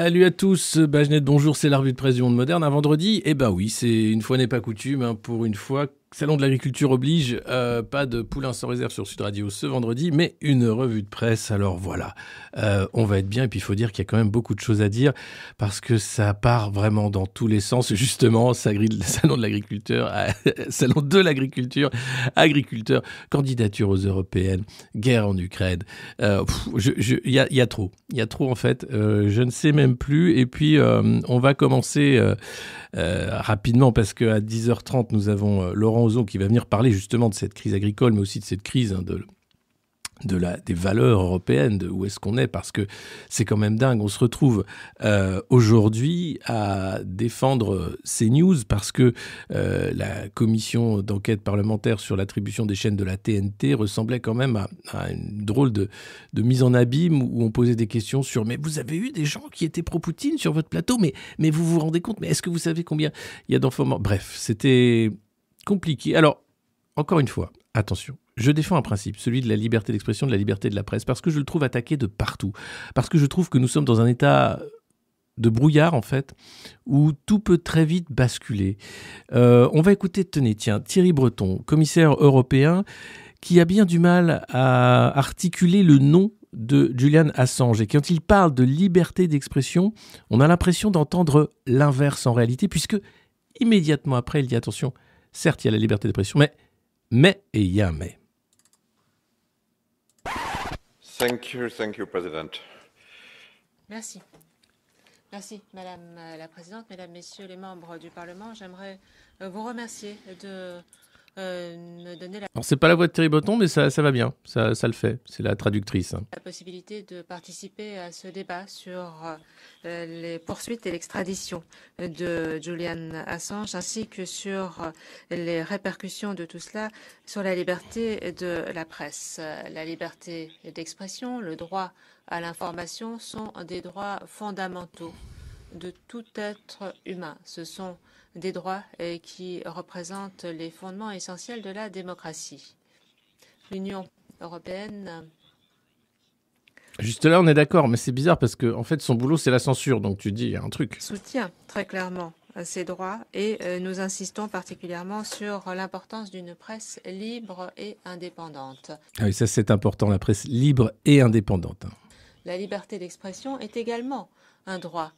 Salut à tous, Bagenet, bonjour, c'est la revue de presse du monde moderne. Un vendredi, eh ben oui, c'est une fois n'est pas coutume, hein, pour une fois, Salon de l'agriculture oblige, euh, pas de poulain sans réserve sur Sud Radio ce vendredi, mais une revue de presse. Alors voilà, euh, on va être bien. Et puis il faut dire qu'il y a quand même beaucoup de choses à dire parce que ça part vraiment dans tous les sens. Justement, salon de l'agriculteur, euh, salon de l'agriculture, agriculteur, candidature aux européennes, guerre en Ukraine. Euh, Il y, a, trop, il y a trop en fait. Je ne sais même plus. Et puis on va commencer. rapidement parce qu'à 10h30, nous avons Laurent Ozon qui va venir parler justement de cette crise agricole, mais aussi de cette crise hein, de, de la, des valeurs européennes, de où est-ce qu'on est, parce que c'est quand même dingue. On se retrouve euh, aujourd'hui à défendre ces news parce que euh, la commission d'enquête parlementaire sur l'attribution des chaînes de la TNT ressemblait quand même à, à une drôle de, de mise en abîme où on posait des questions sur mais vous avez eu des gens qui étaient pro-Poutine sur votre plateau, mais, mais vous vous rendez compte, mais est-ce que vous savez combien il y a d'enfants morts? Bref, c'était compliqué. Alors, encore une fois, attention, je défends un principe, celui de la liberté d'expression, de la liberté de la presse, parce que je le trouve attaqué de partout. Parce que je trouve que nous sommes dans un état de brouillard, en fait, où tout peut très vite basculer. Euh, on va écouter, tenez, tiens, Thierry Breton, commissaire européen, qui a bien du mal à articuler le nom de Julian Assange. Et quand il parle de liberté d'expression, on a l'impression d'entendre l'inverse en réalité, puisque immédiatement après, il dit attention, certes, il y a la liberté d'expression, mais, mais, et il y a un mais. Thank you, thank you, President. Merci. Merci, Madame la Présidente, Mesdames, Messieurs les membres du Parlement. J'aimerais euh, vous remercier de euh, me donner la, Alors, c'est pas la voix de Thierry Breton, mais ça, ça va bien. Ça, ça le fait. C'est la traductrice. la possibilité de participer à ce débat sur euh, les poursuites et l'extradition de Julian Assange, ainsi que sur euh, les répercussions de tout cela sur la liberté de la presse. Euh, La liberté d'expression, le droit à l'information sont des droits fondamentaux de tout être humain. Ce sont des droits qui représentent les fondements essentiels de la démocratie. L'Union européenne Juste là, on est d'accord, mais c'est bizarre parce que en fait, son boulot, c'est la censure. Donc tu dis, il y a un truc. soutient très clairement ces droits et euh, nous insistons particulièrement sur l'importance d'une presse libre et indépendante. Ah oui, ça c'est important, la presse libre et indépendante. La liberté d'expression est également un droit.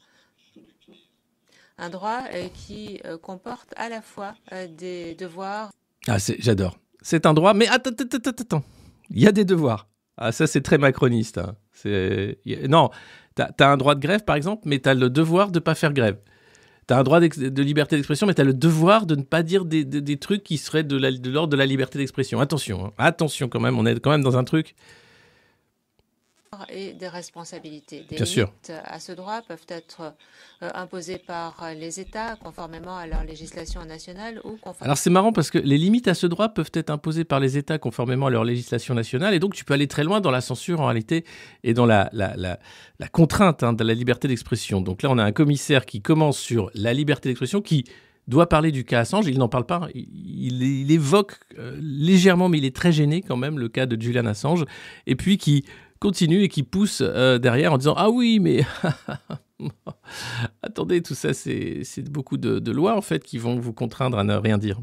Un droit euh, qui euh, comporte à la fois euh, des devoirs Ah, j'adore. C'est un droit, mais attends, attends, attends, attends. Il y a des devoirs. Ah, ça c'est très macroniste. hein. C'est... Non, t'as as un droit de grève par exemple, mais t'as le devoir de pas faire grève. T'as un droit de liberté d'expression, mais t'as le devoir de ne pas dire des, des- trucs qui seraient de l'ordre de la liberté d'expression. Attention, hein. attention quand même, on est quand même dans un truc. Et des responsabilités. Des Bien sûr. limites à ce droit peuvent être euh, imposées par les États conformément à leur législation nationale ou conformément Alors c'est marrant parce que les limites à ce droit peuvent être imposées par les États conformément à leur législation nationale et donc tu peux aller très loin dans la censure en réalité et dans la, la, la, la contrainte hein, de la liberté d'expression. Donc là on a un commissaire qui commence sur la liberté d'expression qui doit parler du cas Assange, il n'en parle pas, il évoque euh, légèrement mais il est très gêné quand même le cas de Julian Assange et puis qui continue et qui pousse euh, derrière en disant ah oui mais attendez tout ça c'est beaucoup de lois en fait qui vont vous contraindre à ne rien dire.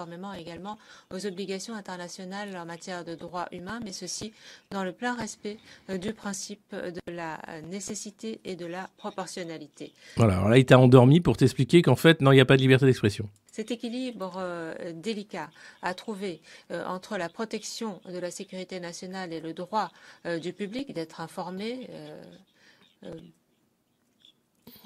Conformément également aux obligations internationales en matière de droits humains, mais ceci dans le plein respect euh, du principe de la nécessité et de la proportionnalité. Voilà, alors là, il t'a endormi pour t'expliquer qu'en fait, non, il n'y a pas de liberté d'expression. Cet équilibre euh, délicat à trouver euh, entre la protection de la sécurité nationale et le droit euh, du public d'être informé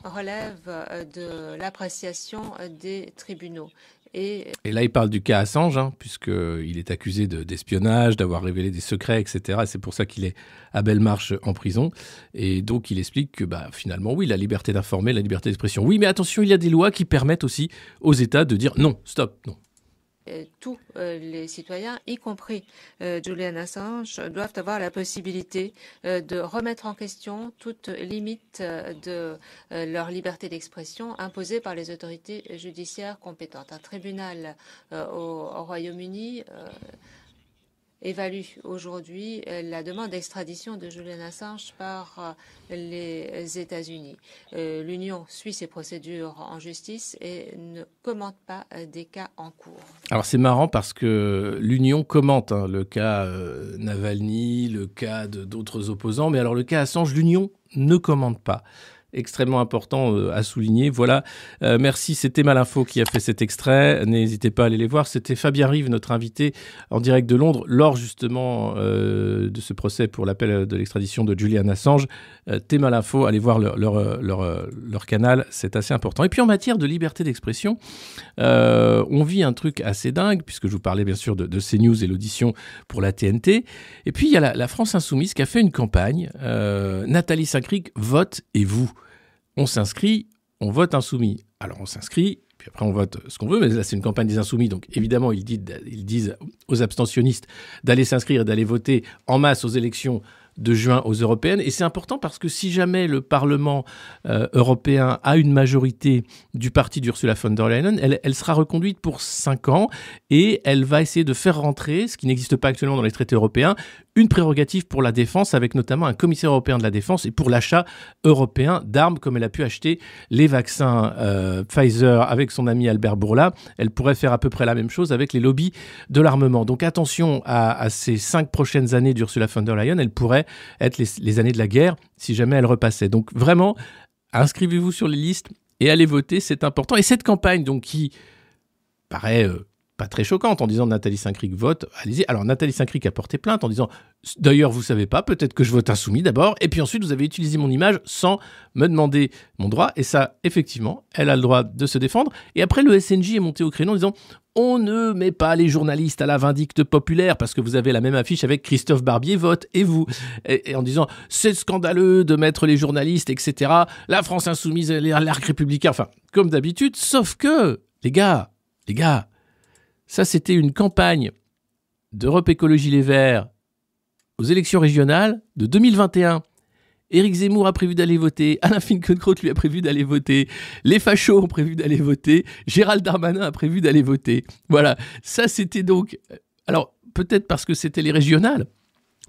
relève de l'appréciation des tribunaux. Et Et là, il parle du cas Assange, hein, puisqu'il est accusé de- d'espionnage, d'avoir révélé des secrets, etc. C'est pour ça qu'il est à belle marche en prison. Et donc, il explique que bah, finalement, oui, la liberté d'informer, la liberté d'expression, oui, mais attention, il y a des lois qui permettent aussi aux États de dire non, stop, non. Euh, tous euh, les citoyens, y compris euh, Julian Assange, doivent avoir la possibilité de remettre en question toute limite de leur liberté d'expression imposée par les autorités judiciaires compétentes. Un tribunal au, au Royaume-Uni évalue aujourd'hui euh, la demande d'extradition de Julian Assange par euh, les États-Unis. Euh, L'Union suit ces procédures en justice et ne commente pas des cas en cours. Alors c'est marrant parce que l'Union commente hein, le cas Navalny, le cas d'autres opposants, mais alors le cas Assange, l'Union ne commente pas. Extrêmement important euh, à souligner. Voilà, Euh, merci, c'était Malinfo qui a fait cet extrait. N'hésitez pas à aller les voir. C'était Fabien Rive, notre invité en direct de Londres, lors justement euh, de ce procès pour l'appel de l'extradition de Julian Assange. Euh, T'es Malinfo, allez voir leur, leur, leur, canal, c'est assez important. Et puis en matière de liberté d'expression, on vit un truc assez dingue, puisque je vous parlais bien sûr de, de CNews et l'audition pour la TNT. Et puis il y a la, la France Insoumise qui a fait une campagne. Nathalie Saint-Cric, vote et vous. On s'inscrit, on vote insoumis. Alors on s'inscrit, puis après on vote ce qu'on veut, mais là c'est une campagne des insoumis, donc évidemment ils disent, disent aux abstentionnistes d'aller s'inscrire et d'aller voter en masse aux élections de juin aux européennes. Et c'est important parce que si jamais le Parlement euh, européen a une majorité du parti d'Ursula von der Leyen, elle, elle sera reconduite pour cinq ans et elle va essayer de faire rentrer, ce qui n'existe pas actuellement dans les traités européens, une prérogative pour la défense, avec notamment un commissaire européen de la défense et pour l'achat européen d'armes, comme elle a pu acheter les vaccins euh, Pfizer avec son ami Albert Bourla. Elle pourrait faire à peu près la même chose avec les lobbies de l'armement. Donc attention à, ces cinq prochaines années d'Ursula von der Leyen. Elles pourraient être les, les années de la guerre si jamais elle repassait. Donc vraiment, inscrivez-vous sur les listes et allez voter, c'est important. Et cette campagne, donc qui paraît euh, pas très choquante en disant Nathalie Saint-Cric vote, allez-y. Alors Nathalie Saint-Cric a porté plainte en disant d'ailleurs vous savez pas, peut-être que je vote insoumis d'abord, et puis ensuite vous avez utilisé mon image sans me demander mon droit, et ça effectivement, elle a le droit de se défendre. Et après le SNJ est monté au créneau en disant on ne met pas les journalistes à la vindicte populaire parce que vous avez la même affiche avec Christophe Barbier vote et vous. Et, en disant c'est scandaleux de mettre les journalistes, etc. La France insoumise, l'arc républicain, enfin, comme d'habitude, sauf que, les gars, les gars, ça, c'était une campagne d'Europe Écologie Les Verts aux élections régionales de 2021. Éric Zemmour a prévu d'aller voter, Alain Finkielkraut lui a prévu d'aller voter, les fachos ont prévu d'aller voter, Gérald Darmanin a prévu d'aller voter. Voilà, ça c'était donc... Alors, peut-être parce que c'était les régionales,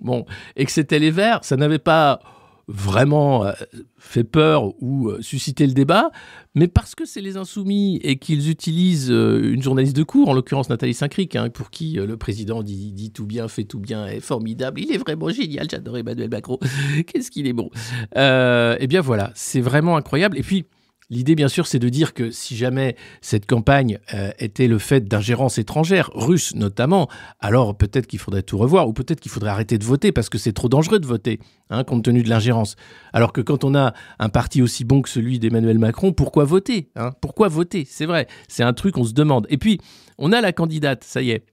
bon, et que c'était les Verts, ça n'avait pas vraiment euh, fait peur ou euh, suscité le débat, mais parce que c'est les insoumis et qu'ils utilisent euh, une journaliste de cours, en l'occurrence Nathalie Saint-Cric, hein, pour qui le président dit, dit, tout bien, fait tout bien, est formidable, il est vraiment génial, j'adore Emmanuel Macron, qu'est-ce qu'il est bon. eh bien voilà, c'est vraiment incroyable. Et puis, L'idée, bien sûr, c'est de dire que si jamais cette campagne euh, était le fait d'ingérences étrangères, russes notamment, alors peut-être qu'il faudrait tout revoir, ou peut-être qu'il faudrait arrêter de voter parce que c'est trop dangereux de voter, hein, compte tenu de l'ingérence. Alors que quand on a un parti aussi bon que celui d'Emmanuel Macron, pourquoi voter hein? Pourquoi voter? C'est vrai, c'est un truc, on se demande. Et puis, on a la candidate, ça y est,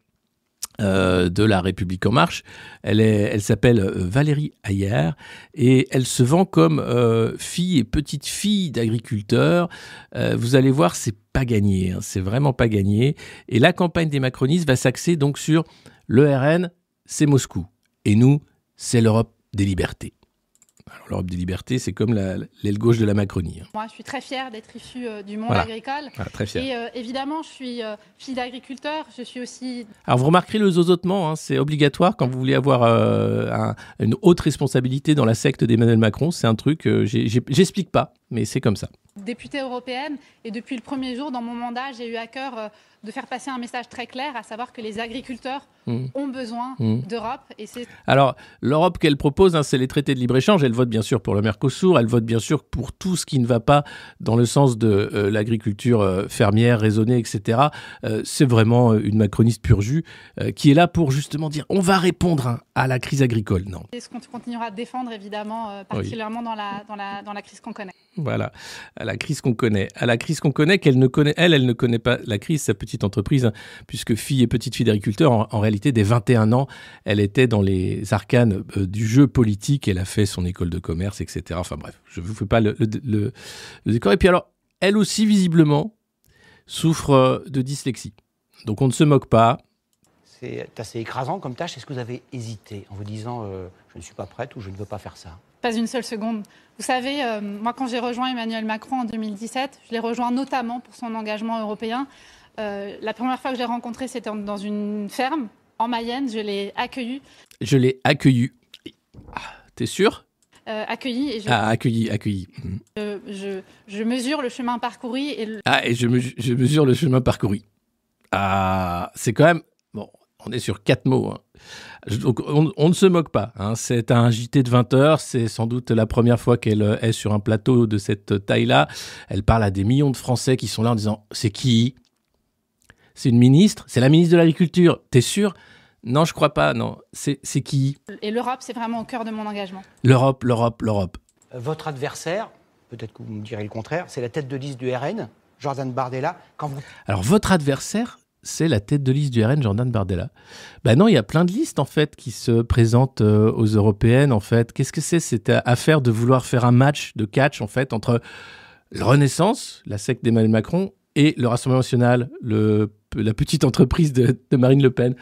euh, de la République en marche. Elle, elle s'appelle euh, Valérie Ayer et elle se vend comme euh, fille et petite fille d'agriculteurs. vous allez voir, c'est pas gagné, hein, c'est vraiment pas gagné. Et la campagne des macronistes va s'axer donc sur le RN, c'est Moscou, et nous, c'est l'Europe des libertés. L'Europe des libertés, c'est comme l'aile gauche de la Macronie. Hein. Moi, je suis très fière d'être issue euh, du monde agricole. très fière. Et euh, évidemment, je suis euh, fille d'agriculteur. Je suis aussi. Alors, vous remarquerez le zozotement, hein, c'est obligatoire quand vous voulez avoir une haute responsabilité dans la secte d'Emmanuel Macron. C'est un truc, j'explique pas, mais c'est comme ça. Députée européenne, et depuis le premier jour dans mon mandat, j'ai eu à cœur de faire passer un message très clair, à savoir que les agriculteurs mmh. ont besoin mmh. d'Europe. Et Alors, l'Europe qu'elle propose, hein, c'est les traités de libre-échange. Elle vote bien sûr pour le Mercosur, elle vote bien sûr pour tout ce qui ne va pas dans le sens de euh, l'agriculture euh, fermière, raisonnée, etc. Euh, c'est vraiment une macroniste pur jus qui est là pour justement dire on va répondre hein, à la crise agricole. Non. C'est ce qu'on continuera de défendre, évidemment, particulièrement dans, la, dans, la, dans la crise qu'on connaît. Voilà, à la crise qu'on connaît. À la crise qu'on connaît, qu'elle ne connaît, elle, elle ne connaît pas la crise, sa petite entreprise, hein, puisque fille et petite fille d'agriculteur, en, réalité, dès 21 ans, elle était dans les arcanes euh, du jeu politique, elle a fait son école de commerce, etc. Enfin bref, je ne vous fais pas le, le, décor. Et puis alors, elle aussi, visiblement, souffre euh, de dyslexie. Donc on ne se moque pas. C'est assez écrasant comme tâche. Est-ce que vous avez hésité en vous disant euh, je ne suis pas prête ou je ne veux pas faire ça? Pas une seule seconde. Vous savez, moi quand j'ai rejoint Emmanuel Macron en 2017, je l'ai rejoint notamment pour son engagement européen. Euh, la première fois que je l'ai rencontré, c'était dans une ferme en Mayenne. Je l'ai accueilli. Je l'ai accueilli. Ah, t'es sûr? Euh, accueilli. Et je, ah, accueilli, accueilli. Je, mesure le chemin parcouru. Et Ah, et je, mesure le chemin parcouru. Ah, c'est quand même. On est sur quatre mots. Hein. Donc, on, ne se moque pas. Hein. C'est un JT de 20 heures. C'est sans doute la première fois qu'elle est sur un plateau de cette taille-là. Elle parle à des millions de Français qui sont là en disant C'est qui? C'est une ministre, c'est la ministre de l'Agriculture? T'es sûr? Non, je crois pas. Non, c'est qui? Et l'Europe, c'est vraiment au cœur de mon engagement. L'Europe, l'Europe, l'Europe. Euh, votre adversaire, peut-être que vous me direz le contraire, c'est la tête de liste du RN, Jordan Bardella. Quand vous... Alors votre adversaire, c'est la tête de liste du RN, Jordan Bardella. Ben non, il y a plein de listes en fait qui se présentent euh, aux européennes en fait. Qu'est-ce que c'est Cette affaire de vouloir faire un match de catch en fait entre la Renaissance, la secte d'Emmanuel Macron, et le Rassemblement national, la petite entreprise de, Marine Le Pen?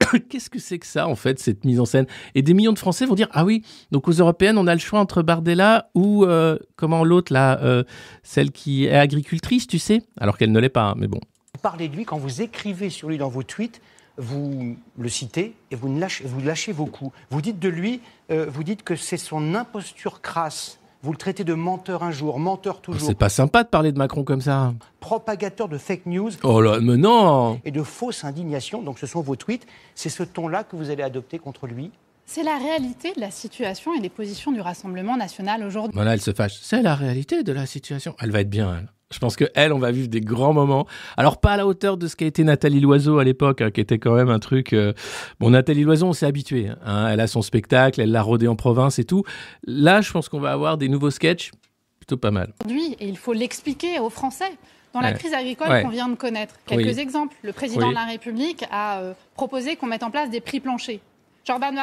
Qu'est-ce que c'est que ça, en fait, cette mise en scène? Et des millions de Français vont dire Ah oui, donc aux européennes, on a le choix entre Bardella ou, euh, comment l'autre, là, euh, celle qui est agricultrice, tu sais? Alors qu'elle ne l'est pas, hein, mais bon. Vous parlez de lui, quand vous écrivez sur lui dans vos tweets, vous le citez et vous, lâchez, vous lâchez vos coups. Vous dites de lui, euh, vous dites que c'est son imposture crasse vous le traitez de menteur un jour, menteur toujours. C'est pas sympa de parler de Macron comme ça. Propagateur de fake news. Oh là, mais non Et de fausse indignation. Donc ce sont vos tweets. C'est ce ton-là que vous allez adopter contre lui C'est la réalité de la situation et des positions du Rassemblement national aujourd'hui. Voilà, elle se fâche. C'est la réalité de la situation. Elle va être bien, elle. Je pense que elle, on va vivre des grands moments. Alors pas à la hauteur de ce qu'a été Nathalie Loiseau à l'époque, hein, qui était quand même un truc. euh, Bon, Nathalie Loiseau, on s'est habitué. hein. Elle a son spectacle, elle l'a rodé en province et tout. Là, je pense qu'on va avoir des nouveaux sketchs plutôt pas mal. et il faut l'expliquer aux Français. Dans la crise agricole Ouais. qu'on vient de connaître, quelques Oui. exemples. Le président Oui. de la République a euh, proposé qu'on mette en place des prix planchers. Jordan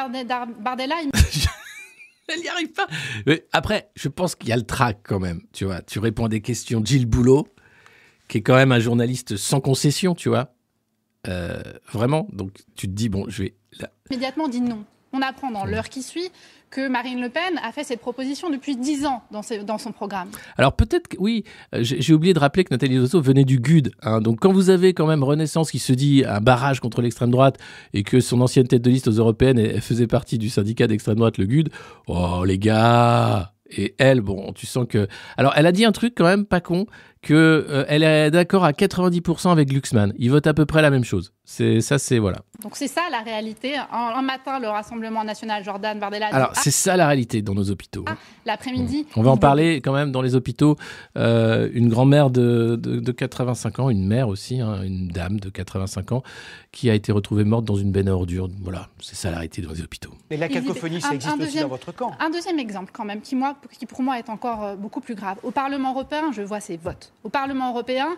Bardella, il Elle n'y arrive pas. Mais après, je pense qu'il y a le trac quand même. Tu vois, tu réponds à des questions. Gilles Boulot, qui est quand même un journaliste sans concession, tu vois. Euh, vraiment. Donc tu te dis bon, je vais. là- immédiatement dit non. On apprend dans l'heure qui suit que Marine Le Pen a fait cette proposition depuis 10 ans dans, son programme. Alors peut-être oui, euh, j'ai oublié de rappeler que Nathalie Loiseau venait du GUD. hein. donc quand vous avez quand même Renaissance qui se dit un barrage contre l'extrême droite et que son ancienne tête de liste aux européennes faisait partie du syndicat d'extrême droite, le GUD, oh les gars Et elle, bon, tu sens que... Alors elle a dit un truc quand même pas con, que euh, elle est d'accord à 90% avec Glucksmann. Ils votent à peu près la même chose. C'est Ça c'est... Voilà. Donc c'est ça la réalité. Un, un matin, le Rassemblement national, Jordan Bardella dit Alors Ah, c'est ça la réalité dans nos hôpitaux. hein. l'après-midi. On va en parler quand même dans les hôpitaux. Euh, une grand-mère de, de, de 85 ans, une mère aussi, hein, une dame de 85 ans, qui a été retrouvée morte dans une benne à ordures. Voilà, c'est ça la réalité dans les hôpitaux. Mais la cacophonie, un- ça un existe aussi deuxième- dans votre camp. Un deuxième exemple quand même, qui, moi, qui pour moi est encore euh, beaucoup plus grave. Au Parlement européen, je vois ces votes. Au Parlement européen,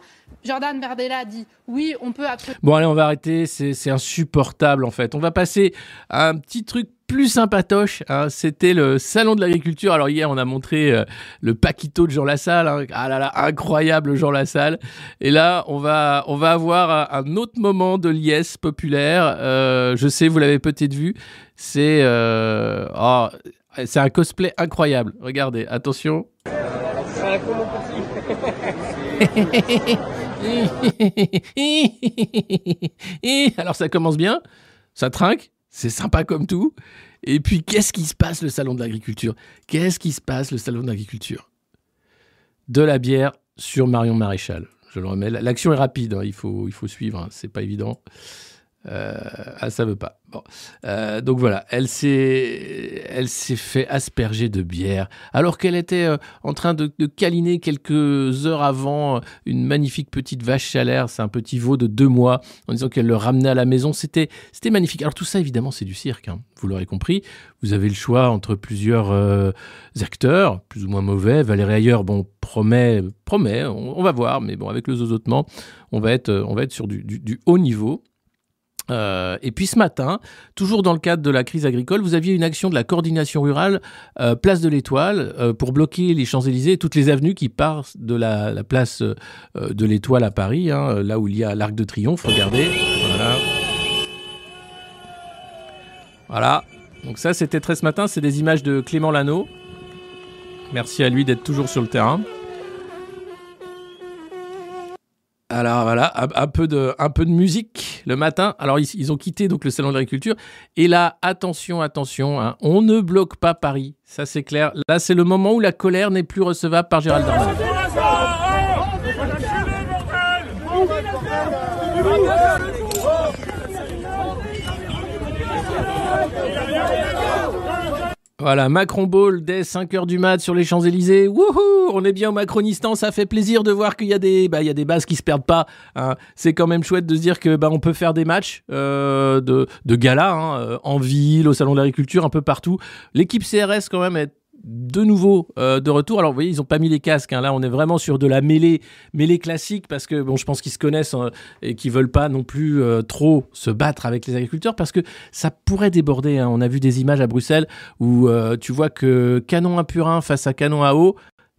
Jordan Bardella dit oui, on peut absolument Bon, allez, on va arrêter. C'est c'est insupportable, en fait. On va passer à un petit truc plus sympatoche. hein. C'était le salon de l'agriculture. Alors, hier, on a montré euh, le Paquito de Jean Lassalle. hein. Ah là là, incroyable Jean Lassalle. Et là, on va, on va avoir un un autre moment de liesse populaire. Euh, je sais, vous l'avez peut-être vu. C'est euh, oh, c'est un cosplay incroyable. Regardez, attention. Alors ça commence bien, ça trinque, c'est sympa comme tout. Et puis qu'est-ce qui se passe le salon de l'agriculture? Qu'est-ce qui se passe le salon de l'agriculture? De la bière sur Marion Maréchal. Je le remets. L'action est rapide, hein, il, faut, suivre, hein, c'est pas évident. Euh, ah, ça veut pas. Bon. Euh, donc voilà, elle s'est, elle s'est fait asperger de bière, alors qu'elle était euh, en train de, câliner quelques heures avant une magnifique petite vache chalaire, c'est un petit veau de deux mois, en disant qu'elle le ramenait à la maison. C'était, c'était magnifique. Alors tout ça, évidemment, c'est du cirque, hein, vous l'aurez compris. Vous avez le choix entre plusieurs acteurs, plus ou moins mauvais. Valérie Ayer, bon, promet, promet, on, va voir, mais bon, avec le zozotement, on va être, on va être sur du haut niveau. Euh, et puis ce matin, toujours dans le cadre de la crise agricole, vous aviez une action de la coordination rurale euh, Place de l'Étoile euh, pour bloquer les Champs-Élysées et toutes les avenues qui partent de la, la place de l'Étoile à Paris, hein, là où il y a l'Arc de Triomphe. Regardez, voilà. Voilà. Donc ça, c'était très ce matin. C'est des images de Clément Lano. Merci à lui d'être toujours sur le terrain. Alors voilà, un, peu de, musique le matin. Alors ils, ils ont quitté donc le salon de l'agriculture. Et là, attention, attention, hein, on ne bloque pas Paris. Ça c'est clair. Là, c'est le moment où la colère n'est plus recevable par Gérald Darmanin. Voilà, Macron Ball dès 5h du mat sur les Champs-Élysées. Wouhou On est bien au Macronistan, ça fait plaisir de voir qu'il y a des, bah, il y a des bases qui se perdent pas. hein. C'est quand même chouette de se dire que bah, on peut faire des matchs euh, de, de gala hein, en ville, au salon de l'agriculture, un peu partout. L'équipe CRS quand même est de nouveau euh, de retour. Alors vous voyez, ils ont pas mis les casques. hein. Là, on est vraiment sur de la mêlée, mêlée classique parce que bon, je pense qu'ils se connaissent hein, et qu'ils veulent pas non plus euh, trop se battre avec les agriculteurs parce que ça pourrait déborder. hein. On a vu des images à Bruxelles où euh, tu vois que canon à purin face à canon à eau.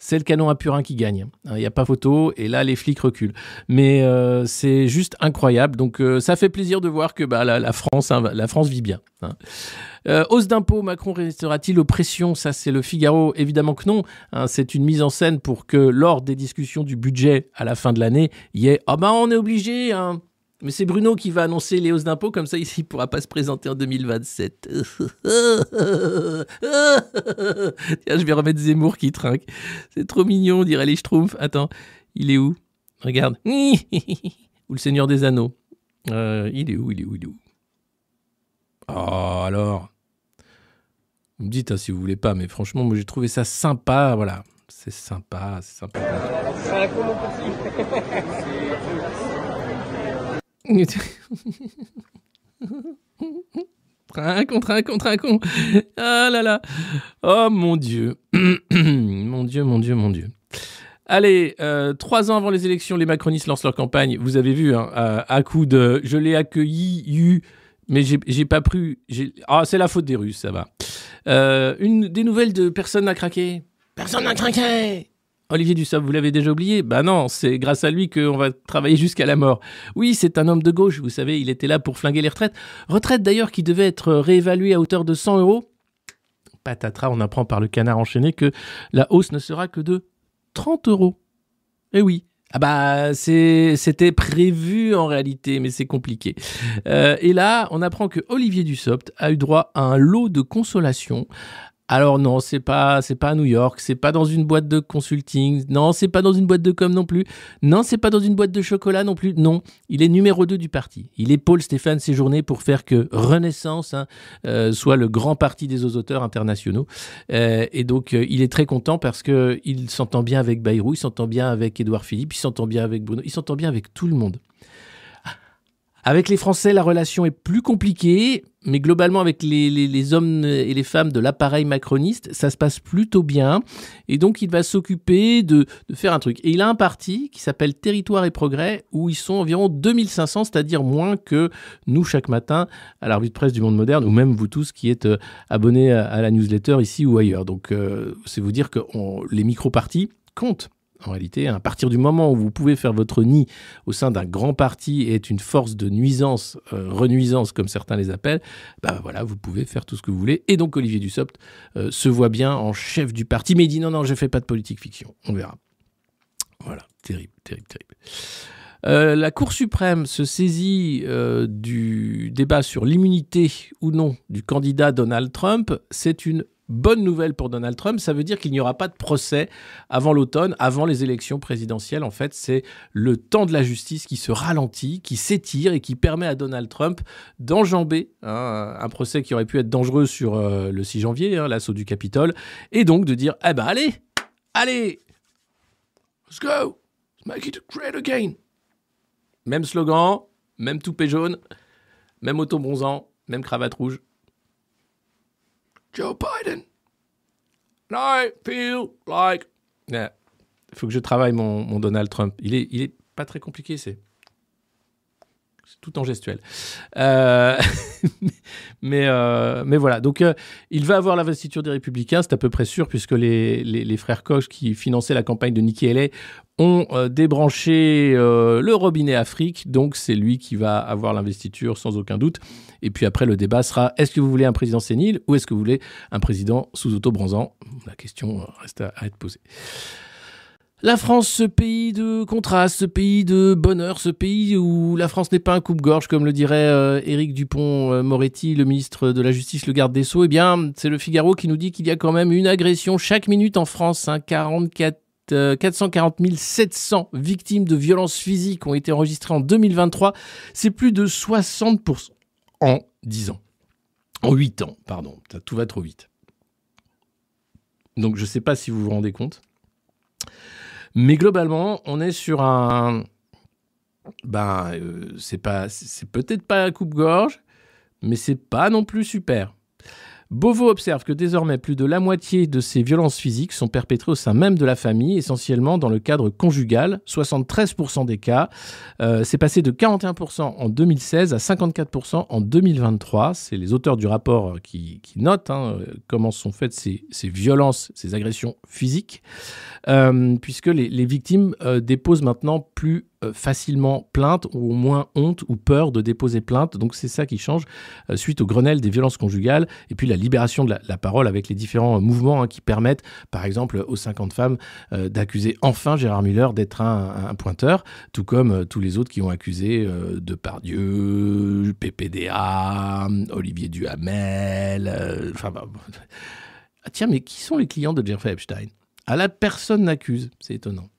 C'est le canon à purin qui gagne. Il n'y a pas photo, et là, les flics reculent. Mais euh, c'est juste incroyable. Donc, euh, ça fait plaisir de voir que bah, la, France, hein, la France vit bien. hein. Euh, hausse d'impôts, Macron restera-t-il aux pressions? Ça, c'est le Figaro. Évidemment que non. hein. c'est une mise en scène pour que lors des discussions du budget à la fin de l'année, il y ait Ah ben, on est obligé. Mais c'est Bruno qui va annoncer les hausses d'impôts, comme ça, il ne pourra pas se présenter en 2027. Tiens, je vais remettre Zemmour qui trinque. C'est trop mignon, on dirait les Schtroumpfs. Attends, il est où? Regarde. Ou le Seigneur des Anneaux. Euh, il est où Il est où Il est où? Oh, alors Vous me dites hein, si vous voulez pas, mais franchement, moi j'ai trouvé ça sympa. Voilà, c'est sympa, c'est sympa. un contre un contre un con. Ah là là. Oh mon Dieu. mon Dieu, mon Dieu, mon Dieu. Allez, euh, trois ans avant les élections, les macronistes lancent leur campagne. Vous avez vu, hein, à, coup de je l'ai accueilli, eu, mais j'ai pas j'ai- Ah, c'est la faute des Russes, ça va. Euh, une des nouvelles de personne n'a craqué. Personne n'a craqué. Olivier Dussopt, vous l'avez déjà oublié Bah non, c'est grâce à lui qu'on va travailler jusqu'à la mort. Oui, c'est un homme de gauche, vous savez, il était là pour flinguer les retraites. Retraite d'ailleurs qui devait être réévaluée à hauteur de 100 euros. Patatras, on apprend par le canard enchaîné que la hausse ne sera que de 30 euros. Eh oui. Ah bah c'était prévu en réalité, mais c'est compliqué. Euh, et là, on apprend que Olivier Dussopt a eu droit à un lot de consolation. Alors non, c'est pas c'est pas à New York, c'est pas dans une boîte de consulting, non, c'est pas dans une boîte de com non plus, non, c'est pas dans une boîte de chocolat non plus, non, il est numéro 2 du parti. Il épaule Stéphane Séjourné pour faire que Renaissance hein, euh, soit le grand parti des auteurs internationaux. Euh, et donc euh, il est très content parce que il s'entend bien avec Bayrou, il s'entend bien avec Édouard Philippe, il s'entend bien avec Bruno, il s'entend bien avec tout le monde. Avec les Français, la relation est plus compliquée, mais globalement, avec les, hommes et les femmes de l'appareil macroniste, ça se passe plutôt bien. Et donc, il va s'occuper de, faire un truc. Et il a un parti qui s'appelle Territoire et Progrès, où ils sont environ 2500, c'est-à-dire moins que nous chaque matin à la de presse du Monde Moderne, ou même vous tous qui êtes euh, abonnés à, la newsletter ici ou ailleurs. Donc, euh, c'est vous dire que les micro-partis comptent. En réalité, à partir du moment où vous pouvez faire votre nid au sein d'un grand parti et être une force de nuisance, euh, renuisance comme certains les appellent, bah voilà, vous pouvez faire tout ce que vous voulez. Et donc Olivier Dussopt euh, se voit bien en chef du parti, mais il dit non, non, je fais pas de politique fiction. On verra. Voilà, terrible, terrible, terrible. Euh, la Cour suprême se saisit du débat sur l'immunité ou non du candidat Donald Trump. C'est une bonne nouvelle pour Donald Trump. Ça veut dire qu'il n'y aura pas de procès avant l'automne, avant les élections présidentielles. En fait, c'est le temps de la justice qui se ralentit, qui s'étire et qui permet à Donald Trump d'enjamber hein, un procès qui aurait pu être dangereux sur euh, le 6 janvier, hein, l'assaut du Capitole, et donc de dire eh ben allez, allez, let's go, let's make it great again. Même slogan, même toupet jaune, même auto-bronzant, même cravate rouge. Joe Biden. I feel like. Il faut que je travaille mon, mon Donald Trump. Il est, il est pas très compliqué, c'est. Tout en gestuel. Euh, mais, euh, mais voilà. Donc, euh, il va avoir l'investiture des Républicains, c'est à peu près sûr, puisque les, les, frères Koch qui finançaient la campagne de Nikki Haley ont débranché le robinet Afrique. Donc, c'est lui qui va avoir l'investiture sans aucun doute. Et puis après, le débat sera est-ce que vous voulez un président sénile ou est-ce que vous voulez un président sous auto-bronzant La question reste à être posée. La France, ce pays de contraste, ce pays de bonheur, ce pays où la France n'est pas un coupe-gorge, comme le dirait euh, Éric Dupont-Moretti, le ministre de la Justice, le garde des Sceaux, eh bien, c'est le Figaro qui nous dit qu'il y a quand même une agression chaque minute en France, hein, 44 euh, 440 700 victimes de violences physiques ont été enregistrées en 2023. C'est plus de 60% en 10 ans. En 8 ans, pardon. Tout va trop vite. Donc je ne sais pas si vous vous rendez compte. Mais globalement, on est sur un. Ben, euh, c'est c'est peut-être pas un coupe-gorge, mais c'est pas non plus super. Beauvau observe que désormais plus de la moitié de ces violences physiques sont perpétrées au sein même de la famille, essentiellement dans le cadre conjugal, 73% des cas. Euh, c'est passé de 41% en 2016 à 54% en 2023. C'est les auteurs du rapport qui, qui notent hein, comment sont faites ces, ces, violences, ces agressions physiques, euh, puisque les, victimes euh, déposent maintenant plus facilement plainte ou au moins honte ou peur de déposer plainte. Donc c'est ça qui change euh, suite au Grenelle des violences conjugales et puis la libération de la, parole avec les différents mouvements hein, qui permettent, par exemple, aux 50 femmes euh, d'accuser enfin Gérard Miller d'être un, pointeur, tout comme euh, tous les autres qui ont accusé euh, Depardieu, PPDA, Olivier Duhamel. euh, Enfin, bah, ah, tiens, mais qui sont les clients de Jeffrey Epstein? À la personne n'accuse, c'est étonnant.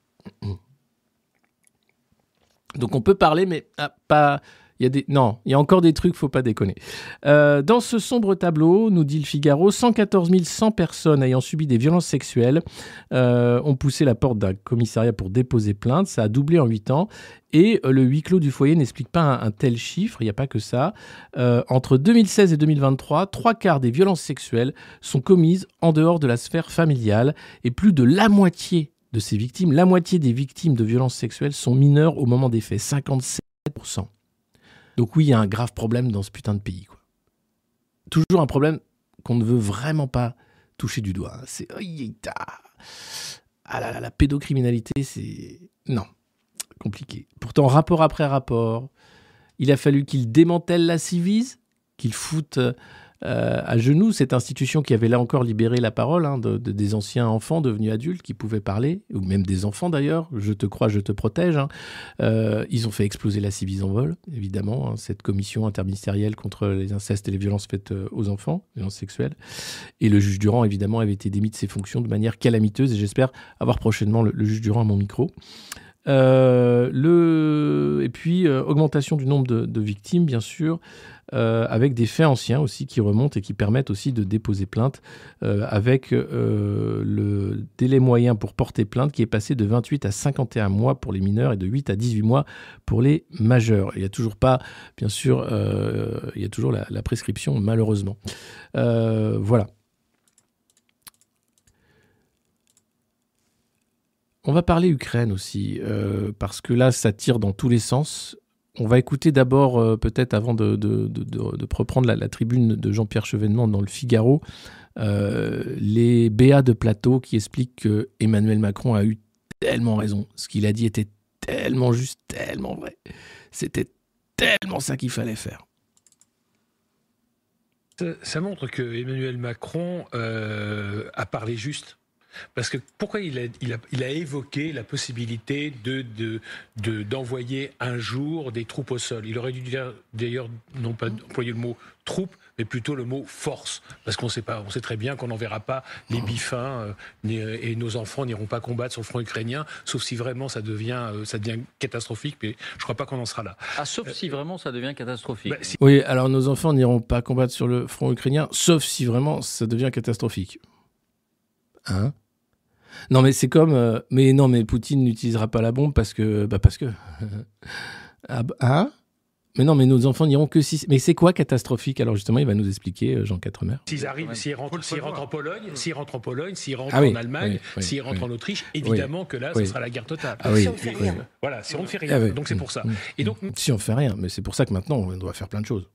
Donc on peut parler, mais ah, pas. Il y a des... Non, il y a encore des trucs, faut pas déconner. Euh, dans ce sombre tableau, nous dit le Figaro, 114 100 personnes ayant subi des violences sexuelles euh, ont poussé la porte d'un commissariat pour déposer plainte. Ça a doublé en 8 ans. Et euh, le huis clos du foyer n'explique pas un, tel chiffre, il n'y a pas que ça. Entre 2016 et 2023, trois quarts des violences sexuelles sont commises en dehors de la sphère familiale et plus de la moitié de ces victimes, la moitié des victimes de violences sexuelles sont mineures au moment des faits, 57%. Donc oui, il y a un grave problème dans ce putain de pays. Quoi. Toujours un problème qu'on ne veut vraiment pas toucher du doigt. C'est... Ah là là, la pédocriminalité, c'est... Non, compliqué. Pourtant, rapport après rapport, il a fallu qu'il démantèle la Civise, qu'il foute euh, à genoux cette institution qui avait là encore libéré la parole hein, de, de- des anciens enfants devenus adultes qui pouvaient parler, ou même des enfants d'ailleurs, je te crois, je te protège. hein. Euh, ils ont fait exploser la Civise en vol, évidemment, hein, cette commission interministérielle contre les incestes et les violences faites euh, aux enfants, violences sexuelles. Et le juge Durand, évidemment, avait été démis de ses fonctions de manière calamiteuse, et j'espère avoir prochainement le, juge Durand à mon micro. Et puis, augmentation du nombre de, victimes, bien sûr, avec des faits anciens aussi qui remontent et qui permettent aussi de déposer plainte, euh, avec euh, le délai moyen pour porter plainte qui est passé de 28 à 51 mois pour les mineurs et de 8 à 18 mois pour les majeurs. Il n'y a toujours pas, bien sûr, euh, il y a toujours la, prescription, malheureusement. Euh, voilà. On va parler Ukraine aussi, euh, parce que là, ça tire dans tous les sens. On va écouter d'abord, euh, peut-être avant de, reprendre la, tribune de Jean-Pierre Chevènement dans le Figaro, euh, les BA de plateau qui expliquent que Emmanuel Macron a eu tellement raison. Ce qu'il a dit était tellement juste, tellement vrai. C'était tellement ça qu'il fallait faire. Ça, ça montre que Emmanuel Macron euh, a parlé juste. Parce que pourquoi il a, il a, il a évoqué la possibilité de, de, de- d'envoyer un jour des troupes au sol? Il aurait dû dire, d'ailleurs, non pas employer le mot troupes, mais plutôt le mot force. Parce qu'on sait pas, on sait très bien qu'on n'enverra pas les bifins euh, ni- et nos enfants n'iront pas combattre sur le front ukrainien, sauf si vraiment ça devient, euh, ça devient catastrophique. Mais je crois pas qu'on en sera là. Ah, sauf si vraiment ça devient catastrophique. Bah, si- Oui, alors nos enfants n'iront pas combattre sur le front ukrainien, sauf si vraiment ça devient catastrophique. Hein? Non, mais c'est comme. euh, mais non, mais Poutine n'utilisera pas la bombe parce que. Bah, parce que. ah, bah, hein? Mais non, mais nos enfants n'iront que si. Mais c'est quoi catastrophique? Alors justement, il va nous expliquer, euh, Jean Quatremer. S'ils arrivent, s'ils rentrent, s'ils rentrent en Pologne, s'ils rentrent en Pologne, s'ils rentrent Ah oui, en Allemagne, oui, oui, s'ils rentrent oui. en Autriche, évidemment que là, oui. ce sera la guerre totale. Ah oui. Si on fait rien. Voilà, si on ne fait Ah rien. oui. Donc c'est pour ça. Mm. Et donc Si on fait rien, mais c'est pour ça que maintenant on doit faire plein de choses.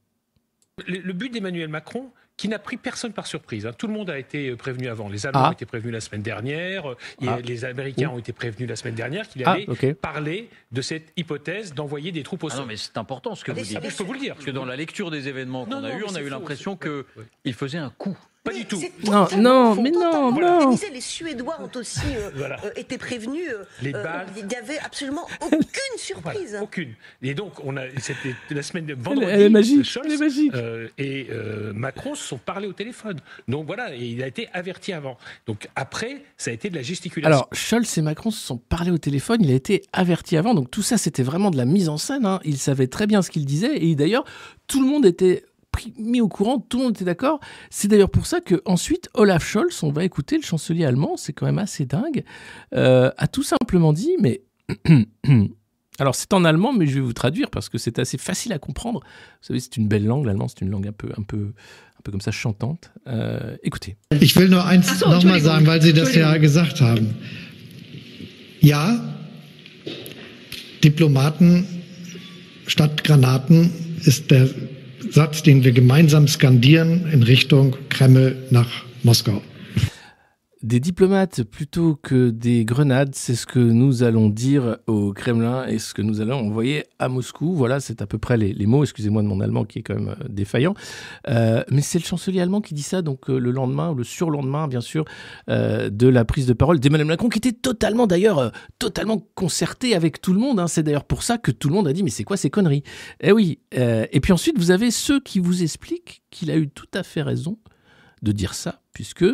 le, le but d'Emmanuel Macron, qui n'a pris personne par surprise. hein. Tout le monde a été euh, prévenu avant. Les Allemands Ah. ont été prévenus la semaine dernière. et Ah. Les Américains ont été prévenus la semaine dernière qu'il Ah, allait parler de cette hypothèse d'envoyer des troupes au Ah sol. non, mais c'est important ce que vous dites. Je peux vous le dire. Parce que dans la lecture des événements qu'on a eu, on a eu l'impression c'est- que ouais, ouais. il faisait un coup. Pas du tout. Non, non, faux, mais non, non. Les Suédois ont aussi euh, Voilà. euh, été prévenus. euh, Les balles. Il n'y avait absolument aucune Voilà, surprise. aucune. Et donc, on a, c'était la semaine de vendredi. elle est magique, Scholz, elle est magique. euh, et euh, Macron se sont parlé au téléphone. Donc voilà, et il a été averti avant. Donc après, ça a été de la gesticulation. Alors, Scholz et Macron se sont parlé au téléphone, il a été averti avant, donc tout ça c'était vraiment de la mise en scène, hein. il savait très bien ce qu'il disait, et d'ailleurs tout le monde était mis au courant, tout le monde était d'accord. C'est d'ailleurs pour ça que ensuite Olaf Scholz, on va écouter le chancelier allemand, c'est quand même assez dingue, euh, a tout simplement dit, mais... Alors c'est en allemand, mais je vais vous traduire parce que c'est assez facile à comprendre. Vous savez, c'est une belle langue, l'allemand, c'est une langue un peu, un peu, un peu comme ça chantante. Euh, écoutez. Ich will nur eins so, nochmal sagen, weil Sie das ja gesagt haben. Ja, Diplomaten statt Granaten ist der Satz, den wir gemeinsam skandieren in Richtung Kreml nach Moskau. Des diplomates plutôt que des grenades, c'est ce que nous allons dire au Kremlin et ce que nous allons envoyer à Moscou. Voilà, c'est à peu près les, mots, excusez-moi de mon allemand qui est quand même euh, défaillant. Euh, mais c'est le chancelier allemand qui dit ça, donc euh, le lendemain, le surlendemain, bien sûr, de la prise de parole d'Emmanuel Macron, qui était totalement, d'ailleurs, totalement concerté avec tout le monde. hein. C'est d'ailleurs pour ça que tout le monde a dit, mais c'est quoi ces conneries? Eh oui. et puis ensuite, vous avez ceux qui vous expliquent qu'il a eu tout à fait raison de dire ça, puisque,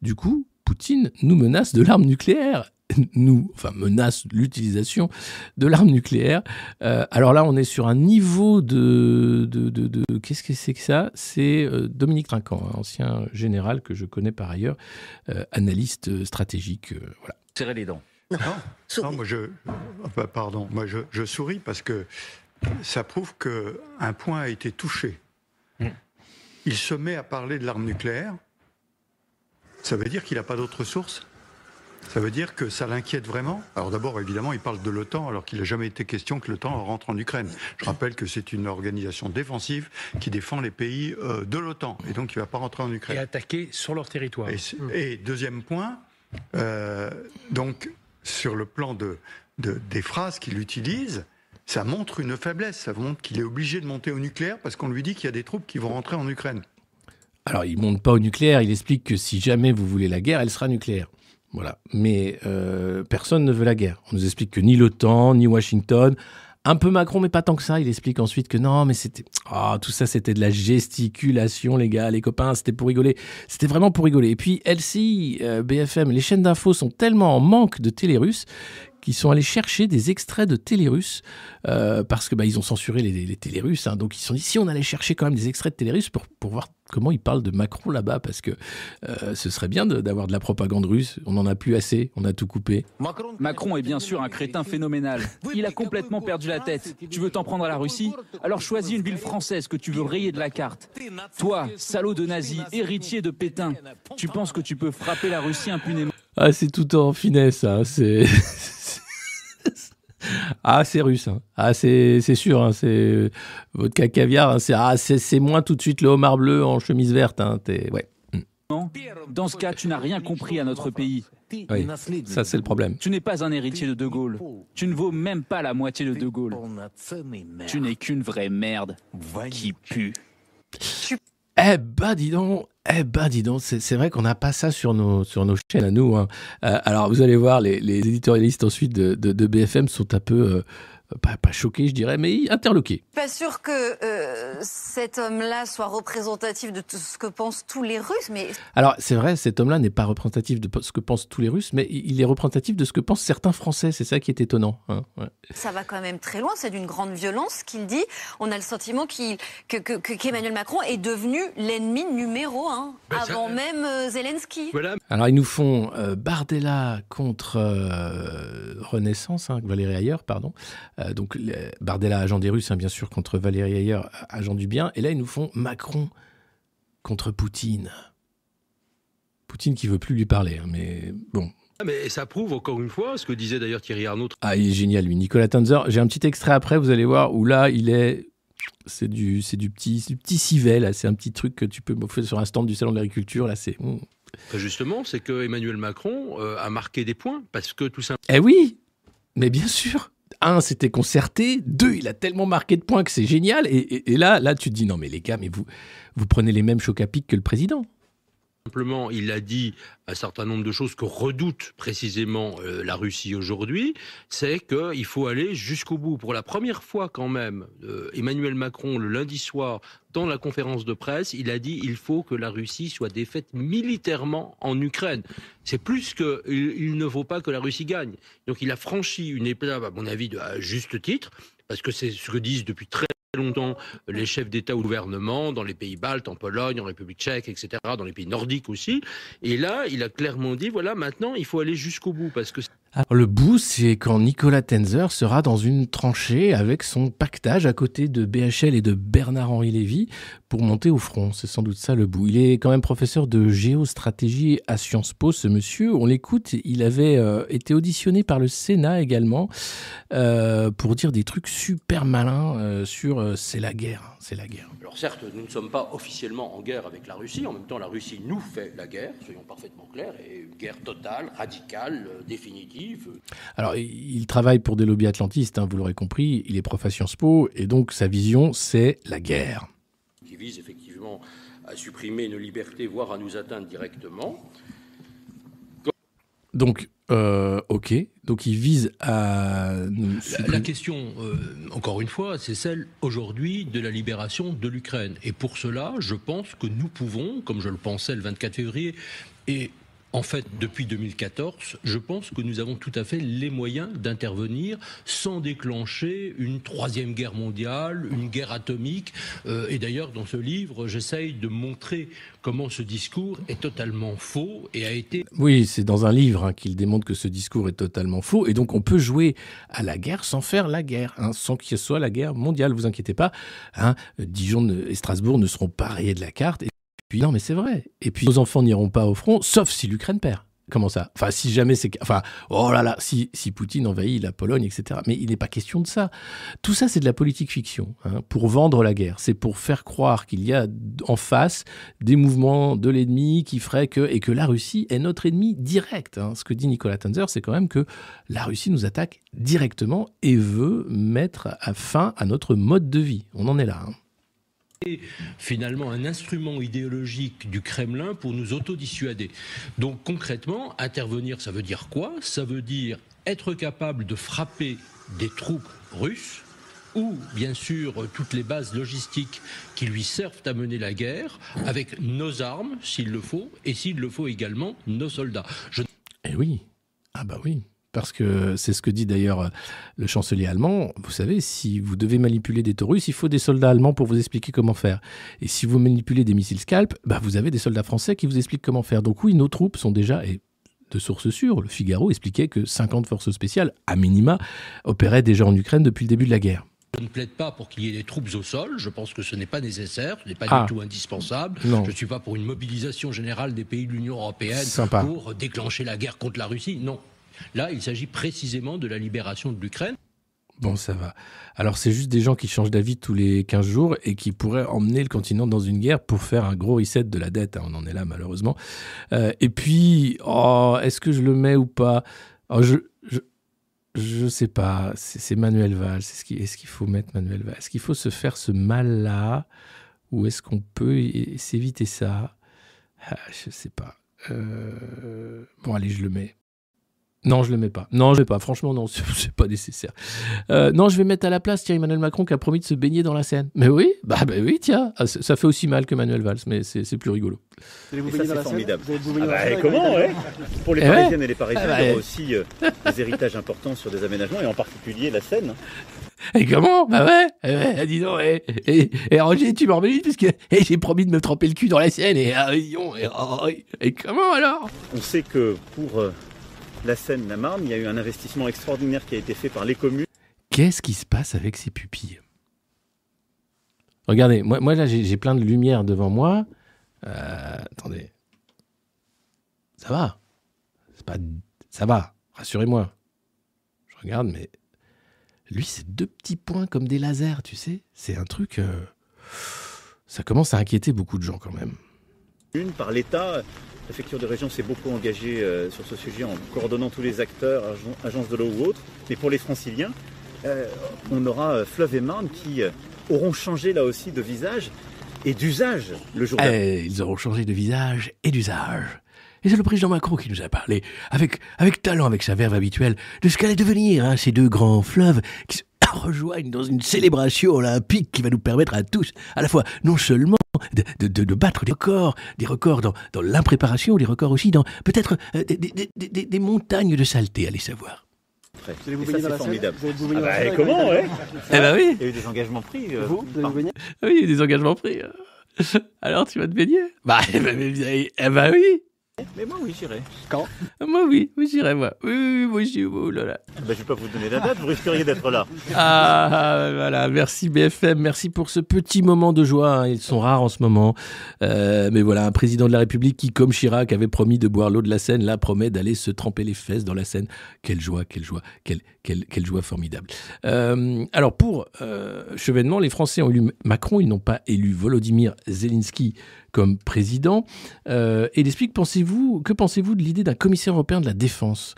du coup, Poutine nous menace de l'arme nucléaire. nous, enfin menace l'utilisation de l'arme nucléaire. Euh, alors là, on est sur un niveau de, de, de- de- qu'est-ce que c'est que ça? C'est euh, Dominique Trinquant, un ancien général que je connais par ailleurs, euh, analyste stratégique. euh, voilà. Serrer les dents. Non, non, moi je, enfin, pardon, moi je, je souris parce que ça prouve que un point a été touché. Il se met à parler de l'arme nucléaire. Ça veut dire qu'il n'a pas d'autre source. Ça veut dire que ça l'inquiète vraiment? Alors d'abord, évidemment, il parle de l'OTAN alors qu'il n'a jamais été question que l'OTAN rentre en Ukraine. Je rappelle que c'est une organisation défensive qui défend les pays euh, de l'OTAN et donc il ne va pas rentrer en Ukraine. Et attaquer sur leur territoire. Et, deuxième point, euh, donc sur le plan de, de- des phrases qu'il utilise, ça montre une faiblesse. Ça montre qu'il est obligé de monter au nucléaire parce qu'on lui dit qu'il y a des troupes qui vont rentrer en Ukraine. Alors, il monte pas au nucléaire, il explique que si jamais vous voulez la guerre, elle sera nucléaire. Voilà. Mais euh, personne ne veut la guerre. On nous explique que ni l'OTAN, ni Washington, un peu Macron, mais pas tant que ça. Il explique ensuite que non, mais c'était. Ah, tout ça, c'était de la gesticulation, les gars, les copains, c'était pour rigoler. C'était vraiment pour rigoler. Et puis, LCI, euh, BFM, les chaînes d'infos sont tellement en manque de télé qu'ils sont allés chercher des extraits de télé russes euh, parce que bah, ils ont censuré les, les télé russes. hein. donc, ils se sont dit si on allait chercher quand même des extraits de télé russes pour, pour voir comment ils parlent de Macron là-bas, parce que euh, ce serait bien de- d'avoir de, la propagande russe. On n'en a plus assez, on a tout coupé. Macron est bien sûr un crétin phénoménal. Il a complètement perdu la tête. Tu veux t'en prendre à la Russie? Alors choisis une ville française que tu veux rayer de la carte. Toi, salaud de nazi, héritier de Pétain, tu penses que tu peux frapper la Russie impunément? Ah, c'est tout en finesse, hein, c'est. Ah, c'est russe. hein. Ah, c'est c'est sûr. hein, c'est vodka caviar. hein, c'est ah, c'est c'est moins tout de suite le homard bleu en chemise verte. hein, t'es- ouais. Dans ce cas, tu n'as rien compris à notre pays. Oui, ça c'est le problème. Tu n'es pas un héritier de De Gaulle. Tu ne vaux même pas la moitié de De Gaulle. Tu n'es qu'une vraie merde qui pue. Eh bah dis donc, eh bah dis donc, c'est vrai qu'on n'a pas ça sur nos, chaînes à nous. hein. Euh, alors vous allez voir, les, éditorialistes ensuite de BFM sont un peu, euh, pas, pas choqués je dirais, mais interloqués. Pas sûr que euh, cet homme-là soit représentatif de tout ce que pensent tous les Russes, mais Alors c'est vrai, cet homme-là n'est pas représentatif de ce que pensent tous les Russes, mais il est représentatif de ce que pensent certains Français, c'est ça qui est étonnant. hein, ouais. ça va quand même très loin. C'est d'une grande violence ce qu'il dit. On a le sentiment que, que- qu'Emmanuel Macron est devenu l'ennemi numéro un, Bah, ça- avant même euh, Zelensky. Alors ils nous font euh, Bardella contre euh, Renaissance, hein, Valérie Ayer, pardon. Euh, donc Bardella, agent des Russes, hein, bien sûr, contre Valérie Ayer, agent du bien. Et là ils nous font Macron contre Poutine. Poutine qui veut plus lui parler, hein, mais bon. Ah, Mais ça prouve encore une fois ce que disait d'ailleurs Thierry Arnaud. Ah, il est génial, lui. Nicolas Tanzer. J'ai un petit extrait après, vous allez voir, où là, il est. C'est du, c'est du petit, du petit civet, là. C'est un petit truc que tu peux faire sur un stand du Salon de l'Agriculture, là. C'est. mm. Enfin, Justement, c'est que Emmanuel Macron euh, a marqué des points parce que tout simplement. Eh oui Mais bien sûr Un, c'était concerté. Deux, il a tellement marqué de points que c'est génial. Et, là, là, tu te dis, non, mais les gars, mais vous, vous prenez les mêmes chocs à pic que le président. Simplement, il a dit un certain nombre de choses que redoute précisément euh, la Russie aujourd'hui, c'est qu'il faut aller jusqu'au bout. Pour la première fois quand même, euh, Emmanuel Macron, le lundi soir, dans la conférence de presse, il a dit il faut que la Russie soit défaite militairement en Ukraine. C'est plus que il, il ne faut pas que la Russie gagne. Donc il a franchi une étape, à mon avis, à juste titre, parce que c'est ce que disent depuis très longtemps les chefs d'État ou gouvernement dans les pays baltes, en Pologne, en République tchèque, etc., dans les pays nordiques aussi. Et là, il a clairement dit, voilà, maintenant, il faut aller jusqu'au bout, parce que Alors, le bout, c'est quand Nicolas Tenzer sera dans une tranchée avec son pactage à côté de BHL et de Bernard-Henri Lévy pour monter au front. C'est sans doute ça le bout. Il est quand même professeur de géostratégie à Sciences Po, ce monsieur. On l'écoute. Il avait euh, été auditionné par le Sénat également euh, pour dire des trucs super malins euh, sur c'est la guerre. hein, C'est la guerre. Alors certes, nous ne sommes pas officiellement en guerre avec la Russie, en même temps la Russie nous fait la guerre, soyons parfaitement clairs, et une guerre totale, radicale, définitive. Alors, il il travaille pour des lobbies atlantistes, hein, vous l'aurez compris. Il est prof à Sciences Po et donc sa vision, c'est la guerre. Vise effectivement à supprimer nos libertés, voire à nous atteindre directement. Donc, euh, ok. Donc, il vise à nous. La, la question, euh, encore une fois, c'est celle aujourd'hui de la libération de l'Ukraine. Et pour cela, je pense que nous pouvons, comme je le pensais le 24 février, et En fait, depuis 2014, je pense que nous avons tout à fait les moyens d'intervenir sans déclencher une troisième guerre mondiale, une guerre atomique. Euh, et d'ailleurs, dans ce livre, j'essaye de montrer comment ce discours est totalement faux et a été Oui, c'est dans un livre hein, qu'il démontre que ce discours est totalement faux. Et donc, on peut jouer à la guerre sans faire la guerre, hein, sans qu'il soit la guerre mondiale. Vous inquiétez pas. hein. Dijon et Strasbourg ne seront pas rayés de la carte. Puis, non, mais c'est vrai. Et puis, nos enfants n'iront pas au front, sauf si l'Ukraine perd. Comment ça? Enfin, si jamais c'est. Enfin, oh là là, si, si Poutine envahit la Pologne, etc. Mais il n'est pas question de ça. Tout ça, c'est de la politique fiction, hein, pour vendre la guerre. C'est pour faire croire qu'il y a en face des mouvements de l'ennemi qui feraient que. et que la Russie est notre ennemi direct. hein. Ce que dit Nicolas Tanzer, c'est quand même que la Russie nous attaque directement et veut mettre fin à notre mode de vie. On en est là. hein. Finalement un instrument idéologique du Kremlin pour nous autodissuader. Donc concrètement, intervenir, ça veut dire quoi? Ça veut dire être capable de frapper des troupes russes ou bien sûr toutes les bases logistiques qui lui servent à mener la guerre avec nos armes s'il le faut et s'il le faut également nos soldats. Eh oui. Ah bah oui. Parce que c'est ce que dit d'ailleurs euh, le chancelier allemand. Vous savez, si vous devez manipuler des taurus, il faut des soldats allemands pour vous expliquer comment faire. Et si vous manipulez des missiles Scalp, bah vous avez des soldats français qui vous expliquent comment faire. Donc oui, nos troupes sont déjà, et de sources sûres, le Figaro expliquait que 50 forces spéciales, à minima, opéraient déjà en Ukraine depuis le début de la guerre. Je ne plaide pas pour qu'il y ait des troupes au sol. Je pense que ce n'est pas nécessaire, ce n'est pas Ah. du tout indispensable. Non. Je ne suis pas pour une mobilisation générale des pays de l'Union européenne Sympa. pour déclencher la guerre contre la Russie. Non. Là, il s'agit précisément de la libération de l'Ukraine. Bon, ça va. Alors, c'est juste des gens qui changent d'avis tous les 15 jours et qui pourraient emmener le continent dans une guerre pour faire un gros reset de la dette. hein. On en est là, malheureusement. Euh, et puis, oh, est-ce que je le mets ou pas? Oh, Je je, je sais pas. C'est Manuel Valls. Est-ce qu'il qu'il faut mettre Manuel Valls? Est-ce qu'il faut se faire ce mal-là? Ou est-ce qu'on peut s'éviter ça? Ah, Je sais pas. Euh, Bon, allez, je le mets. Non, je le mets pas. Non, je le mets pas. Franchement, non, c'est pas nécessaire. Euh, non, je vais mettre à la place tiens, Emmanuel Macron qui a promis de se baigner dans la Seine. Mais oui, bah, bah oui, tiens. Ah, ça fait aussi mal que Manuel Valls, mais c'est plus rigolo. Et ça, c'est formidable. Ah Ah bah, comment, ouais Pour les Eh ouais. Parisiennes et les Parisiens, Ah bah, il y eh. aura aussi euh, des héritages importants sur des aménagements, et en particulier la Seine. Et comment Bah ouais, eh ouais, dis donc, et, et, et Roger, tu une, puisque eh, j'ai promis de me tremper le cul dans la Seine, et, ah, et, oh, et- et comment alors? On sait que pour euh, la Seine-la-Marne, il y a eu un investissement extraordinaire qui a été fait par les communes. Qu'est-ce qui se passe avec ces pupilles? Regardez, moi, là j'ai plein de lumière devant moi. Euh, attendez. Ça va? Pas. Ça va. Rassurez-moi. Je regarde, mais lui, c'est deux petits points comme des lasers, tu sais. C'est un truc. euh, Ça commence à inquiéter beaucoup de gens quand même. Une par l'État. La préfecture de région s'est beaucoup engagée euh, sur ce sujet en coordonnant tous les acteurs, agen- agences de l'eau ou autres. Mais pour les franciliens, euh, on aura euh, Fleuve et Marne qui auront changé là aussi de visage et d'usage le jour. Eh, ils auront changé de visage et d'usage. Et c'est le président Macron qui nous a parlé, avec, avec talent, avec sa verve habituelle, de ce qu'allait devenir hein, ces deux grands fleuves qui rejoignent dans une célébration olympique qui va nous permettre à tous, à la fois, non seulement de, de- de- de battre des records, des records dans, dans l'impréparation, des records aussi dans peut-être euh, des, des- des- des- montagnes de saleté, allez savoir. Et ça, c'est formidable. Ah bah, et comment, ouais Eh ben oui. Il y a eu des engagements pris. euh, Vous, vous allez vous baigner Oui, il y a des engagements pris. Alors, tu vas te baigner? Bah, eh ben, eh ben oui. Mais moi, oui, j'irai. Quand? Moi, oui, oui, j'irai, moi. Oui, oui, oui, moi, j'y oh là là. Bah, je vais pas vous donner la date, vous risqueriez d'être là. Ah, voilà, merci BFM, merci pour ce petit moment de joie. hein. Ils sont rares en ce moment. Euh, mais voilà, un président de la République qui, comme Chirac, avait promis de boire l'eau de la Seine, là, promet d'aller se tremper les fesses dans la Seine. Quelle joie, quelle joie, quelle, quelle, quelle joie formidable. Euh, alors, pour euh, Chevènement, les Français ont élu Macron, ils n'ont pas élu Volodymyr Zelensky comme président. Euh, et il explique, pensez-vous, que pensez-vous de l'idée d'un commissaire européen de la défense?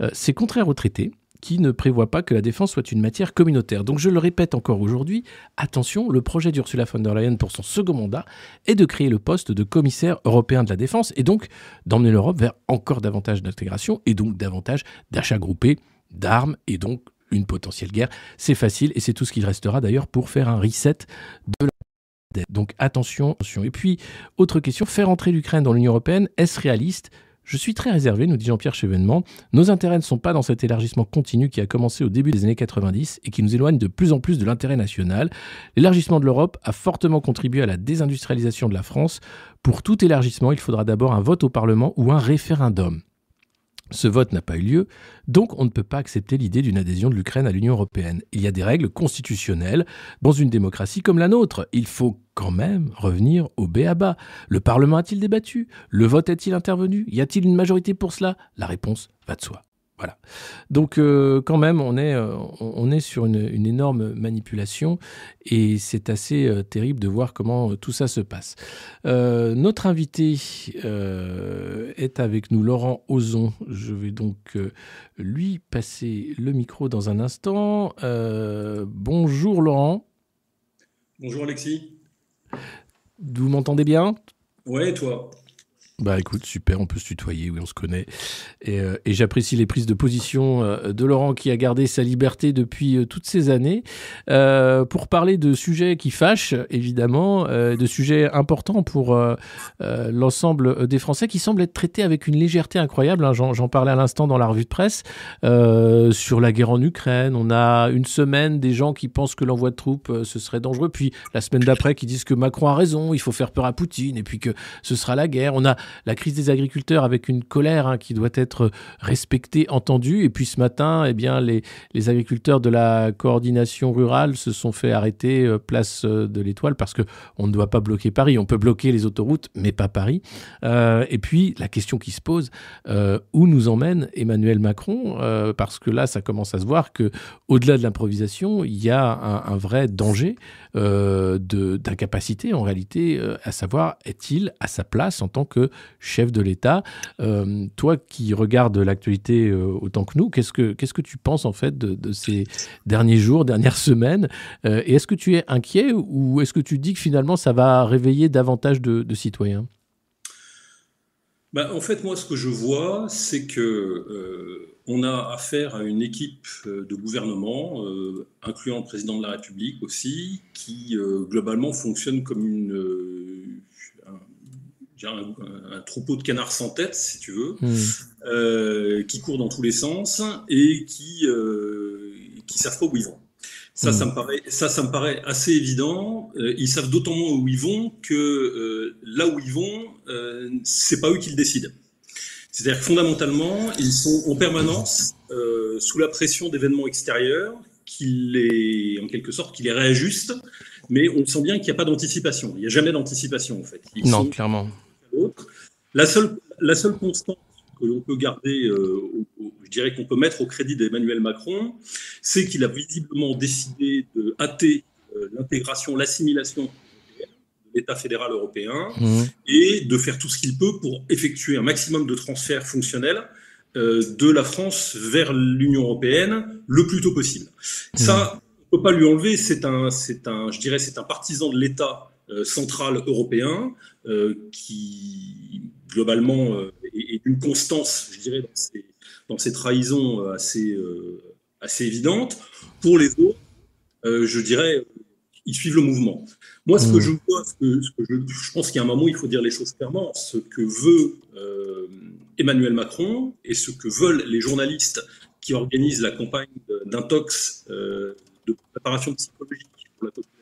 Euh, C'est contraire au traité qui ne prévoit pas que la défense soit une matière communautaire. Donc je le répète encore aujourd'hui, attention, le projet d'Ursula von der Leyen pour son second mandat est de créer le poste de commissaire européen de la défense et donc d'emmener l'Europe vers encore davantage d'intégration et donc davantage d'achats groupés d'armes et donc une potentielle guerre. C'est facile et c'est tout ce qu'il restera d'ailleurs pour faire un reset de la Donc attention, attention. Et puis, autre question, faire entrer l'Ukraine dans l'Union européenne, est-ce réaliste? Je suis très réservé, nous dit Jean-Pierre Chevènement. Nos intérêts ne sont pas dans cet élargissement continu qui a commencé au début des années 90 et qui nous éloigne de plus en plus de l'intérêt national. L'élargissement de l'Europe a fortement contribué à la désindustrialisation de la France. Pour tout élargissement, il faudra d'abord un vote au Parlement ou un référendum. Ce vote n'a pas eu lieu, donc on ne peut pas accepter l'idée d'une adhésion de l'Ukraine à l'Union européenne. Il y a des règles constitutionnelles dans une démocratie comme la nôtre. Il faut quand même revenir au B à bas. Le Parlement a-t-il débattu? Le vote est-il intervenu? Y a-t-il une majorité pour cela? La réponse va de soi. Voilà. Donc euh, quand même, on est, euh, on est sur une, une énorme manipulation et c'est assez euh, terrible de voir comment tout ça se passe. Notre invité est avec nous, Laurent Ozon. Je vais donc lui passer le micro dans un instant. Bonjour Laurent. Bonjour Alexis. Vous m'entendez bien? Ouais, et toi? Bah écoute, super, on peut se tutoyer, oui, on se connaît. Et, euh, j'apprécie les prises de position euh, de Laurent qui a gardé sa liberté depuis euh, toutes ces années pour parler de sujets qui fâchent, évidemment, de sujets importants pour l'ensemble des Français qui semblent être traités avec une légèreté incroyable. hein. J'en parlais à l'instant dans la revue de presse sur la guerre en Ukraine. On a une semaine des gens qui pensent que l'envoi de troupes, ce serait dangereux. Puis la semaine d'après, qui disent que Macron a raison, il faut faire peur à Poutine et puis que ce sera la guerre. On a la crise des agriculteurs avec une colère hein, qui doit être respectée, entendue. Et puis ce matin, eh bien, les, agriculteurs de la coordination rurale se sont fait arrêter euh, place euh, de l'Étoile parce que on ne doit pas bloquer Paris. On peut bloquer les autoroutes, mais pas Paris. Euh, et puis la question qui se pose, où nous emmène Emmanuel Macron Parce que là, ça commence à se voir que au-delà de l'improvisation, il y a un, vrai danger d'incapacité en réalité, à savoir est-il à sa place en tant que chef de l'État. Euh, Toi qui regardes l'actualité euh, autant que nous, qu'est-ce que que tu penses en fait de, ces derniers jours, dernières semaines? Euh, Et est-ce que tu es inquiet ou est-ce que tu dis que finalement ça va réveiller davantage de, citoyens? Bah, en fait, moi, ce que je vois, c'est que on a affaire à une équipe de gouvernement, incluant le président de la République aussi, qui globalement fonctionne comme une, un, troupeau de canards sans tête, si tu veux, euh, qui court dans tous les sens et qui euh, qui savent pas où ils vont. Ça, ça me paraît, ça, ça me paraît assez évident. Euh, ils savent d'autant moins où ils vont que euh, là où ils vont, c'est pas eux qui le décident. C'est-à-dire que fondamentalement, ils sont en permanence sous la pression d'événements extérieurs qui les, en quelque sorte, qui les réajustent. Mais on sent bien qu'il n'y a pas d'anticipation. Il n'y a jamais d'anticipation en fait. Ils Non, sont- clairement. La seule, la seule constante que l'on peut garder, euh, au- je dirais qu'on peut mettre au crédit d'Emmanuel Macron, c'est qu'il a visiblement décidé de hâter euh, l'intégration, l'assimilation de l'État fédéral européen Mhm. et de faire tout ce qu'il peut pour effectuer un maximum de transferts fonctionnels euh, de la France vers l'Union européenne le plus tôt possible. Ça, on peut pas lui enlever. C'est un, c'est un, je dirais, c'est un partisan de l'État central européen euh, qui globalement euh, est, d'une constance, je dirais, dans ses trahisons euh, assez, euh, assez évidentes. Pour les autres, euh, je dirais, ils suivent le mouvement. Moi, ce que Mhm. je vois, ce que, ce que je, je pense qu'il y a un moment où il faut dire les choses clairement. Ce que veut euh, Emmanuel Macron et ce que veulent les journalistes qui organisent la campagne d'intox, euh, de préparation psychologique pour la population,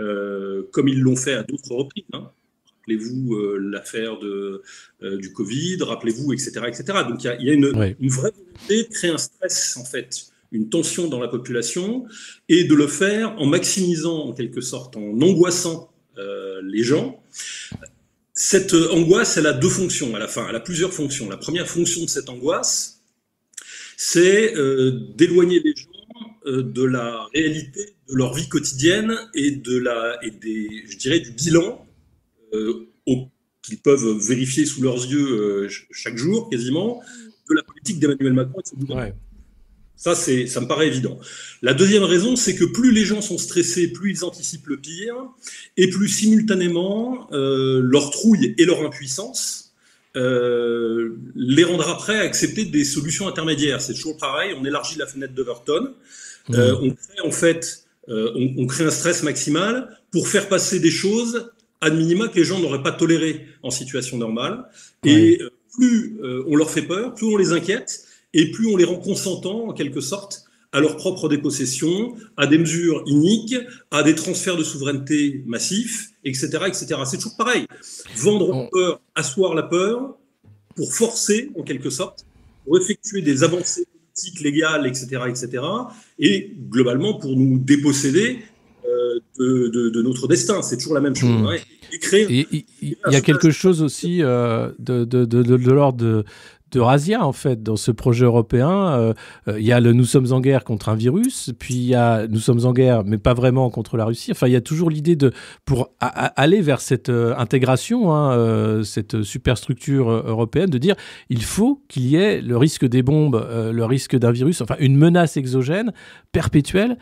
euh, comme ils l'ont fait à d'autres reprises. hein. Rappelez-vous euh, l'affaire de, euh, du Covid, rappelez-vous, etc., etc. Donc il y a, il y a une, vraie volonté de créer un stress, en fait, une tension dans la population, et de le faire en maximisant, en quelque sorte, en angoissant les gens. Cette angoisse, elle a deux fonctions à la fin, elle a plusieurs fonctions. La première fonction de cette angoisse, c'est d'éloigner les gens de la réalité de leur vie quotidienne et de la et des je dirais du bilan euh, qu'ils peuvent vérifier sous leurs yeux euh, ch- chaque jour quasiment de la politique d'Emmanuel Macron et de son gouvernement. Ça, c'est, ça me paraît évident. La deuxième raison, c'est que plus les gens sont stressés, plus ils anticipent le pire, et plus simultanément euh, leur trouille et leur impuissance euh, les rendra prêts à accepter des solutions intermédiaires. C'est toujours pareil. On élargit la fenêtre d'Overton. Euh, on crée en fait, euh, on, on crée un stress maximal pour faire passer des choses ad minima que les gens n'auraient pas tolérées en situation normale. Et euh, plus euh, on leur fait peur, plus on les inquiète, et plus on les rend consentants, en quelque sorte, à leur propre dépossession, à des mesures iniques, à des transferts de souveraineté massifs, etc. etc. C'est toujours pareil. Vendre la peur, asseoir la peur, pour forcer, en quelque sorte, pour effectuer des avancées légales, etc., etc., et globalement pour nous déposséder euh, de, de- de notre destin. C'est toujours la même chose. Hmm. hein. Et créer- Et il y a quelque chose aussi euh, de, de, de, de, de l'ordre de, de razzia, en fait, dans ce projet européen. Euh, euh, Il y a le nous sommes en guerre contre un virus, puis il y a nous sommes en guerre, mais pas vraiment contre la Russie. Enfin, il y a toujours l'idée de, pour aller vers cette euh, intégration, hein, cette superstructure européenne, de dire il faut qu'il y ait le risque des bombes, le risque d'un virus, enfin une menace exogène perpétuelle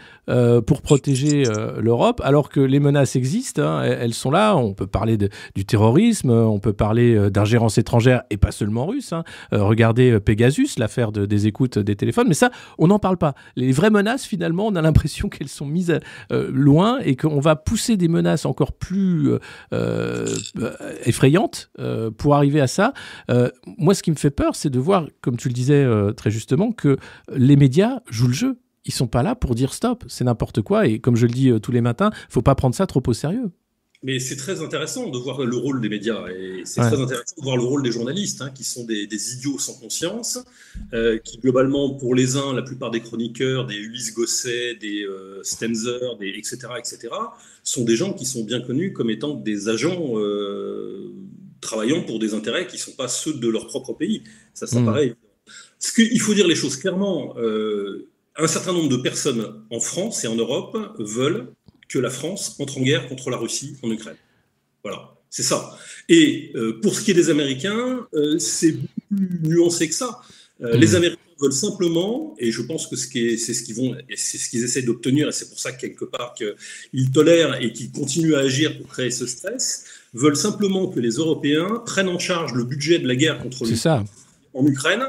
pour protéger l'Europe, alors que les menaces existent, hein, elles sont là. On peut parler de- du terrorisme, on peut parler d'ingérence étrangère et pas seulement russe. hein. Regardez euh, Pegasus, l'affaire de- des écoutes des téléphones, mais ça, on n'en parle pas. Les vraies menaces, finalement, on a l'impression qu'elles sont mises euh, loin et qu'on va pousser des menaces encore plus euh, effrayantes pour arriver à ça. Moi, ce qui me fait peur, c'est de voir, comme tu le disais très justement, que les médias jouent le jeu. Ils sont pas là pour dire stop, c'est n'importe quoi. Et comme je le dis tous les matins, faut pas prendre ça trop au sérieux. Mais c'est très intéressant de voir le rôle des médias et c'est Ouais. très intéressant de voir le rôle des journalistes, hein, qui sont des, des idiots sans conscience, euh, qui globalement, pour les uns, la plupart des chroniqueurs, des Ulysse Gosset, des euh, Stenzer, des, etc., etc., sont des gens qui sont bien connus comme étant des agents euh, travaillant pour des intérêts qui ne sont pas ceux de leur propre pays. Ça, ça Mm. paraît évident. Ce que- il faut dire les choses clairement. euh, un certain nombre de personnes en France et en Europe veulent que la France entre en guerre contre la Russie en Ukraine. Voilà, c'est ça. Et euh, pour ce qui est des Américains, euh, c'est plus nuancé que ça. Euh, Mhm. Les Américains veulent simplement, et je pense que c'est ce qu'ils vont, c'est ce qu'ils essaient d'obtenir, et c'est pour ça que quelque part qu'ils tolèrent et qu'ils continuent à agir pour créer ce stress, veulent simplement que les Européens prennent en charge le budget de la guerre contre l'Ukraine ça. en Ukraine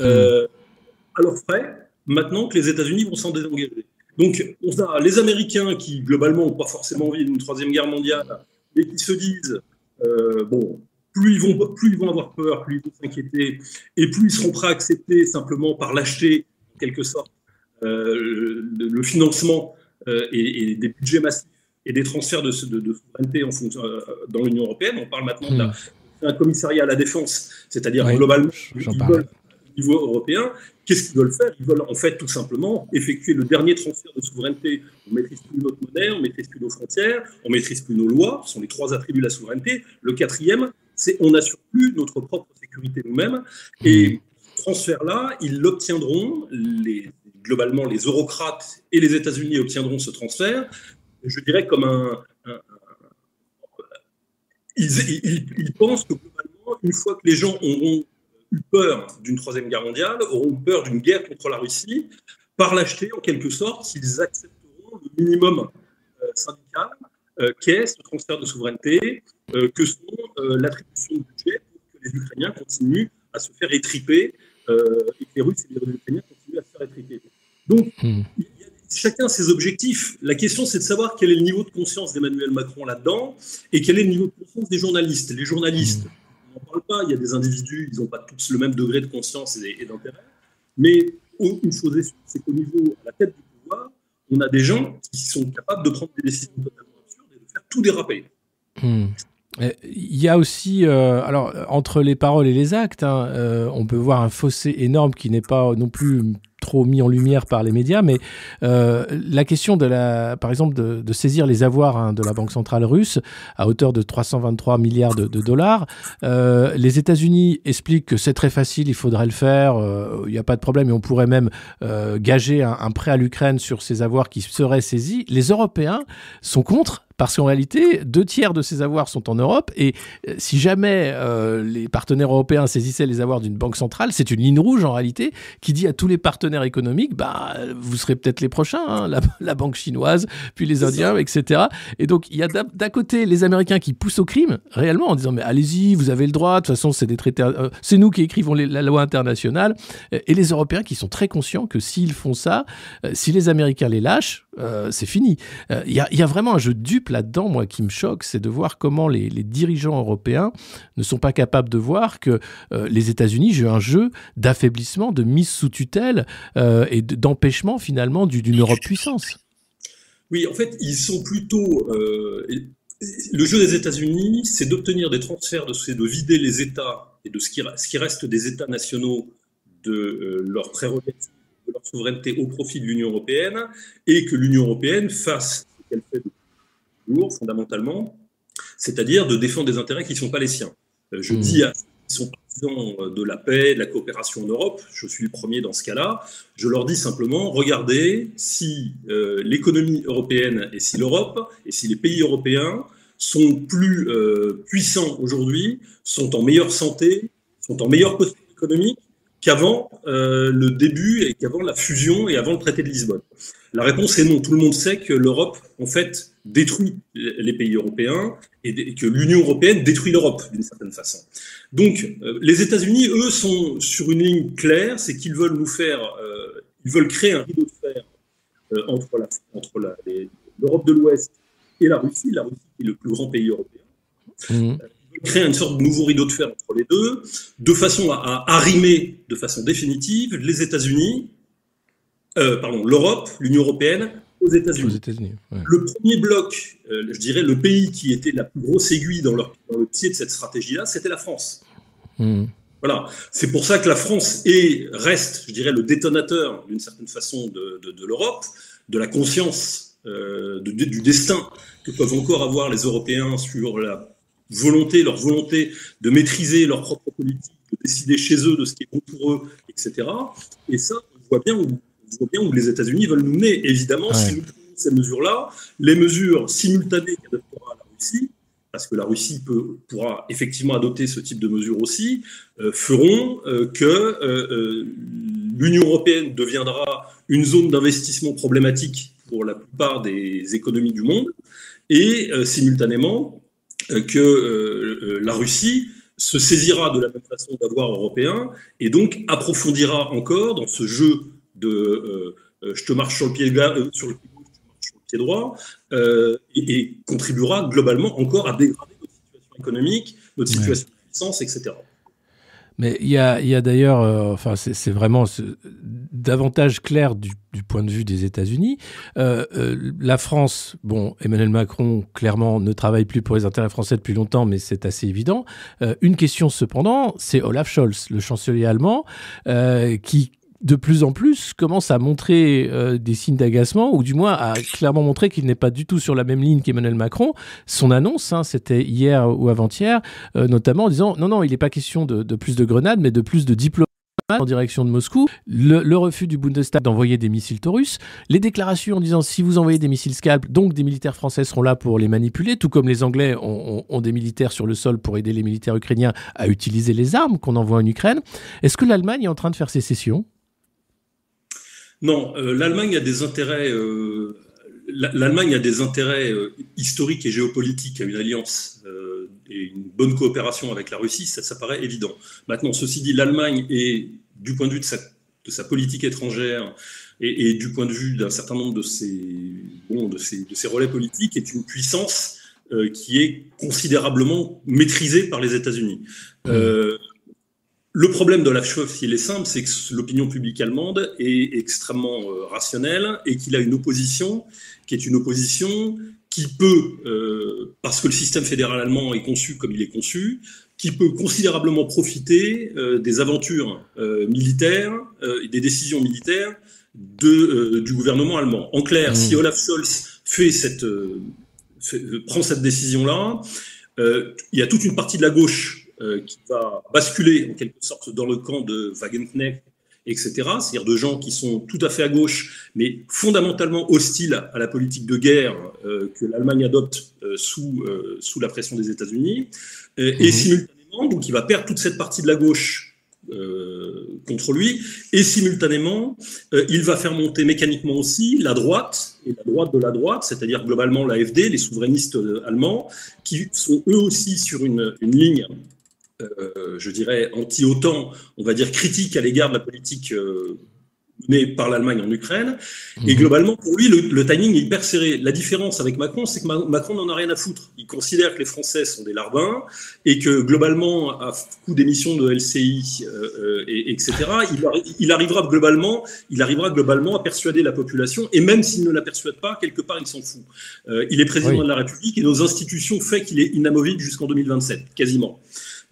euh, à leurs frais, maintenant que les États-Unis vont s'en désengager. Donc, on a les Américains qui, globalement, n'ont pas forcément envie d'une troisième guerre mondiale, mais qui se disent, euh, bon, plus ils, vont, plus ils vont avoir peur, plus ils vont s'inquiéter, et plus ils seront prêts à accepter simplement par lâcher, en quelque sorte, euh, le, le financement euh, et, et des budgets massifs et des transferts de, de, de souveraineté en fonction, dans l'Union européenne. On parle maintenant d'un un commissariat à la défense, c'est-à-dire Oui, globalement, au niveau européen, qu'est-ce qu'ils veulent faire? Ils veulent en fait tout simplement effectuer le dernier transfert de souveraineté. On maîtrise plus notre monnaie, on maîtrise plus nos frontières, on maîtrise plus nos lois. Ce sont les trois attributs de la souveraineté. Le quatrième, c'est on n'assure plus notre propre sécurité nous-mêmes. Et ce transfert-là, ils l'obtiendront. Les, globalement, les eurocrates et les États-Unis obtiendront ce transfert. Je dirais comme un, un- ils, ils- ils pensent que globalement, une fois que les gens auront eu peur d'une troisième guerre mondiale, auront eu peur d'une guerre contre la Russie, par l'acheter en quelque sorte, s'ils accepteront le minimum euh, syndical euh, qu'est ce transfert de souveraineté, euh, que sont l'attribution de budget pour que les Ukrainiens continuent à se faire étriper et que les Russes et les Ukrainiens continuent à se faire étriper. Donc, chacun ses objectifs. La question, c'est de savoir quel est le niveau de conscience d'Emmanuel Macron là-dedans et quel est le niveau de conscience des journalistes. Les journalistes, on n'en parle pas, il y a des individus, ils n'ont pas tous le même degré de conscience et, d'intérêt. Mais une chose est sûre, c'est qu'au niveau, à la tête du pouvoir, on a des gens qui sont capables de prendre des décisions totalement absurdes et de faire tout déraper. Hmm. Euh, Il y a aussi, euh, alors entre les paroles et les actes, hein, euh, on peut voir un fossé énorme qui n'est pas non plus trop mis en lumière par les médias, mais euh, la question de la, par exemple, de, de saisir les avoirs hein, de la Banque centrale russe à hauteur de 323 milliards de, de dollars, euh, les États-Unis expliquent que c'est très facile, il faudrait le faire, euh, il n'y a pas de problème, et on pourrait même euh, gager un, un prêt à l'Ukraine sur ces avoirs qui seraient saisis. Les Européens sont contre parce qu'en réalité, deux tiers de ces avoirs sont en Europe et euh, si jamais euh, les partenaires européens saisissaient les avoirs d'une banque centrale, c'est une ligne rouge en réalité qui dit à tous les partenaires économiques, bah, vous serez peut-être les prochains, hein, la, la banque chinoise, puis les Indiens, etc. Et donc il y a d'un côté les Américains qui poussent au crime réellement en disant mais allez-y, vous avez le droit, de toute façon c'est des traités, euh, c'est nous qui écrivons les- la loi internationale, et les Européens qui sont très conscients que s'ils font ça, euh, si les Américains les lâchent, euh, c'est fini. Euh, Il y, a, il y a vraiment un jeu dupe là-dedans, moi, qui me choque, c'est de voir comment les, dirigeants européens ne sont pas capables de voir que euh, les États-Unis jouent un jeu d'affaiblissement, de mise sous tutelle euh, et de- d'empêchement finalement du- d'une Europe puissance. Oui, en fait, ils sont plutôt. euh, le jeu des États-Unis, c'est d'obtenir des transferts, de, c'est de vider les États et de ce qui, ce qui reste des États nationaux de euh, leurs prérogatives, de leur souveraineté au profit de l'Union européenne, et que l'Union européenne fasse ce qu'elle fait depuis toujours, fondamentalement, c'est-à-dire de défendre des intérêts qui ne sont pas les siens. Euh, Je dis à ceux qui sont partisans de la paix, de la coopération en Europe, je suis le premier dans ce cas-là, je leur dis simplement, regardez si euh, l'économie européenne et si l'Europe et si les pays européens sont plus euh, puissants aujourd'hui, sont en meilleure santé, sont en meilleure posture économique qu'avant euh, le début et qu'avant la fusion et avant le traité de Lisbonne. La réponse est non. Tout le monde sait que l'Europe, en fait, détruit les pays européens et que l'Union européenne détruit l'Europe d'une certaine façon. Donc, euh, les États-Unis, eux, sont sur une ligne claire, c'est qu'ils veulent nous faire, euh, ils veulent créer un rideau de fer entre l'Europe de l'Ouest et la Russie, la Russie est le plus grand pays européen créer une sorte de nouveau rideau de fer entre les deux, de façon à, à arrimer de façon définitive les États-Unis, euh, pardon, l'Europe, l'Union européenne aux États-Unis. États-Unis. ouais. Le premier bloc, euh, je dirais le pays qui était la plus grosse aiguille dans, leur- dans le pied de cette stratégie-là, c'était la France. Mhm. Voilà, c'est pour ça que la France est, reste, je dirais, le détonateur d'une certaine façon de, de- de l'Europe, de la conscience, euh, de- du destin que peuvent encore avoir les Européens sur la volonté, leur volonté de maîtriser leur propre politique, de décider chez eux de ce qui est bon pour eux, etc. Et ça, on voit bien où, on voit bien où les États-Unis veulent nous mener. Évidemment, si Ouais. nous prenons ces mesures-là, les mesures simultanées qu'adoptera la Russie, parce que la Russie peut, pourra effectivement adopter ce type de mesures aussi, euh, feront euh, que euh, l'Union européenne deviendra une zone d'investissement problématique pour la plupart des économies du monde, et simultanément que euh, euh, la Russie se saisira de la même façon d'avoir européen et donc approfondira encore dans ce jeu de euh, euh, je te marche sur le pied, euh, sur le pied gauche, je te marche sur le pied droit, euh, et, et contribuera globalement encore à dégrader notre situation économique, notre Ouais. situation de puissance, etc. Mais il y a, y a d'ailleurs, euh, enfin, c'est vraiment davantage clair du, du point de vue des États-Unis. Euh, euh, la France, bon, Emmanuel Macron, clairement, ne travaille plus pour les intérêts français depuis longtemps, mais c'est assez évident. Euh, une question, cependant, c'est Olaf Scholz, le chancelier allemand, euh, qui de plus en plus commence à montrer euh, des signes d'agacement, ou du moins à clairement montrer qu'il n'est pas du tout sur la même ligne qu'Emmanuel Macron. Son annonce, hein, c'était hier ou avant-hier, euh, notamment en disant non, non, il n'est pas question de, plus de grenades, mais de plus de diplomates en direction de Moscou, le, refus du Bundestag d'envoyer des missiles taurus, les déclarations en disant si vous envoyez des missiles Scalp, donc des militaires français seront là pour les manipuler, tout comme les Anglais ont des militaires sur le sol pour aider les militaires ukrainiens à utiliser les armes qu'on envoie en Ukraine. Est-ce que l'Allemagne est en train de faire sécession? Non, euh, l'Allemagne a des intérêts. euh, la- L'Allemagne a des intérêts euh, historiques et géopolitiques à une alliance et une bonne coopération avec la Russie, ça, ça paraît évident. Maintenant, ceci dit, l'Allemagne est, du point de vue de sa, de sa politique étrangère et, du point de vue d'un certain nombre de ses, relais politiques, est une puissance qui est considérablement maîtrisée par les États-Unis. Le problème de la Scholz, il est simple, c'est que l'opinion publique allemande est extrêmement euh, rationnelle et qu'il a une opposition qui est une opposition qui peut, euh, parce que le système fédéral allemand est conçu comme il est conçu, qui peut considérablement profiter euh, des aventures euh, militaires euh, et des décisions militaires de, euh, du gouvernement allemand. En clair, Mmh. si Olaf Scholz fait cette, fait- prend cette décision-là, euh, il y a toute une partie de la gauche qui va basculer en quelque sorte dans le camp de Wagenknecht, etc. C'est-à-dire de gens qui sont tout à fait à gauche, mais fondamentalement hostiles à la politique de guerre euh, que l'Allemagne adopte euh, sous, euh, sous la pression des États-Unis. Euh, Et Mhm. simultanément, donc il va perdre toute cette partie de la gauche euh, contre lui, et simultanément, euh, il va faire monter mécaniquement aussi la droite, et la droite de la droite, c'est-à-dire globalement l'AFD, les souverainistes euh, allemands, qui sont eux aussi sur une, une ligne, euh, je dirais, anti-OTAN, on va dire critique à l'égard de la politique euh, menée par l'Allemagne en Ukraine. Et globalement, pour lui, le, le timing est hyper serré. La différence avec Macron, c'est que Ma- Macron n'en a rien à foutre. Il considère que les Français sont des larbins et que globalement, à coup d'émissions de LCI, euh, et, etc., il, arri- il arrivera globalement, il arrivera globalement à persuader la population. Et même s'il ne la persuade pas, quelque part, il s'en fout. Il est président Oui. de la République et nos institutions fait qu'il est inamovible jusqu'en 2027, quasiment.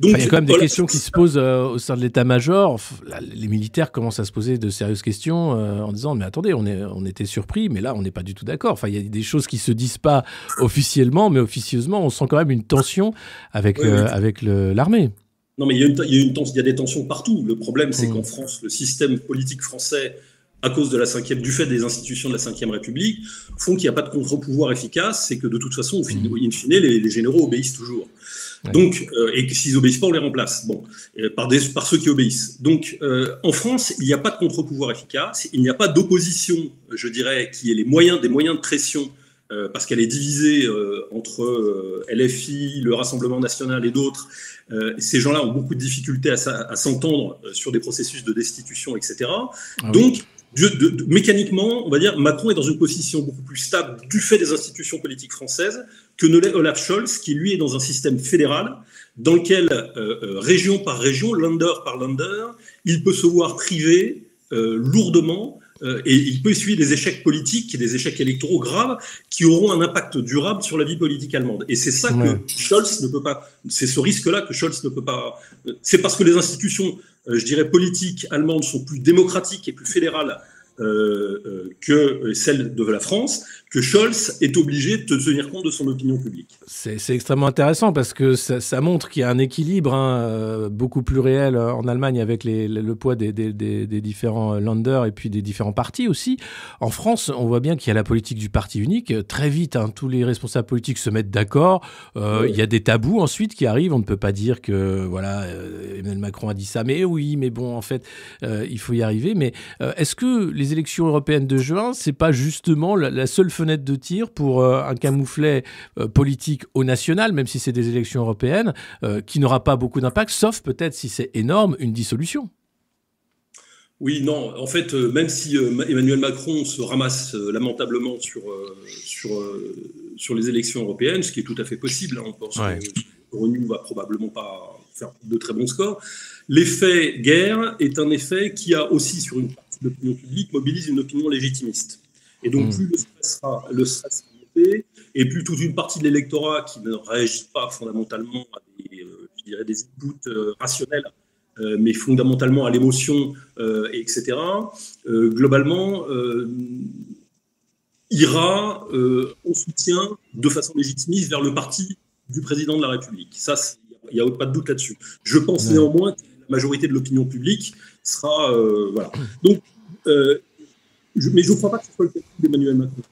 Donc, Enfin, il y a quand même des voilà. questions qui se posent euh, au sein de l'état-major. Là, Les militaires commencent à se poser de sérieuses questions euh, en disant mais attendez, on, est, on était surpris, mais là on n'est pas du tout d'accord. Enfin, il y a des choses qui se disent pas officiellement, mais officieusement, on sent quand même une tension avec, oui. euh, avec l'armée. Non, mais il y a, une, il y a une tens- il y a des tensions partout. Le problème, c'est Mm. qu'en France, le système politique français, à cause de la cinquième, du fait des institutions de la Ve République, font qu'il n'y a pas de contre-pouvoir efficace. C'est que de toute façon, fin- in fine, les, les généraux obéissent toujours. Donc, euh, et que s'ils obéissent pas, on les remplace. Bon, euh, par, des, par ceux qui obéissent. Donc, euh, en France, il n'y a pas de contre-pouvoir efficace. Il n'y a pas d'opposition, je dirais, qui ait les moyens, des moyens de pression, parce qu'elle est divisée entre LFI, le Rassemblement national et d'autres. Ces gens-là ont beaucoup de difficultés à, s'entendre sur des processus de destitution, etc. Ah Donc, de- de- mécaniquement, on va dire, Macron est dans une position beaucoup plus stable du fait des institutions politiques françaises que ne l'est Olaf Scholz, qui lui est dans un système fédéral dans lequel, euh, euh, région par région, lander par lander, il peut se voir privé euh, lourdement euh, et il peut essuyer des échecs politiques et des échecs électoraux graves qui auront un impact durable sur la vie politique allemande. Et c'est ça Ouais. que Scholz ne peut pas, c'est ce risque-là que Scholz ne peut pas. euh, C'est parce que les institutions, je dirais, politiques allemandes sont plus démocratiques et plus fédérales euh, euh, que celles de la France que Scholz est obligé de tenir compte de son opinion publique. C'est extrêmement intéressant parce que ça, ça montre qu'il y a un équilibre hein, euh, beaucoup plus réel euh, en Allemagne avec les- le, le poids des, des- des- des différents euh, Länder et puis des différents partis aussi. En France, on voit bien qu'il y a la politique du parti unique. Très vite, hein, tous les responsables politiques se mettent d'accord. Euh, Il y a des tabous ensuite qui arrivent. On ne peut pas dire que voilà, Emmanuel Macron a dit ça, mais oui, mais bon, en fait, euh, il faut y arriver. Mais euh, est-ce que les élections européennes de juin, c'est pas justement la, la seule fenêtre de tir pour euh, un camouflet euh, politique au national, même si c'est des élections européennes, euh, qui n'aura pas beaucoup d'impact, sauf peut-être si c'est énorme, une dissolution Oui, non, en fait, même si Ma- Emmanuel Macron se ramasse lamentablement sur, sur, sur les élections européennes, ce qui est tout à fait possible, hein, on pense Ouais. que Renew va probablement pas faire de très bons scores, l'effet guerre est un effet qui a aussi, sur une partie de l'opinion publique, mobilise une opinion légitimiste. Et donc, Mm. plus le stress sera, le stress sera monté, et plus toute une partie de l'électorat qui ne réagit pas fondamentalement à des, euh, je dirais, des inputs euh, rationnels, euh, mais fondamentalement à l'émotion, euh, etc., globalement, ira en soutien de façon légitimiste vers le parti du président de la République. Ça, il n'y a pas de doute là-dessus. Je pense néanmoins que la majorité de l'opinion publique sera. voilà. Donc, je- mais je ne crois pas que ce soit le cas d'Emmanuel Macron.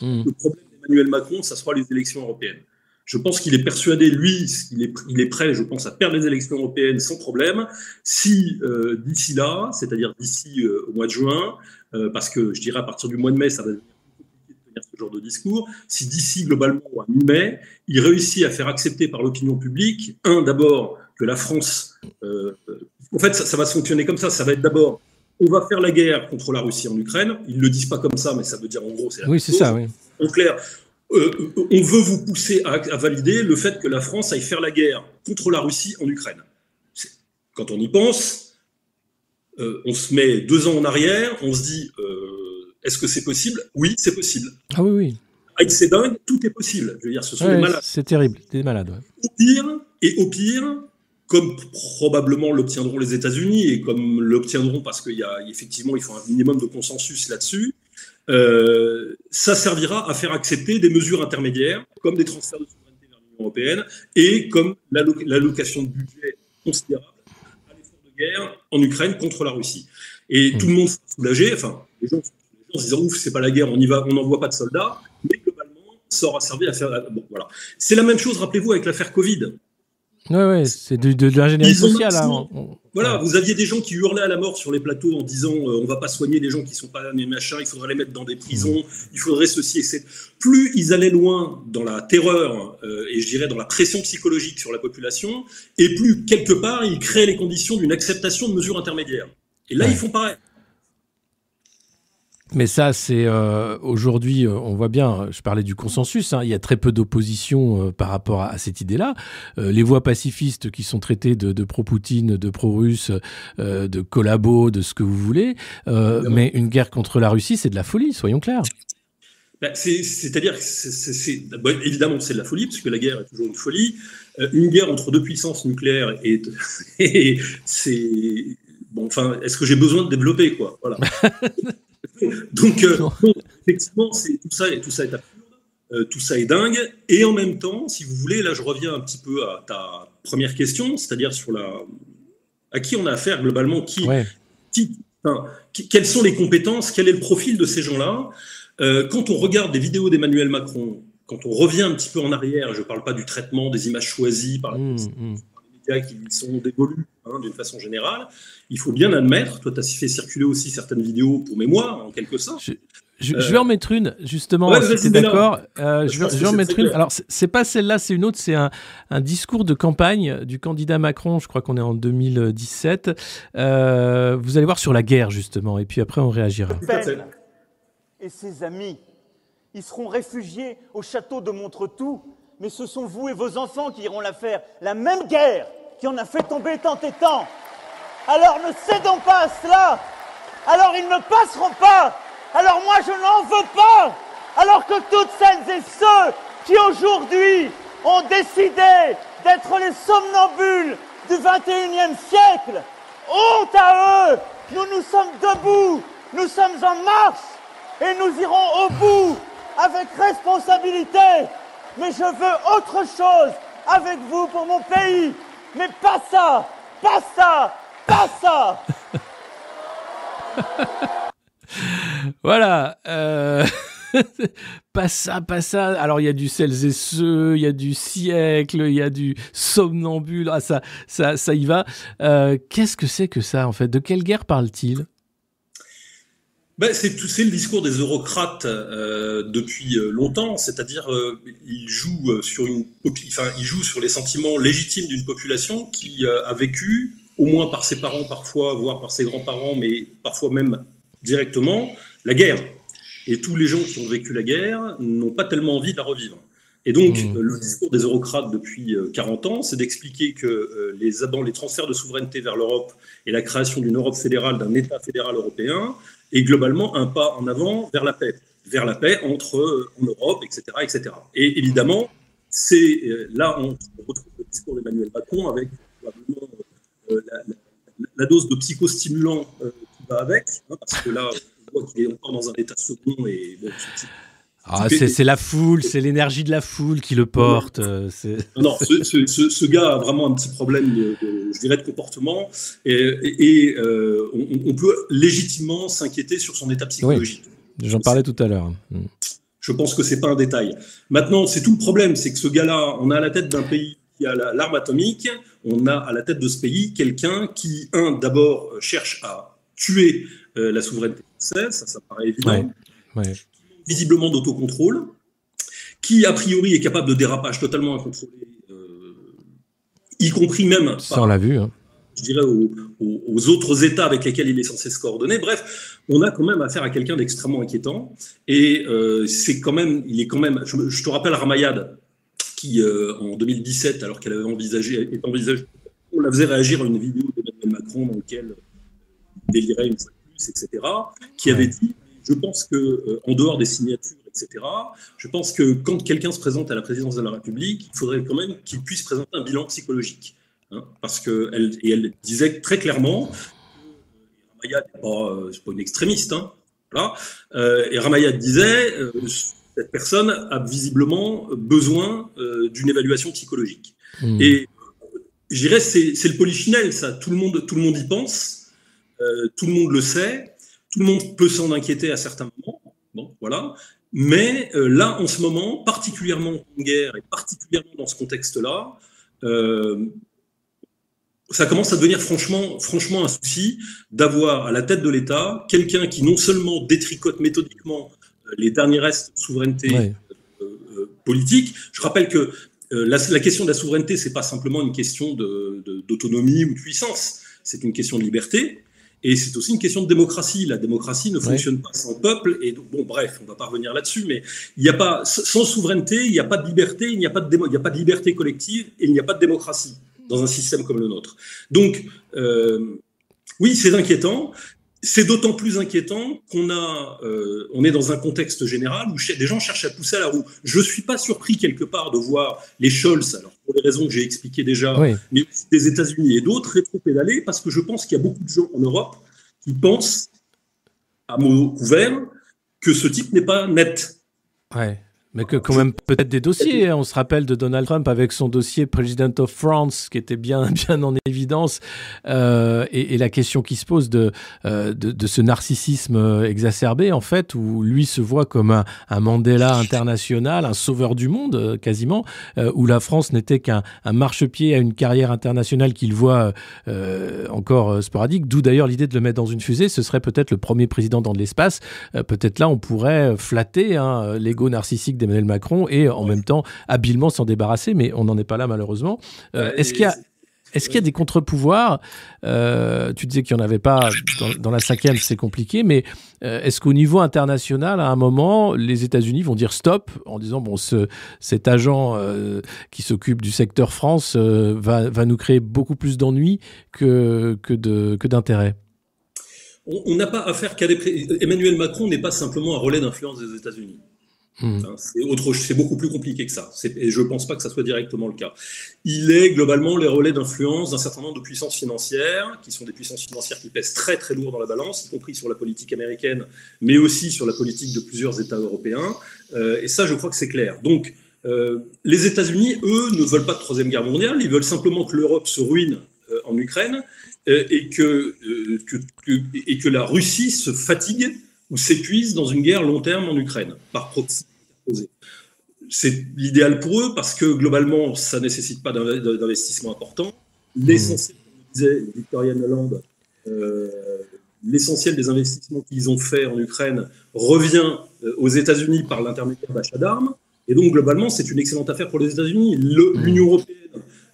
Mm. Le problème d'Emmanuel Macron, ça sera les élections européennes. Je pense qu'il est persuadé, lui, il est, il est prêt, je pense, à perdre les élections européennes sans problème, si euh, d'ici là, c'est-à-dire d'ici euh, au mois de juin, euh, parce que je dirais à partir du mois de mai, ça va devenir compliqué de tenir ce genre de discours, si d'ici globalement à mi-mai, il réussit à faire accepter par l'opinion publique, un, d'abord, que la France, en fait, ça, ça va se fonctionner comme ça, ça va être d'abord, on va faire la guerre contre la Russie en Ukraine, ils ne le disent pas comme ça, mais ça veut dire en gros, c'est la Oui, c'est ça, oui. En clair, euh, on veut vous pousser à, à valider le fait que la France aille faire la guerre contre la Russie en Ukraine. Quand on y pense, euh, on se met deux ans en arrière, on se dit euh, est-ce que c'est possible? Oui, c'est possible. Ah oui, oui. Avec c'est dingue, tout est possible. Je veux dire, ce sont Ouais, des malades. c'est terrible, des malades. ouais. Au pire, et au pire, comme probablement l'obtiendront les États-Unis et comme l'obtiendront parce qu'il y a effectivement il faut un minimum de consensus là-dessus, euh, ça servira à faire accepter des mesures intermédiaires comme des transferts de souveraineté vers l'Union européenne et comme l'alloc- l'allocation de budget considérable à l'effort de guerre en Ukraine contre la Russie. Et tout le monde sera soulagé. Enfin, les gens, les gens se disant ouf, c'est pas la guerre, on y va, on n'envoie pas de soldats, mais globalement, ça aura servi à faire. Bon, voilà. C'est la même chose, rappelez-vous, avec l'affaire Covid. Ouais, ouais, c'est de, de, de l'ingénierie sociale. hein. On- Voilà, vous aviez des gens qui hurlaient à la mort sur les plateaux en disant euh, on va pas soigner les gens qui sont pas mes machins, il faudrait les mettre dans des prisons, il faudrait ceci et. Plus ils allaient loin dans la terreur euh, et je dirais dans la pression psychologique sur la population, et plus quelque part ils créaient les conditions d'une acceptation de mesures intermédiaires. Et là Ouais. ils font pareil. Mais ça, c'est euh, aujourd'hui, euh, on voit bien, je parlais du consensus, hein, il y a très peu d'opposition euh, par rapport à, à cette idée-là. Les voix pacifistes qui sont traitées de, de pro-Poutine, de pro-russe, de collabo, de ce que vous voulez, mais une guerre contre la Russie, c'est de la folie, soyons clairs. C'est- C'est-à-dire bon, évidemment c'est de la folie, puisque la guerre est toujours une folie. Une guerre entre deux puissances nucléaires est, et c'est bon. Enfin, est-ce que j'ai besoin de développer quoi? Voilà. Donc, euh, effectivement, c'est tout ça tout ça est absurde, euh, tout ça est dingue. Et en même temps, si vous voulez, là, je reviens un petit peu à ta première question, c'est-à-dire sur la à qui on a affaire globalement, qui, qui- enfin, quelles sont les compétences, quel est le profil de ces gens-là? Euh, quand on regarde des vidéos d'Emmanuel Macron, quand on revient un petit peu en arrière, je ne parle pas du traitement des images choisies par, la- Mmh, les médias qui sont dévolues hein, d'une façon générale, il faut bien admettre, toi tu as fait circuler aussi certaines vidéos pour mémoire en quelque sorte. Je, je vais en mettre une, justement, Ouais, si d'accord. Euh, Je je vais, en c'est mettre une. clair. Alors, c'est- pas celle-là, c'est une autre. C'est un, un discours de campagne du candidat Macron. Je crois qu'on est en 2017. Euh, vous allez voir sur la guerre, justement. Et puis après, on réagira. Et ses amis. Ils seront réfugiés au château de Montretout, mais ce sont vous et vos enfants qui iront la faire. La même guerre qui en a fait tomber tant et tant. Alors ne cédons pas à cela. Alors ils ne passeront pas. Alors moi je n'en veux pas. Alors que toutes celles et ceux qui aujourd'hui ont décidé d'être les somnambules du 21e siècle, honte à eux. Nous nous sommes debout. Nous sommes en marche et nous irons au bout avec responsabilité. Mais je veux autre chose avec vous pour mon pays. Mais pas ça, pas ça, pas ça. Voilà. euh, pas ça, pas ça. Alors, il y a du celles et ceux, il y a du siècle, il y a du somnambule. Ah, ça, ça, ça y va. Euh, Qu'est-ce que c'est que ça, en fait? De quelle guerre parle-t-il? Ben, c'est tout- c'est le discours des eurocrates euh, depuis euh, longtemps, c'est-à-dire euh, ils jouent euh, sur une popi- enfin ils jouent sur les sentiments légitimes d'une population qui euh, a vécu, au moins par ses parents parfois, voire par ses grands-parents, mais parfois même directement, la guerre. Et tous les gens qui ont vécu la guerre n'ont pas tellement envie de la revivre. Et donc, euh, le discours des eurocrates depuis euh, 40 ans, c'est d'expliquer que les transferts de souveraineté vers l'Europe et la création d'une Europe fédérale, d'un État fédéral européen, est globalement un pas en avant vers la paix, vers la paix entre euh, en Europe, etc., etc. Et évidemment, c'est euh, là on retrouve le discours d'Emmanuel Macron avec probablement euh, la, dose de psychostimulant qui va avec, hein, parce que là, on voit qu'il est encore dans un état second et bon, Ah, c'est la foule, c'est l'énergie de la foule qui le porte. euh, Non, ce, ce- ce- ce gars a vraiment un petit problème, de, de- je dirais, de comportement, et, et- et, euh, on, on peut légitimement s'inquiéter sur son état psychologique. J'en parlais tout à l'heure. Mm. Je pense que c'est pas un détail. Maintenant, c'est tout le problème, c'est que ce gars-là, on a à la tête d'un pays qui a la- l'arme atomique, on a à la tête de ce pays quelqu'un qui, un, d'abord euh, cherche à tuer euh, la souveraineté française, ça, ça paraît évident, Ouais, ouais. Visiblement d'autocontrôle, qui a priori est capable de dérapage totalement incontrôlé, euh, y compris même on l'a vu. hein. je dirais, aux, aux- aux autres États avec lesquels il est censé se coordonner. Bref, on a quand même affaire à quelqu'un d'extrêmement inquiétant. Et euh, c'est quand même, il est quand même. Je, te rappelle Ramayad, qui euh, en 2017, alors qu'elle avait envisagé, est on la faisait réagir à une vidéo d'Emmanuel Macron dans laquelle il délirait une fois de plus, etc., qui avait dit je pense que, euh, en dehors des signatures, etc., je pense que quand quelqu'un se présente à la présidence de la République, il faudrait quand même qu'il puisse présenter un bilan psychologique. hein, parce que elle, et elle disait très clairement, que Ramayad n'est pas, euh, pas une extrémiste, hein, voilà, euh, et Ramayad disait, euh, cette personne a visiblement besoin euh, d'une évaluation psychologique. Mm. Et euh, je dirais, c'est le polichinelle, ça. Tout le monde, tout le monde y pense, euh, tout le monde le sait, tout le monde peut s'en inquiéter à certains moments. Bon, voilà. Mais euh, là, en ce moment, particulièrement en guerre et particulièrement dans ce contexte-là, euh, ça commence à devenir franchement, franchement un souci d'avoir à la tête de l'État quelqu'un qui non seulement détricote méthodiquement euh, les derniers restes de souveraineté Ouais. euh, politique. Je rappelle que la, la question de la souveraineté, c'est pas simplement une question de- de- d'autonomie ou de puissance, c'est une question de liberté. Et c'est aussi une question de démocratie. La démocratie ne fonctionne pas sans peuple. Et bon, bref, on ne va pas revenir là-dessus, mais il n'y a pas, sans souveraineté, il n'y a pas de liberté, il n'y a pas de, démo- il n'y a pas de liberté collective et il n'y a pas de démocratie dans un système comme le nôtre. Donc, euh, oui, c'est inquiétant. C'est d'autant plus inquiétant qu'on a, euh, on est dans un contexte général où des gens cherchent à pousser à la roue. Je suis pas surpris quelque part de voir les Scholz, alors pour les raisons que j'ai expliquées déjà, Oui. mais aussi des États-Unis et d'autres rétro-pédaler parce que je pense qu'il y a beaucoup de gens en Europe qui pensent, à mots couverts, que ce type n'est pas net. Ouais. Mais que quand même peut-être des dossiers. hein. On se rappelle de Donald Trump avec son dossier President of France qui était bien, bien en évidence. Euh, et, la question qui se pose de, euh, de, ce narcissisme euh, exacerbé, en fait, où lui se voit comme un, un Mandela international, un sauveur du monde quasiment, où la France n'était qu'un un marchepied à une carrière internationale qu'il voit encore sporadique. D'où d'ailleurs l'idée de le mettre dans une fusée. Ce serait peut-être le premier président dans l'espace. Peut-être là, on pourrait flatter hein, l'ego narcissique d'Emmanuel Macron et en même temps habilement s'en débarrasser, mais on n'en est pas là malheureusement. Euh, Est-ce qu'il y a est-ce qu'il y a des contre-pouvoirs? Euh, Tu disais qu'il n'y en avait pas dans, dans la cinquième, c'est compliqué, mais euh, est-ce qu'au niveau international, à un moment, les États-Unis vont dire stop en disant bon, ce, cet agent euh, qui s'occupe du secteur France va, va nous créer beaucoup plus d'ennuis que, que de- que d'intérêt On on n'a pas affaire qu'à des. pré- Emmanuel Macron n'est pas simplement un relais d'influence des États-Unis. Hmm. Hein, C'est beaucoup plus compliqué que ça. Et je ne pense pas que ça soit directement le cas. Il est globalement les relais d'influence d'un certain nombre de puissances financières, qui sont des puissances financières qui pèsent très très lourd dans la balance, y compris sur la politique américaine, mais aussi sur la politique de plusieurs États européens. Euh, et ça, je crois que c'est clair. Donc, euh, les États-Unis, eux, ne veulent pas de troisième guerre mondiale. Ils veulent simplement que l'Europe se ruine euh, en Ukraine et que la Russie se fatigue ou s'épuise dans une guerre long terme en Ukraine, par proxy. C'est l'idéal pour eux parce que globalement, ça ne nécessite pas d'inve- d'investissement important. L'essentiel, comme disait Victoria Nuland, euh, l'essentiel des investissements qu'ils ont fait en Ukraine revient euh, aux États-Unis par l'intermédiaire d'achat d'armes. Et donc, globalement, c'est une excellente affaire pour les États-Unis. Le- L'Union européenne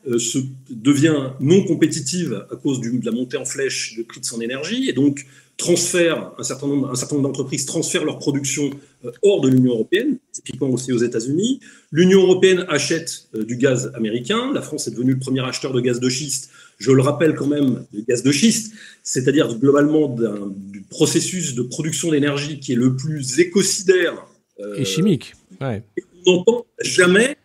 euh, se, devient non compétitive à cause du- de la montée en flèche du prix de son énergie et donc transfère un certain nombre, un certain nombre d'entreprises transfèrent leur production euh, hors de l'Union européenne, typiquement aussi aux États-Unis. L'Union européenne achète euh, du gaz américain. La France est devenue le premier acheteur de gaz de schiste. Je le rappelle quand même, du gaz de schiste, c'est-à-dire globalement du processus de production d'énergie qui est le plus écocidaire euh, Et chimique. Ouais. on n'entend jamais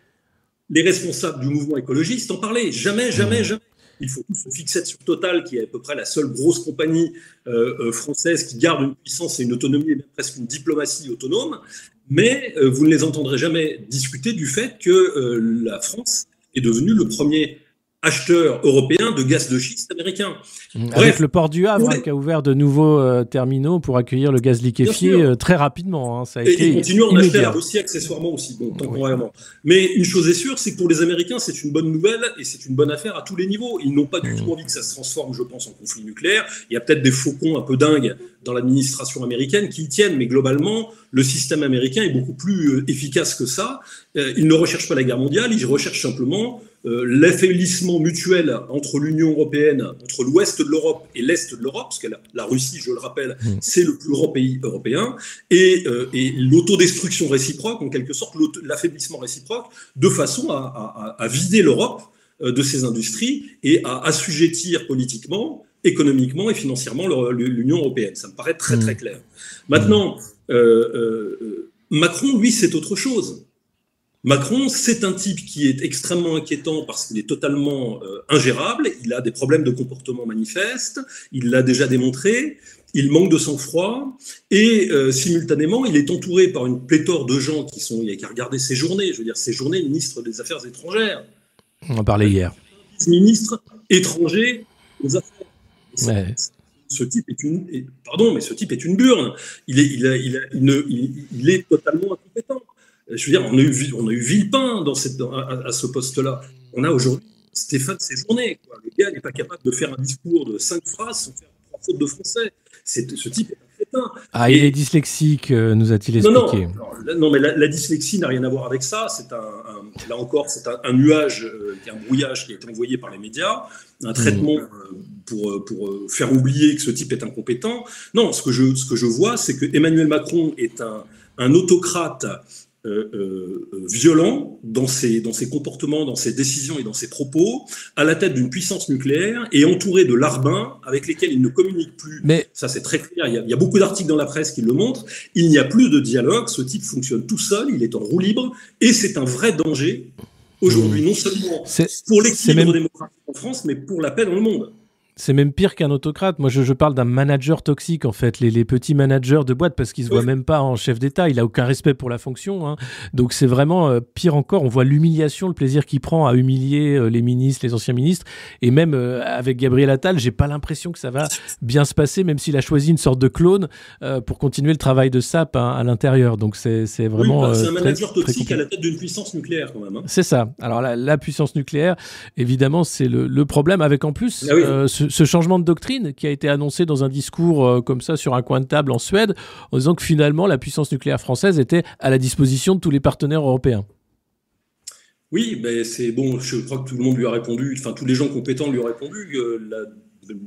les responsables du mouvement écologiste en parler. Jamais, jamais, jamais. Il faut se fixer sur Total, qui est à peu près la seule grosse compagnie euh, euh, française qui garde une puissance et une autonomie, et presque une diplomatie autonome. Mais euh, vous ne les entendrez jamais discuter du fait que la France est devenue le premier acheteur européen de gaz de schiste américain. Avec Bref, le port du Havre hein, qui a ouvert de nouveaux euh, terminaux pour accueillir le gaz liquéfié euh, très rapidement. hein. Ça a Et été ils continuent à en acheter Russie accessoirement aussi, bon, temporairement. Mais une chose est sûre, c'est que pour les Américains, c'est une bonne nouvelle et c'est une bonne affaire à tous les niveaux. Ils n'ont pas du tout envie que ça se transforme, je pense, en conflit nucléaire. Il y a peut-être des faucons un peu dingues dans l'administration américaine qui y tiennent, mais globalement, le système américain est beaucoup plus euh, efficace que ça. Euh, ils ne recherchent pas la guerre mondiale, ils recherchent simplement euh, l'affaiblissement mutuel entre l'Union européenne, entre l'ouest de l'Europe et l'est de l'Europe, parce que la, la Russie, je le rappelle, c'est le plus grand pays européen, et, euh, et l'autodestruction réciproque, en quelque sorte, l'affaiblissement réciproque, de façon à, à- à- vider l'Europe euh, de ses industries et à assujettir politiquement, économiquement et financièrement l'Union européenne. Ça me paraît très très clair. Maintenant, euh, euh, euh, Macron, lui, c'est autre chose. Macron, c'est un type qui est extrêmement inquiétant parce qu'il est totalement euh, ingérable, il a des problèmes de comportement manifestes, il l'a déjà démontré, il manque de sang-froid, et euh, simultanément, il est entouré par une pléthore de gens qui sont, il a qu'à regarder ses journées, je veux dire, ses journées, ministre des Affaires étrangères, On en parlait hier. ministre étranger aux Affaires. Ouais. Ce type est une, pardon, mais ce type est une burne. Il est, il a- il a- il est totalement incompétent. Je veux dire, on a eu, on a eu Villepin dans cette, dans- à, à ce poste-là. On a aujourd'hui Stéphane Séjourné. Quoi. Le gars n'est pas capable de faire un discours de cinq phrases sans faire trois fautes de français. C'est, ce type est crétin. Ah, il est dyslexique, euh, nous a-t-il Non, non, expliqué. non, la- non, mais la, la dyslexie n'a rien à voir avec ça. C'est un, un- là encore, c'est un, un nuage, euh, un brouillage qui a été envoyé par les médias, un traitement euh, pour, euh, pour euh, faire oublier que ce type est incompétent. Non, ce que je, ce que je vois, c'est que Emmanuel Macron est un, un autocrate euh, euh, euh, violent dans ses, dans ses comportements, dans ses décisions et dans ses propos, à la tête d'une puissance nucléaire et entouré de larbins avec lesquels il ne communique plus. Mais ça, c'est très clair. Il y, a, il y a beaucoup d'articles dans la presse qui le montrent. Il n'y a plus de dialogue. Ce type fonctionne tout seul. Il est en roue libre et c'est un vrai danger aujourd'hui, non seulement pour l'équilibre même- démocratique en France, mais pour la paix dans le monde. C'est même pire qu'un autocrate. Moi, je, je parle d'un manager toxique, en fait. Les, les petits managers de boîte, parce qu'ils se voient même pas en chef d'État. Il a aucun respect pour la fonction. hein. Donc, c'est vraiment euh, pire encore. On voit l'humiliation, le plaisir qu'il prend à humilier euh, les ministres, les anciens ministres. Et même euh, avec Gabriel Attal, j'ai pas l'impression que ça va bien se passer, même s'il a choisi une sorte de clone pour continuer le travail de SAP hein, à l'intérieur. Donc, c'est Oui, vraiment. bah, c'est un manager très toxique à la tête d'une puissance nucléaire, quand même. hein. C'est ça. Alors la, la puissance nucléaire, évidemment, c'est le, le problème avec en plus Ah oui. euh, ce, changement de doctrine qui a été annoncé dans un discours euh, comme ça sur un coin de table en Suède, en disant que finalement la puissance nucléaire française était à la disposition de tous les partenaires européens. Oui, ben c'est bon, je crois que tout le monde lui a répondu, enfin tous les gens compétents lui ont répondu. euh,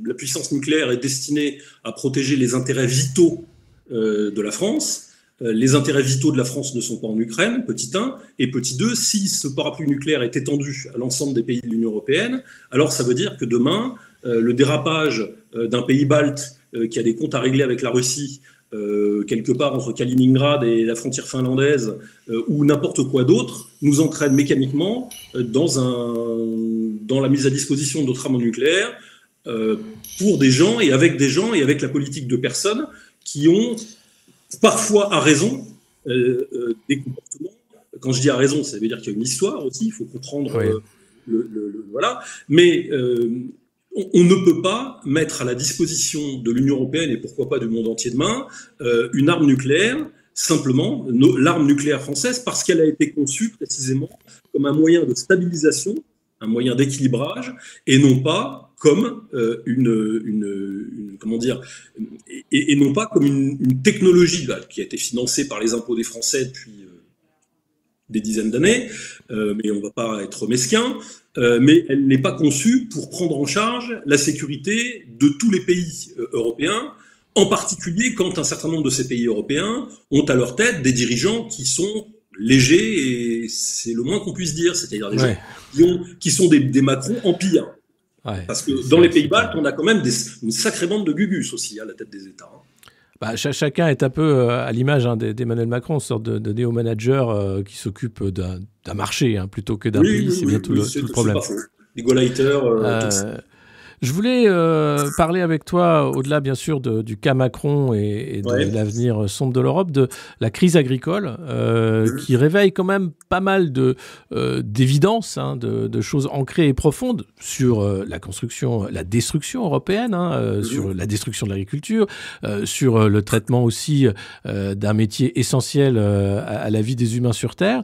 la, puissance nucléaire est destinée à protéger les intérêts vitaux euh, de la France. Euh, les intérêts vitaux de la France ne sont pas en Ukraine, petit 1. Et petit 2, si ce parapluie nucléaire est étendu à l'ensemble des pays de l'Union européenne, alors ça veut dire que demain, le dérapage euh, d'un pays balte euh, qui a des comptes à régler avec la Russie, euh, quelque part entre Kaliningrad et la frontière finlandaise, euh, ou n'importe quoi d'autre, nous entraîne mécaniquement euh, dans, un, dans la mise à disposition de notre arme nucléaire euh, pour des gens et avec des gens et avec la politique de personnes qui ont parfois à raison euh, euh, des comportements. Quand je dis à raison, ça veut dire qu'il y a une histoire aussi, il faut comprendre. euh, le, le- le- voilà. Mais euh, on, ne peut pas mettre à la disposition de l'Union européenne et pourquoi pas du monde entier demain euh, une arme nucléaire, simplement l'arme nucléaire française, parce qu'elle a été conçue précisément comme un moyen de stabilisation, un moyen d'équilibrage, et non pas comme euh, une, comment dire, et, non pas comme une, technologie là, qui a été financée par les impôts des Français depuis des dizaines d'années, euh, mais on ne va pas être mesquin, euh, mais elle n'est pas conçue pour prendre en charge la sécurité de tous les pays euh, européens, en particulier quand un certain nombre de ces pays européens ont à leur tête des dirigeants qui sont légers, et c'est le moins qu'on puisse dire, c'est-à-dire des Ouais. gens qui, ont- qui sont des, des Macron empires. Parce que dans les pays baltes, on a quand même des- une sacrée bande de gugus aussi à la tête des États. hein. Bah, cha- chacun est un peu euh, à l'image hein, d'E- d'Emmanuel Macron, une sorte de, de néo-manager euh, qui s'occupe d'un marché hein, plutôt que d'un Oui, pays. oui, c'est oui, bien tout, le, tout problème. Les Gauleiter, euh. Je voulais euh, parler avec toi, au-delà bien sûr de- du cas Macron et, et de Ouais. l'avenir sombre de l'Europe, de la crise agricole, euh, qui réveille quand même pas mal de euh, d'évidences, hein, de, de choses ancrées et profondes sur la construction, la destruction européenne, hein, euh, sur la destruction de l'agriculture, sur le traitement aussi d'un métier essentiel à, à la vie des humains sur Terre.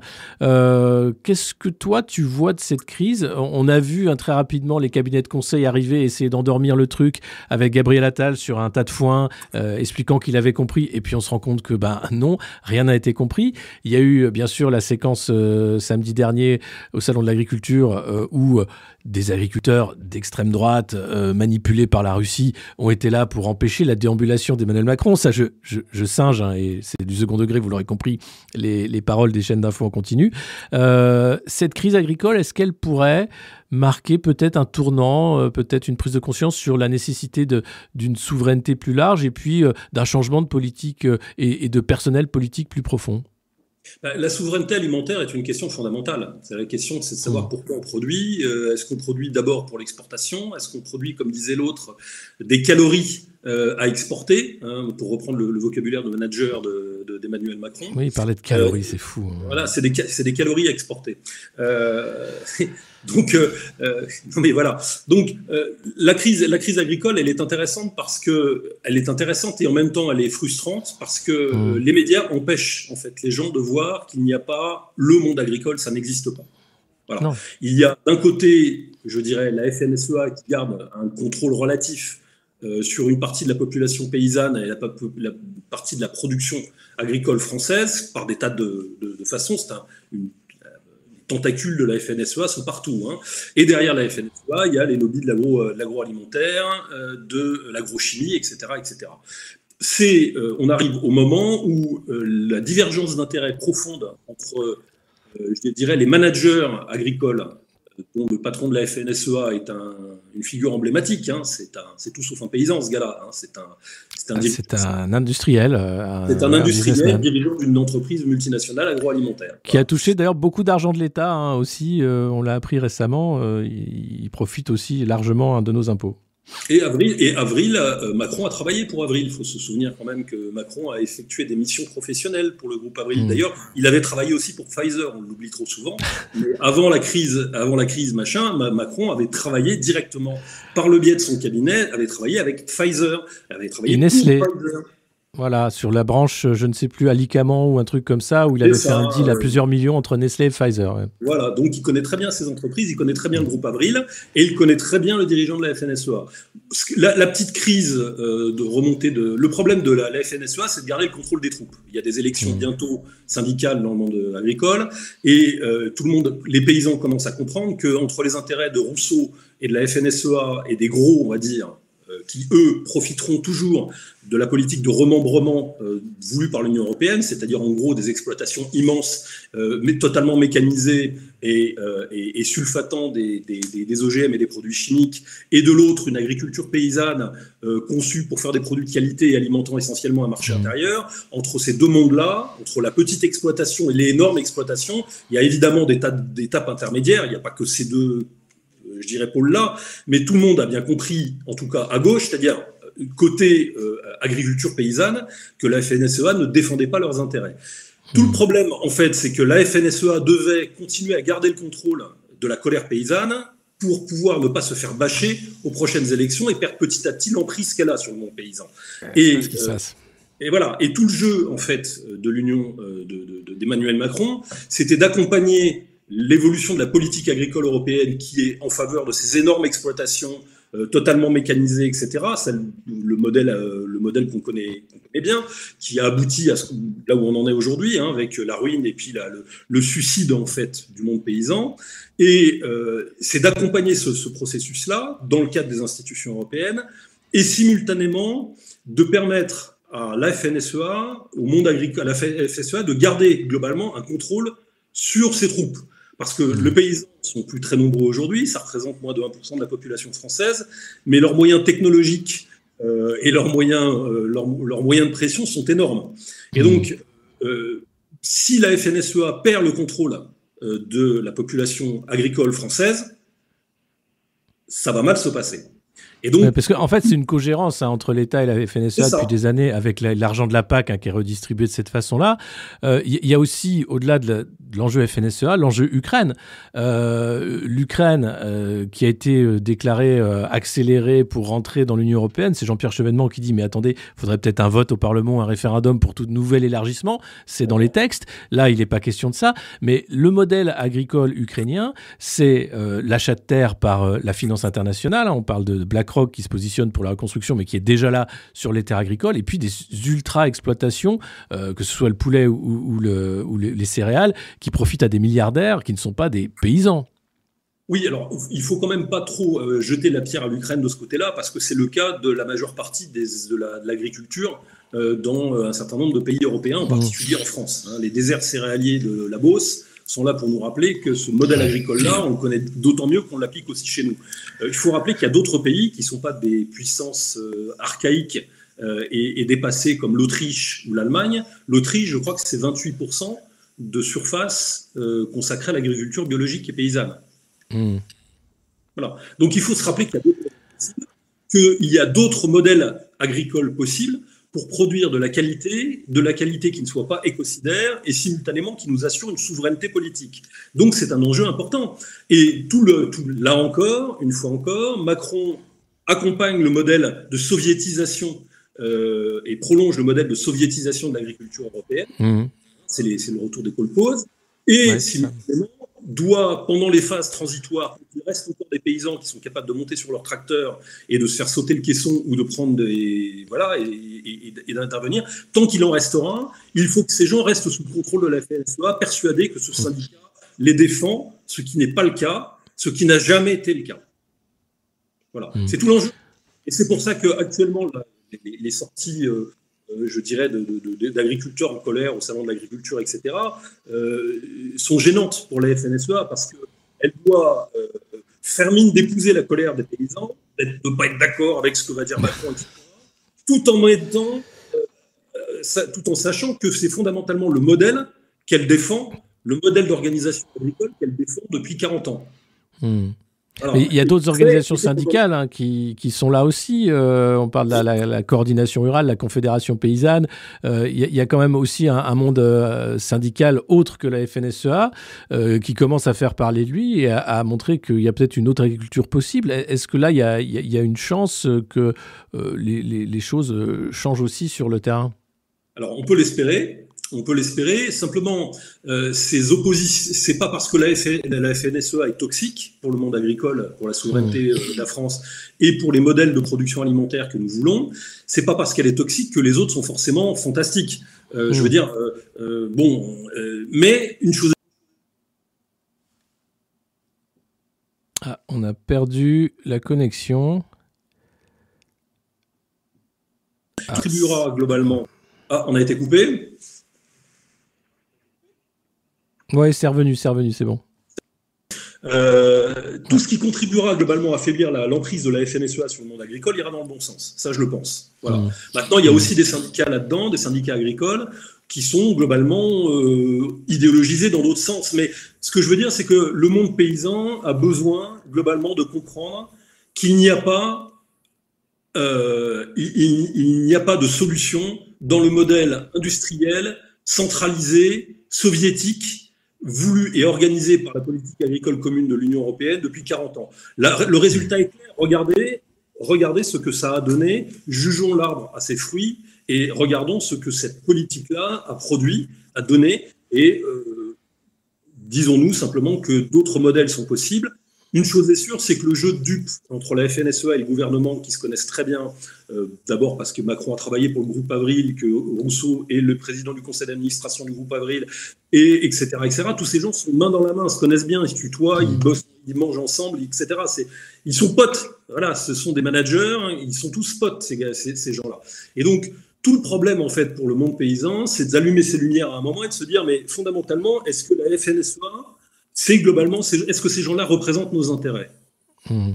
Qu'est-ce que toi tu vois de cette crise? On on a vu hein, très rapidement les cabinets de conseil arriver et essayer d'endormir le truc avec Gabriel Attal sur un tas de foin, euh, expliquant qu'il avait compris. Et puis on se rend compte que ben non, rien n'a été compris. Il y a eu bien sûr la séquence euh, samedi dernier au salon de l'agriculture euh, où des agriculteurs d'extrême droite euh, manipulés par la Russie ont été là pour empêcher la déambulation d'Emmanuel Macron. Ça, je, singe, hein, et c'est du second degré, vous l'aurez compris, les, les paroles des chaînes d'infos en continu. Euh, cette crise agricole, est-ce qu'elle pourrait marquer peut-être un tournant, euh, peut-être une prise de conscience sur la nécessité d'une souveraineté plus large et puis d'un changement de politique et, et de personnel politique plus profond? La souveraineté alimentaire est une question fondamentale. C'est la question, c'est de savoir pourquoi on produit. Euh, Est-ce qu'on produit d'abord pour l'exportation? Est-ce qu'on produit, comme disait l'autre, des calories euh, à exporter hein, Pour reprendre le, le vocabulaire de manager de- de- d'Emmanuel Macron. Oui, il parlait de calories, c'est fou. hein. Voilà, c'est des, calories à exporter. Euh, donc, euh, euh, non mais voilà. Donc, euh, la crise, la crise agricole, elle est intéressante parce que elle est intéressante et en même temps, elle est frustrante parce que euh, les médias empêchent en fait les gens de voir qu'il n'y a pas le monde agricole, ça n'existe pas. Voilà. Non. Il y a d'un côté, je dirais, la FNSEA qui garde un contrôle relatif euh, sur une partie de la population paysanne et la, partie de la production agricole française par des tas de, façons. C'est un, une, les tentacules de la FNSEA sont partout. hein. Et derrière la FNSEA, il y a les lobbies de euh, l'agroalimentaire, euh, de l'agrochimie, etc., etc. C'est, on arrive au moment où la divergence d'intérêts profonde entre, je dirais, les managers agricoles dont le patron de la FNSEA est un- une figure emblématique. hein. C'est tout sauf un paysan, ce gars-là. hein. C'est un, c'est un, Ah, C'est un industriel. euh, c'est un un industriel dirigeant d'une entreprise multinationale agroalimentaire. Qui a touché d'ailleurs beaucoup d'argent de l'État hein, aussi, euh, on l'a appris récemment, euh, il, il profite aussi largement de nos impôts. Et Avril, et Avril euh, Macron a travaillé pour Avril. Il faut se souvenir quand même que Macron a effectué des missions professionnelles pour le groupe Avril. Mm. D'ailleurs, il avait travaillé aussi pour Pfizer, on l'oublie trop souvent. Mais avant la crise, avant la crise machin, Ma- Macron avait travaillé directement par le biais de son cabinet, avait travaillé avec Pfizer, avait travaillé Et pour Nestlé. Pfizer. Voilà, sur la branche, euh, je ne sais plus, alicamment ou un truc comme ça, où il avait fait un deal à plusieurs millions entre Nestlé et Pfizer. ouais. Voilà, donc il connaît très bien ces entreprises, il connaît très bien le groupe Avril et il connaît très bien le dirigeant de la FNSEA. La, la petite crise euh, de remontée de. Le problème de la, la FNSEA, c'est de garder le contrôle des troupes. Il y a des élections bientôt syndicales dans le monde euh, agricole et euh, tout le monde, les paysans commencent à comprendre qu'entre les intérêts de Rousseau et de la FNSEA et des gros, on va dire, qui eux profiteront toujours de la politique de remembrement euh, voulue par l'Union européenne, c'est-à-dire en gros des exploitations immenses, euh, mais totalement mécanisées et, euh, et- et sulfatant des, des- des- des OGM et des produits chimiques, et de l'autre une agriculture paysanne euh, conçue pour faire des produits de qualité et alimentant essentiellement un marché intérieur. Entre ces deux mondes-là, entre la petite exploitation et l'énorme exploitation, il y a évidemment des tas d'étapes intermédiaires. Il n'y a pas que ces deux euh, je dirais pôle-là, mais tout le monde a bien compris, en tout cas à gauche, c'est-à-dire euh, côté euh, agriculture paysanne, que la FNSEA ne défendait pas leurs intérêts. Tout le problème, en fait, c'est que la FNSEA devait continuer à garder le contrôle de la colère paysanne pour pouvoir ne pas se faire bâcher aux prochaines élections et perdre petit à petit l'emprise qu'elle a sur le monde paysan. Et, euh, et voilà. Et tout le jeu, en fait, de l'Union de- de- de- d'Emmanuel Macron, c'était d'accompagner l'évolution de la politique agricole européenne qui est en faveur de ces énormes exploitations euh, totalement mécanisées, etc. Celle- le modèle, euh, le modèle qu'on connaît, bien, qui a abouti à ce, là où on en est aujourd'hui, hein, avec la ruine et puis le, suicide en fait du monde paysan. Et euh, c'est d'accompagner ce, ce processus-là dans le cadre des institutions européennes et simultanément de permettre à la FNSEA, au monde agricole, à la FNSEA, de garder globalement un contrôle sur ses troupes. Parce que les paysans sont plus très nombreux aujourd'hui, ça représente moins de 1% de la population française, mais leurs moyens technologiques euh, et leurs moyens, euh, leurs, leurs moyens de pression sont énormes. Et donc, euh, si la FNSEA perd le contrôle de la population agricole française, ça va mal se passer. Et donc, Ouais, parce qu'en fait, c'est une cogérance hein, entre l'État et la FNSEA depuis des années avec la- l'argent de la PAC hein, qui est redistribué de cette façon-là. Euh, Il y, y a aussi, au-delà de l'enjeu FNSEA, l'enjeu Ukraine. Euh, L'Ukraine, euh, qui a été euh, déclarée euh, accélérée pour rentrer dans l'Union européenne, c'est Jean-Pierre Chevènement qui dit Mais attendez, il faudrait peut-être un vote au Parlement, un référendum pour tout nouvel élargissement. C'est dans les textes. Là, il n'est pas question de ça. Mais le modèle agricole ukrainien, c'est euh, l'achat de terre par euh, la finance internationale. hein. On parle de BlackRock qui se positionne pour la reconstruction, mais qui est déjà là sur les terres agricoles. Et puis des ultra-exploitations, euh, que ce soit le poulet ou, ou le- ou les, les céréales, qui profitent à des milliardaires qui ne sont pas des paysans. Oui, alors il faut quand même pas trop euh, jeter la pierre à l'Ukraine de ce côté-là, parce que c'est le cas de la majeure partie des, de la- de l'agriculture euh, dans un certain nombre de pays européens, en particulier en France. hein. Les déserts céréaliers de la Beauce sont là pour nous rappeler que ce modèle agricole-là, on le connaît d'autant mieux qu'on l'applique aussi chez nous. Euh, il faut rappeler qu'il y a d'autres pays qui ne sont pas des puissances euh, archaïques euh, et, et dépassées comme l'Autriche ou l'Allemagne. L'Autriche, je crois que c'est 28% de surface consacrée à l'agriculture biologique et paysanne. Voilà. Donc il faut se rappeler qu'il y a d'autres modèles agricoles possibles pour produire de la qualité, de la qualité qui ne soit pas écocidaire et simultanément qui nous assure une souveraineté politique. Donc c'est un enjeu important. Et tout le, tout, là encore, une fois encore, Macron accompagne le modèle de soviétisation euh, et prolonge le modèle de soviétisation de l'agriculture européenne. Mmh. C'est le retour des colposes. Et Ouais, simultanément, doit, pendant les phases transitoires, il reste encore des paysans qui sont capables de monter sur leur tracteur et de se faire sauter le caisson ou de prendre des voilà et, et- et d'intervenir, tant qu'il en restera un, il faut que ces gens restent sous le contrôle de la FNSEA, persuadés que ce syndicat les défend, ce qui n'est pas le cas, ce qui n'a jamais été le cas. Voilà, c'est tout l'enjeu. Et c'est pour ça qu'actuellement, les, les sorties, euh, je dirais, d'agriculteurs en colère au salon de l'agriculture, etc., euh, sont gênantes pour la FNSEA parce qu'elle doit euh, faire mine d'épouser la colère des paysans, de ne pas être d'accord avec ce que va dire Macron, etc., tout en mettant, euh, euh, tout en sachant que c'est fondamentalement le modèle qu'elle défend, le modèle d'organisation agricole qu'elle défend depuis 40 ans. Hmm. Il y a d'autres organisations syndicales hein, qui, qui sont là aussi. Euh, on parle de la, la- la coordination rurale, la confédération paysanne. Euh, Il y, a- il y a quand même aussi un, un monde euh, syndical autre que la FNSEA euh, qui commence à faire parler de lui et à, à montrer qu'il y a peut-être une autre agriculture possible. Est-ce que là, il y y y a une chance que euh, les, les- les choses euh, changent aussi sur le terrain? Alors, on peut l'espérer. On peut l'espérer. Simplement, euh, ces oppositions, c'est pas parce que la, FNSEA est toxique pour le monde agricole, pour la souveraineté euh, de la France et pour les modèles de production alimentaire que nous voulons. C'est pas parce qu'elle est toxique que les autres sont forcément fantastiques. Euh, Je veux dire, euh, euh, bon, mais une chose. Ah, on a perdu la connexion. Ah, contribuera globalement. Ah, on a été coupé. Ouais, c'est revenu, c'est revenu, c'est bon. Euh, tout ce qui contribuera globalement à affaiblir l'emprise de la FNSEA sur le monde agricole ira dans le bon sens. Ça, je le pense. Voilà. Mmh. Maintenant, il y a aussi des syndicats là-dedans, des syndicats agricoles, qui sont globalement euh, idéologisés dans d'autres sens. Mais ce que je veux dire, c'est que le monde paysan a besoin globalement de comprendre qu'il n'y a pas, euh, il n'y a pas de solution dans le modèle industriel centralisé soviétique voulu et organisé par la politique agricole commune de l'Union européenne depuis 40 ans. Le résultat est clair. Regardez, regardez ce que ça a donné. Jugeons l'arbre à ses fruits et regardons ce que cette politique-là a produit, a donné. Et euh, disons-nous simplement que d'autres modèles sont possibles. Une chose est sûre, c'est que le jeu de dupes entre la FNSEA et le gouvernement, qui se connaissent très bien, euh, d'abord parce que Macron a travaillé pour le groupe Avril, que Rousseau est le président du conseil d'administration du groupe Avril, et etc., etc. Tous ces gens sont main dans la main, se connaissent bien, ils se tutoient, ils bossent, ils mangent ensemble, etc. Ils sont potes. Voilà, ce sont des managers, hein, ils sont tous potes ces, gars- ces, ces gens-là. Et donc tout le problème en fait pour le monde paysan, c'est d'allumer ces lumières à un moment et de se dire mais fondamentalement, est-ce que la FNSEA, c'est globalement, est-ce que ces gens-là représentent nos intérêts? Hmm.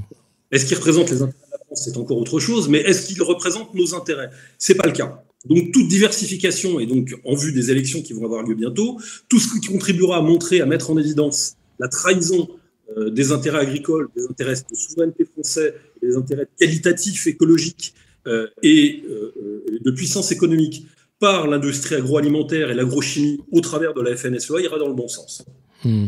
est-ce qu'ils représentent les intérêts de la France? C'est encore autre chose, mais est-ce qu'ils représentent nos intérêts? C'est pas le cas. Donc toute diversification, et donc en vue des élections qui vont avoir lieu bientôt, tout ce qui contribuera à montrer, à mettre en évidence la trahison euh, des intérêts agricoles, des intérêts de souveraineté français, des intérêts qualitatifs, écologiques euh, et euh, euh, de puissance économique par l'industrie agroalimentaire et l'agrochimie au travers de la FNSEA ira dans le bon sens. Hmm.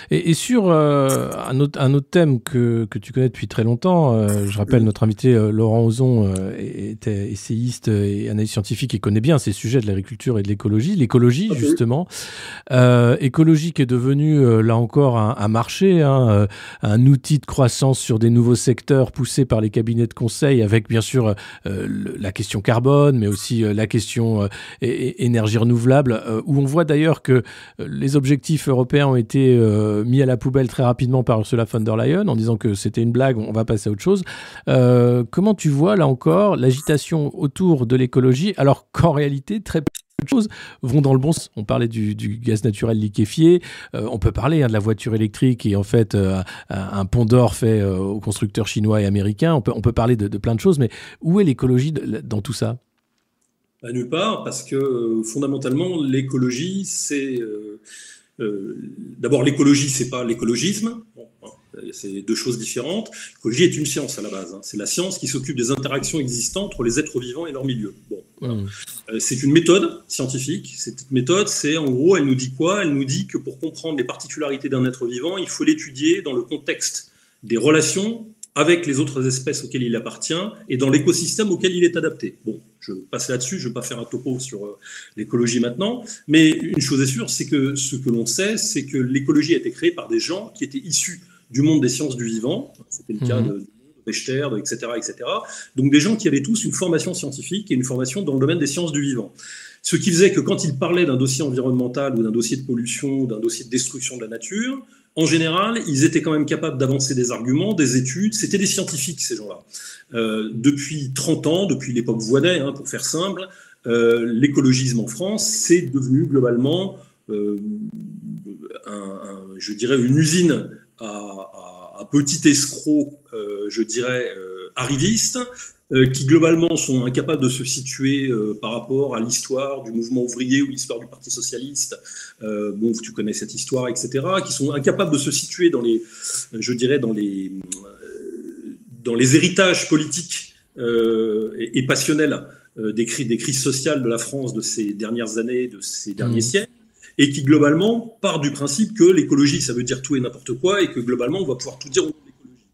Et, et sur euh, un, autre, un autre thème que, que tu connais depuis très longtemps, euh, je rappelle notre invité euh, Laurent Ozon était essayiste et analyste scientifique et connaît bien ces sujets de l'agriculture et de l'écologie. L'écologie, justement, écologie qui est devenue là encore un, un marché, hein, un outil de croissance sur des nouveaux secteurs poussés par les cabinets de conseil, avec bien sûr le- la question carbone, mais aussi la question énergie renouvelable, où on voit d'ailleurs que les objectifs européens ont été mis à la poubelle très rapidement par Ursula von der Leyen en disant que c'était une blague, on va passer à autre chose. Euh, comment tu vois là encore l'agitation autour de l'écologie alors qu'en réalité très peu de choses vont dans le bon sens? On parlait du, gaz naturel liquéfié, euh, on peut parler hein, de la voiture électrique et en fait euh, un, pont d'or fait euh, aux constructeurs chinois et américains, on peut, on peut parler de, plein de choses, mais où est l'écologie dans tout ça? À nulle part, parce que euh, fondamentalement, l'écologie, c'est. Euh, D'abord, l'écologie, c'est pas l'écologisme. Bon, c'est deux choses différentes. L'écologie est une science à la base. hein. C'est la science qui s'occupe des interactions existantes entre les êtres vivants et leur milieu. Bon, Hmm. euh, c'est une méthode scientifique. Cette méthode, c'est en gros, elle nous dit quoi? Elle nous dit que pour comprendre les particularités d'un être vivant, il faut l'étudier dans le contexte des relations avec les autres espèces auxquelles il appartient et dans l'écosystème auquel il est adapté. Bon, je passe là-dessus, je ne vais pas faire un topo sur euh, l'écologie maintenant, mais une chose est sûre, c'est que ce que l'on sait, c'est que l'écologie a été créée par des gens qui étaient issus du monde des sciences du vivant. C'était le cas Mhm. de, Richter, etc., etc. Donc des gens qui avaient tous une formation scientifique et une formation dans le domaine des sciences du vivant. Ce qui faisait que quand ils parlaient d'un dossier environnemental ou d'un dossier de pollution d'un dossier de destruction de la nature, en général, ils étaient quand même capables d'avancer des arguments, des études. C'était des scientifiques, ces gens-là. Euh, depuis 30 ans, depuis l'époque Voinet, hein, pour faire simple, euh, l'écologisme en France, c'est devenu globalement, euh, je dirais, une usine à, à- à je dirais, arrivistes, qui globalement sont incapables de se situer euh, par rapport à l'histoire du mouvement ouvrier ou l'histoire du Parti socialiste. Euh, bon, tu connais cette histoire, etc. Qui sont incapables de se situer dans les, je dirais, dans les, euh, dans les héritages politiques euh, et, et passionnels euh, des, cri- des crises sociales de la France de ces dernières années, de ces derniers Mhm. siècles, et qui globalement part du principe que l'écologie, ça veut dire tout et n'importe quoi, et que globalement, on va pouvoir tout dire au nom de l'écologie.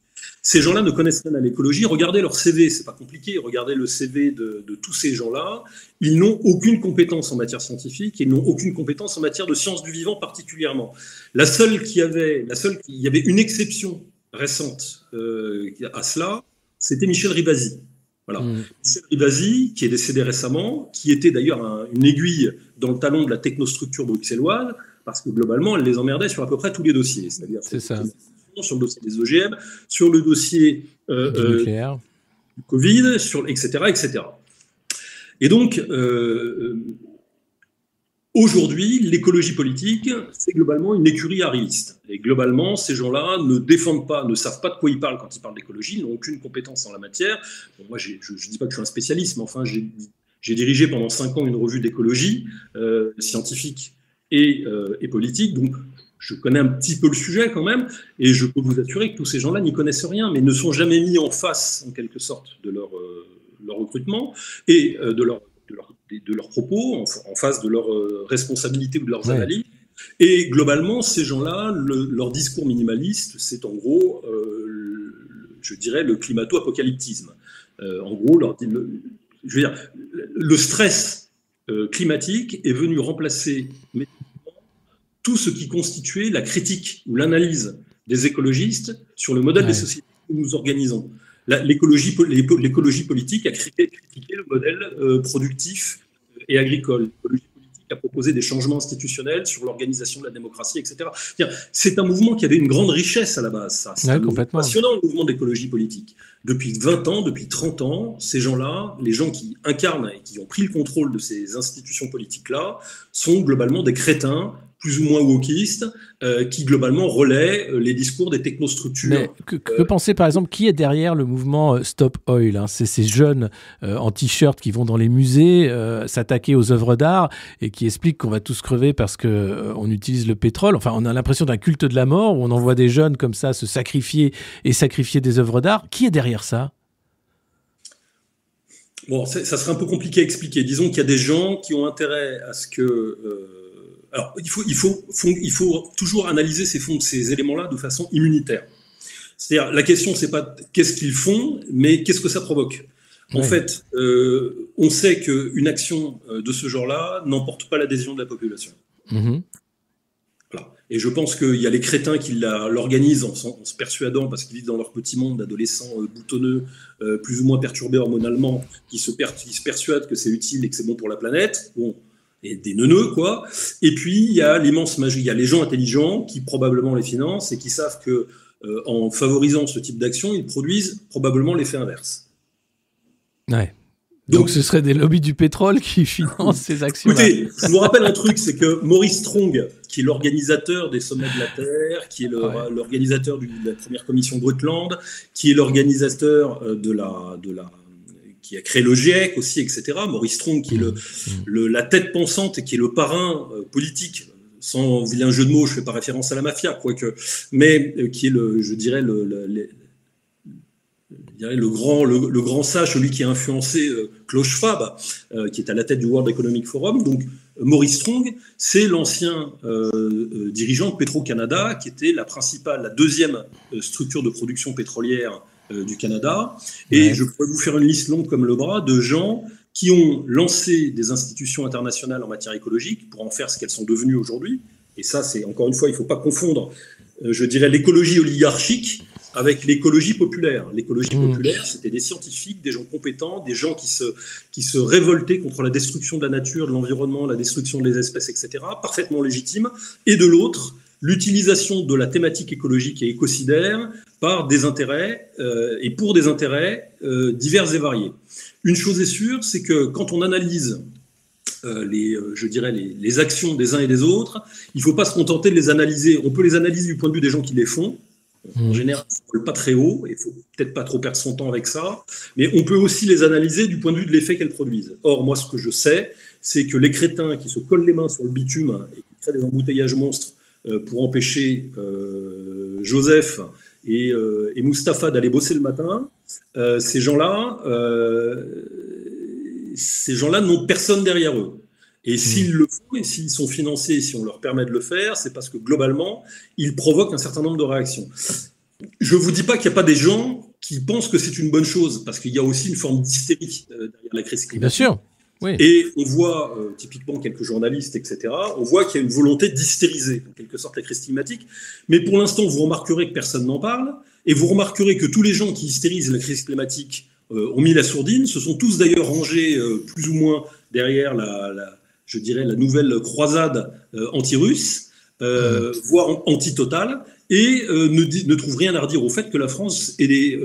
Ces gens-là ne connaissent rien à l'écologie. Regardez leur CV, c'est pas compliqué. Regardez le CV de, de tous ces gens-là. Ils n'ont aucune compétence en matière scientifique. Ils n'ont aucune compétence en matière de sciences du vivant particulièrement. La seule qui avait, la seule, il y avait une exception récente euh, à cela, c'était Michel Ribasi. Voilà. Michel Ribasi, qui est décédé récemment, qui était d'ailleurs un- une aiguille dans le talon de la technostructure bruxelloise, parce que globalement, elle les emmerdait sur à peu près tous les dossiers. C'est-à-dire sur, ça. Sur le dossier des OGM, sur le dossier euh, Du euh, nucléaire. du Covid, sur, etc., etc. Et donc, euh, aujourd'hui, l'écologie politique, c'est globalement une écurie arriviste. Et globalement, ces gens-là ne défendent pas, ne savent pas de quoi ils parlent quand ils parlent d'écologie, n'ont aucune compétence en la matière. Bon, moi, je ne dis pas que je suis un spécialiste, mais enfin, j'ai j'ai dirigé pendant cinq ans une revue d'écologie euh, scientifique et, euh, et politique, donc je connais un petit peu le sujet quand même, et je peux vous assurer que tous ces gens-là n'y connaissent rien, mais ne sont jamais mis en face, en quelque sorte, de leur, euh, leur recrutement et euh, de, leur, de, leur, de leurs propos, en, en face de leurs euh, responsabilités ou de leurs Ouais. analyses. Et globalement, ces gens-là, le- leur discours minimaliste, c'est en gros, le- je dirais, le climato-apocalyptisme. En gros, leur, le- je veux dire, le stress climatique est venu remplacer tout ce qui constituait la critique ou l'analyse des écologistes sur le modèle Ouais. des sociétés que nous organisons. L'écologie po- l'éco- l'écologie politique a critiqué, critiqué le modèle euh, productif et agricole. L'écologie politique a proposé des changements institutionnels sur l'organisation de la démocratie, etc. C'est un mouvement qui avait une grande richesse à la base. ça. C'est Ouais, complètement. passionnant, le mouvement d'écologie politique. Depuis 20 ans, depuis 30 ans, ces gens-là, les gens qui incarnent et qui ont pris le contrôle de ces institutions politiques-là, sont globalement des crétins, plus ou moins wokistes, euh, qui globalement relaient euh, les discours des technostructures. Mais que, que penser par exemple qui est derrière le mouvement euh, Stop Oil hein? C'est ces jeunes euh, en t-shirt qui vont dans les musées euh, s'attaquer aux œuvres d'art et qui expliquent qu'on va tous crever parce que on utilise le pétrole. Enfin, on a l'impression d'un culte de la mort où on envoie des jeunes comme ça se sacrifier et sacrifier des œuvres d'art. Qui est derrière ça? Bon, ça serait un peu compliqué à expliquer. Disons qu'il y a des gens qui ont intérêt à ce que. Alors, il faut, il, faut, fond- il faut toujours analyser ces, fonds- ces éléments-là de façon immunitaire. C'est-à-dire, la question, c'est pas qu'est-ce qu'ils font, mais qu'est-ce que ça provoque. En Ouais. fait, euh, on sait qu'une action euh, de ce genre-là n'emporte pas l'adhésion de la population. Mhm. Voilà. Et je pense qu'il y a les crétins qui l'organisent en, se persuadant, parce qu'ils vivent dans leur petit monde d'adolescents euh, boutonneux, euh, plus ou moins perturbés hormonalement, qui se, per- qui se persuadent que c'est utile et que c'est bon pour la planète. Bon, des neuneux, quoi. Et puis, il y a l'immense magie. Il y a les gens intelligents qui probablement les financent et qui savent que euh, en favorisant ce type d'action, ils produisent probablement l'effet inverse. Ouais. Donc, ce serait des lobbies du pétrole qui financent ces actions. Écoutez, je vous rappelle un truc, c'est que Maurice Strong, qui est l'organisateur des sommets de la Terre, qui est l'organisateur de la première commission Brundtland, qui est l'organisateur euh, de la, de la, qui a créé le GIEC aussi, etc. Maurice Strong, qui est le, le- la tête pensante et qui est le parrain euh, politique. Sans vilain jeu de mots, je fais pas référence à la mafia, quoique, mais euh, qui est le, je dirais le, le- grand, le, grand sage, celui qui a influencé euh, Schwab, euh, qui est à la tête du World Economic Forum. Donc, Maurice Strong, c'est l'ancien dirigeant de Petro-Canada, qui était la principale, la deuxième structure de production pétrolière du Canada. Et Ouais. je pourrais vous faire une liste longue comme le bras de gens qui ont lancé des institutions internationales en matière écologique pour en faire ce qu'elles sont devenues aujourd'hui, Et ça, c'est encore une fois, il ne faut pas confondre, euh, je dirais, l'écologie oligarchique avec l'écologie populaire. L'écologie Mmh. populaire, c'était des scientifiques, des gens compétents, des gens qui se, qui se révoltaient contre la destruction de la nature, de l'environnement, la destruction des espèces, etc., parfaitement légitime. Et de l'autre, l'utilisation de la thématique écologique et écocidaire par des intérêts euh, et pour des intérêts euh, divers et variés. Une chose est sûre, c'est que quand on analyse euh, les, je dirais les, les actions des uns et des autres, il ne faut pas se contenter de les analyser. On peut les analyser du point de vue des gens qui les font. En général, ça ne pas très haut, et il faut peut-être pas trop perdre son temps avec ça, mais on peut aussi les analyser du point de vue de l'effet qu'elles produisent. Or, moi, ce que je sais, c'est que les crétins qui se collent les mains sur le bitume et qui créent des emboutteillages monstres pour empêcher Joseph et, euh, et Mustapha d'aller bosser le matin, euh, ces gens-là, euh, ces gens-là n'ont personne derrière eux. Et s'ils le font, et s'ils sont financés, si on leur permet de le faire, c'est parce que globalement, ils provoquent un certain nombre de réactions. Je ne vous dis pas qu'il n'y a pas des gens qui pensent que c'est une bonne chose, parce qu'il y a aussi une forme d'hystérie derrière la crise climatique. Bien sûr. Oui. Et on voit, euh, typiquement quelques journalistes, etc., on voit qu'il y a une volonté d'hystériser, en quelque sorte, la crise climatique. Mais pour l'instant, vous remarquerez que personne n'en parle, et vous remarquerez que tous les gens qui hystérisent la crise climatique euh, ont mis la sourdine, se sont tous d'ailleurs rangés euh, plus ou moins derrière la, la- je dirais, la nouvelle croisade anti-russe, euh, voire an- anti-totale, et ne, dit- ne trouvent rien à redire au fait que la France est-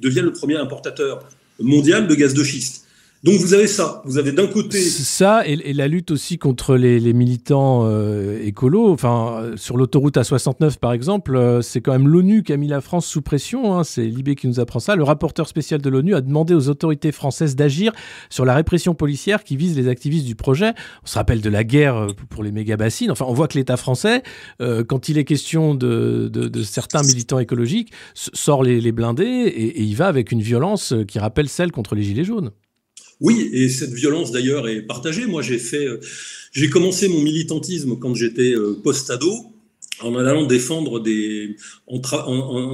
devient le premier importateur mondial de gaz de schiste. Donc vous avez ça, vous avez d'un côté Ça et, la lutte aussi contre les, militants euh, écolos. Enfin, euh, sur l'autoroute A69 par exemple, euh, c'est quand même l'ONU qui a mis la France sous pression. hein. C'est Libé qui nous apprend ça. Le rapporteur spécial de l'ONU a demandé aux autorités françaises d'agir sur la répression policière qui vise les activistes du projet. On se rappelle de la guerre euh, pour les méga bassines. Enfin, on voit que l'État français, euh, quand il est question de, de- de certains militants écologiques, sort les, les blindés et, et il va avec une violence qui rappelle celle contre les gilets jaunes. Oui, et cette violence d'ailleurs est partagée. Moi, j'ai fait, euh, j'ai commencé mon militantisme quand j'étais euh, post-ado en allant défendre des, en, tra-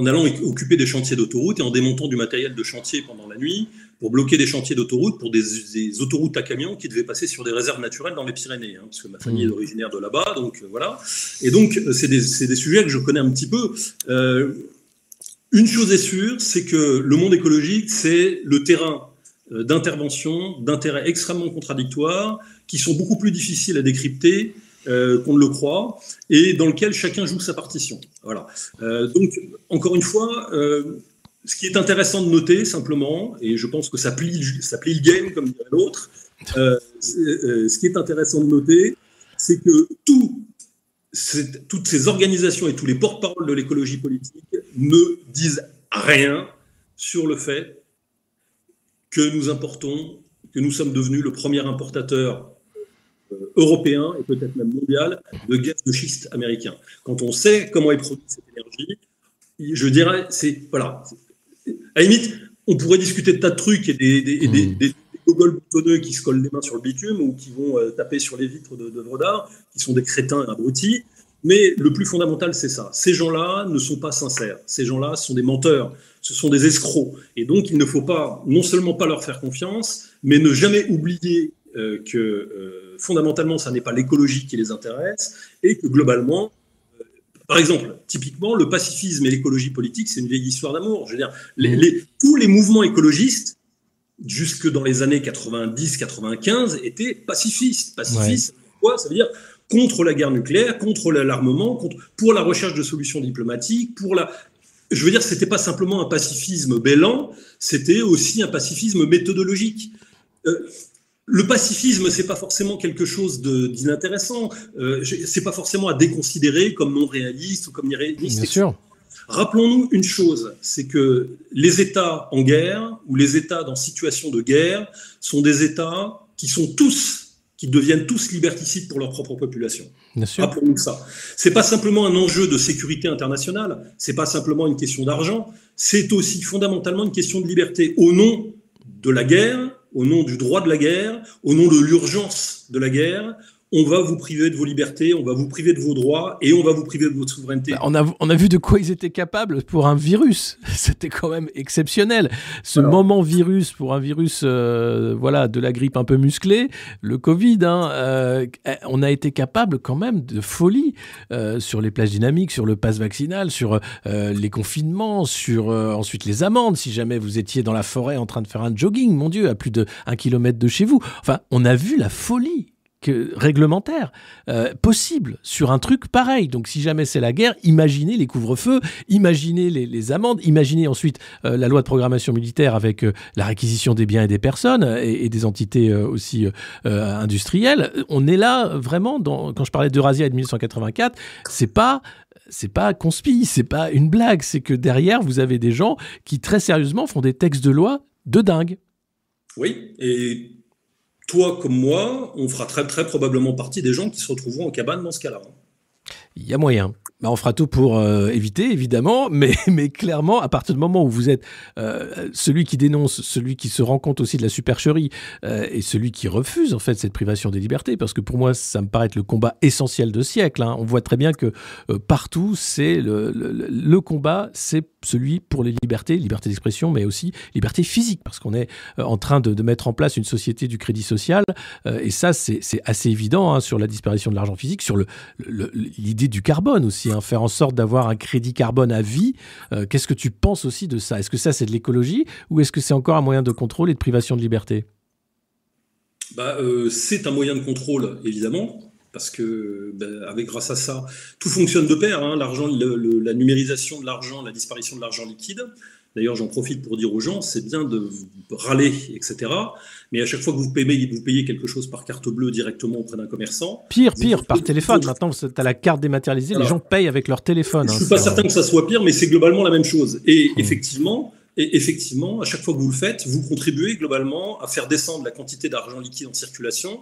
allant occuper des chantiers d'autoroute et en démontant du matériel de chantier pendant la nuit pour bloquer des chantiers d'autoroute pour des, des autoroutes à camions qui devaient passer sur des réserves naturelles dans les Pyrénées, hein, parce que ma famille est originaire de là-bas, donc euh, voilà. Et donc, c'est des, c'est des sujets que je connais un petit peu. Euh, une chose est sûre, c'est que le monde écologique, c'est le terrain euh, d'intervention, d'intérêts extrêmement contradictoires, qui sont beaucoup plus difficiles à décrypter euh, qu'on ne le croit, et dans lequel chacun joue sa partition. Voilà. Euh, donc, encore une fois, ce qui est intéressant de noter simplement, et je pense que ça plie, ça plie le game, comme dirait l'autre, ce qui est intéressant de noter, c'est que tout, toutes ces organisations et tous les porte-paroles de l'écologie politique ne disent rien sur le fait que nous importons, que nous sommes devenus le premier importateur euh, européen et peut-être même mondial de gaz de schiste américain. Quand on sait comment est produite cette énergie, je dirais, c'est voilà. À la limite, on pourrait discuter de tas de trucs et des, des, et des, des- des gogoles boutonneux qui se collent les mains sur le bitume ou qui vont euh, taper sur les vitres d'œuvres d'art, qui sont des crétins abrutis. Mais le plus fondamental, c'est ça. Ces gens-là ne sont pas sincères. Ces gens-là sont des menteurs. Ce sont des escrocs. Et donc, il ne faut pas, non seulement pas leur faire confiance, mais ne jamais oublier euh, que euh, fondamentalement, ça n'est pas l'écologie qui les intéresse et que globalement, euh, par exemple, typiquement, le pacifisme et l'écologie politique, c'est une vieille histoire d'amour. Je veux dire, les- les- tous les mouvements écologistes, jusque dans les années 90-95, étaient pacifistes. Pacifistes, quoi? Ça veut dire contre la guerre nucléaire, contre l'armement, contre, pour la recherche de solutions diplomatiques, pour la... Je veux dire, c'était pas simplement un pacifisme bêlant, c'était aussi un pacifisme méthodologique. Euh, le pacifisme, c'est pas forcément quelque chose d'inintéressant. Euh, c'est pas forcément à déconsidérer comme non réaliste ou comme irréaliste. Bien sûr. Rappelons-nous une chose, c'est que les États en guerre ou les États dans situation de guerre sont des États qui sont tous, qui deviennent tous liberticides pour leur propre population. Rappelons-nous ça. C'est pas simplement un enjeu de sécurité internationale, c'est pas simplement une question d'argent, c'est aussi fondamentalement une question de liberté au nom de la guerre, au nom du droit de la guerre, au nom de l'urgence de la guerre, on va vous priver de vos libertés, on va vous priver de vos droits et on va vous priver de votre souveraineté. Bah, on, a, on a vu de quoi ils étaient capables pour un virus. C'était quand même exceptionnel. Ce moment virus pour un virus euh, voilà, de la grippe un peu musclée, le Covid, hein, euh, on a été capable quand même de folie euh, sur les plages dynamiques, sur le pass vaccinal, sur euh, les confinements, sur euh, ensuite les amendes si jamais vous étiez dans la forêt en train de faire un jogging, mon Dieu, à plus de un kilomètre de chez vous. Enfin, on a vu la folie réglementaire euh, possible sur un truc pareil. Donc si jamais c'est la guerre, imaginez les couvre-feux, imaginez les, amendes, imaginez ensuite euh, la loi de programmation militaire avec euh, la réquisition des biens et des personnes et, des entités aussi industrielles. On est là vraiment quand je parlais d'Eurasia et de 1984, c'est pas c'est pas conspi, c'est pas une blague, c'est que derrière vous avez des gens qui très sérieusement font des textes de loi de dingue. Oui, et toi comme moi, on fera très très probablement partie des gens qui se retrouveront en cabane dans ce cas-là. Il y a moyen. Bah, on fera tout pour euh, éviter, évidemment, mais, clairement, à partir du moment où vous êtes euh, celui qui dénonce, celui qui se rend compte aussi de la supercherie euh, et celui qui refuse en fait cette privation des libertés, parce que pour moi, ça me paraît être le combat essentiel de siècle. hein. On voit très bien que partout, c'est le, combat, c'est celui pour les libertés, liberté d'expression, mais aussi liberté physique, parce qu'on est en train de, mettre en place une société du crédit social, et ça, c'est assez évident hein, sur la disparition de l'argent physique, sur le- l'idée du carbone aussi, hein, faire en sorte d'avoir un crédit carbone à vie. Euh, Qu'est-ce que tu penses aussi de ça? Est-ce que ça, c'est de l'écologie, ou est-ce que c'est encore un moyen de contrôle et de privation de liberté? Bah, euh, c'est un moyen de contrôle, évidemment, parce que ben, avec grâce à ça, tout fonctionne de pair. hein, l'argent, la numérisation de l'argent, la disparition de l'argent liquide. D'ailleurs, j'en profite pour dire aux gens, c'est bien de râler, etc. Mais à chaque fois que vous payez, vous payez quelque chose par carte bleue directement auprès d'un commerçant, Pire, pire, par téléphone. Maintenant, tu as la carte dématérialisée, les gens payent avec leur téléphone. Je hein, suis pas certain que ça soit pire, mais c'est globalement la même chose. Et effectivement, et effectivement, à chaque fois que vous le faites, vous contribuez globalement à faire descendre la quantité d'argent liquide en circulation,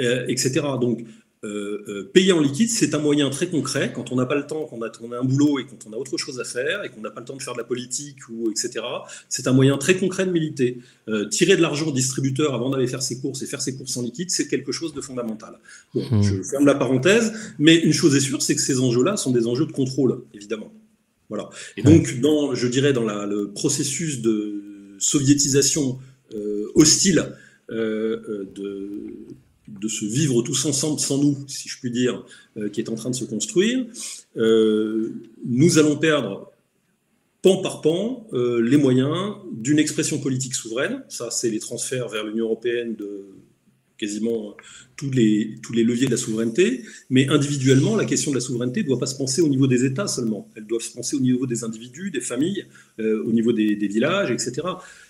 euh, etc. Donc, euh, euh, payer en liquide, c'est un moyen très concret quand on n'a pas le temps, qu'on a, qu'on a un boulot et quand on a autre chose à faire et qu'on n'a pas le temps de faire de la politique ou etc. C'est un moyen très concret de militer. Euh, tirer de l'argent au distributeur avant d'aller faire ses courses et faire ses courses en liquide, c'est quelque chose de fondamental. Bon, Hmm. je ferme la parenthèse, mais une chose est sûre, c'est que ces enjeux-là sont des enjeux de contrôle, évidemment. Voilà. Et donc, dans, je dirais, dans la- le processus de soviétisation euh, hostile de, de se vivre tous ensemble sans nous, si je puis dire, euh, qui est en train de se construire, euh, nous allons perdre pan par pan euh, les moyens d'une expression politique souveraine. Ça, c'est les transferts vers l'Union européenne de quasiment tous les, tous les leviers de la souveraineté. Mais individuellement, la question de la souveraineté ne doit pas se penser au niveau des États seulement. Elle doit se penser au niveau des individus, des familles, euh, au niveau des, des villages, etc.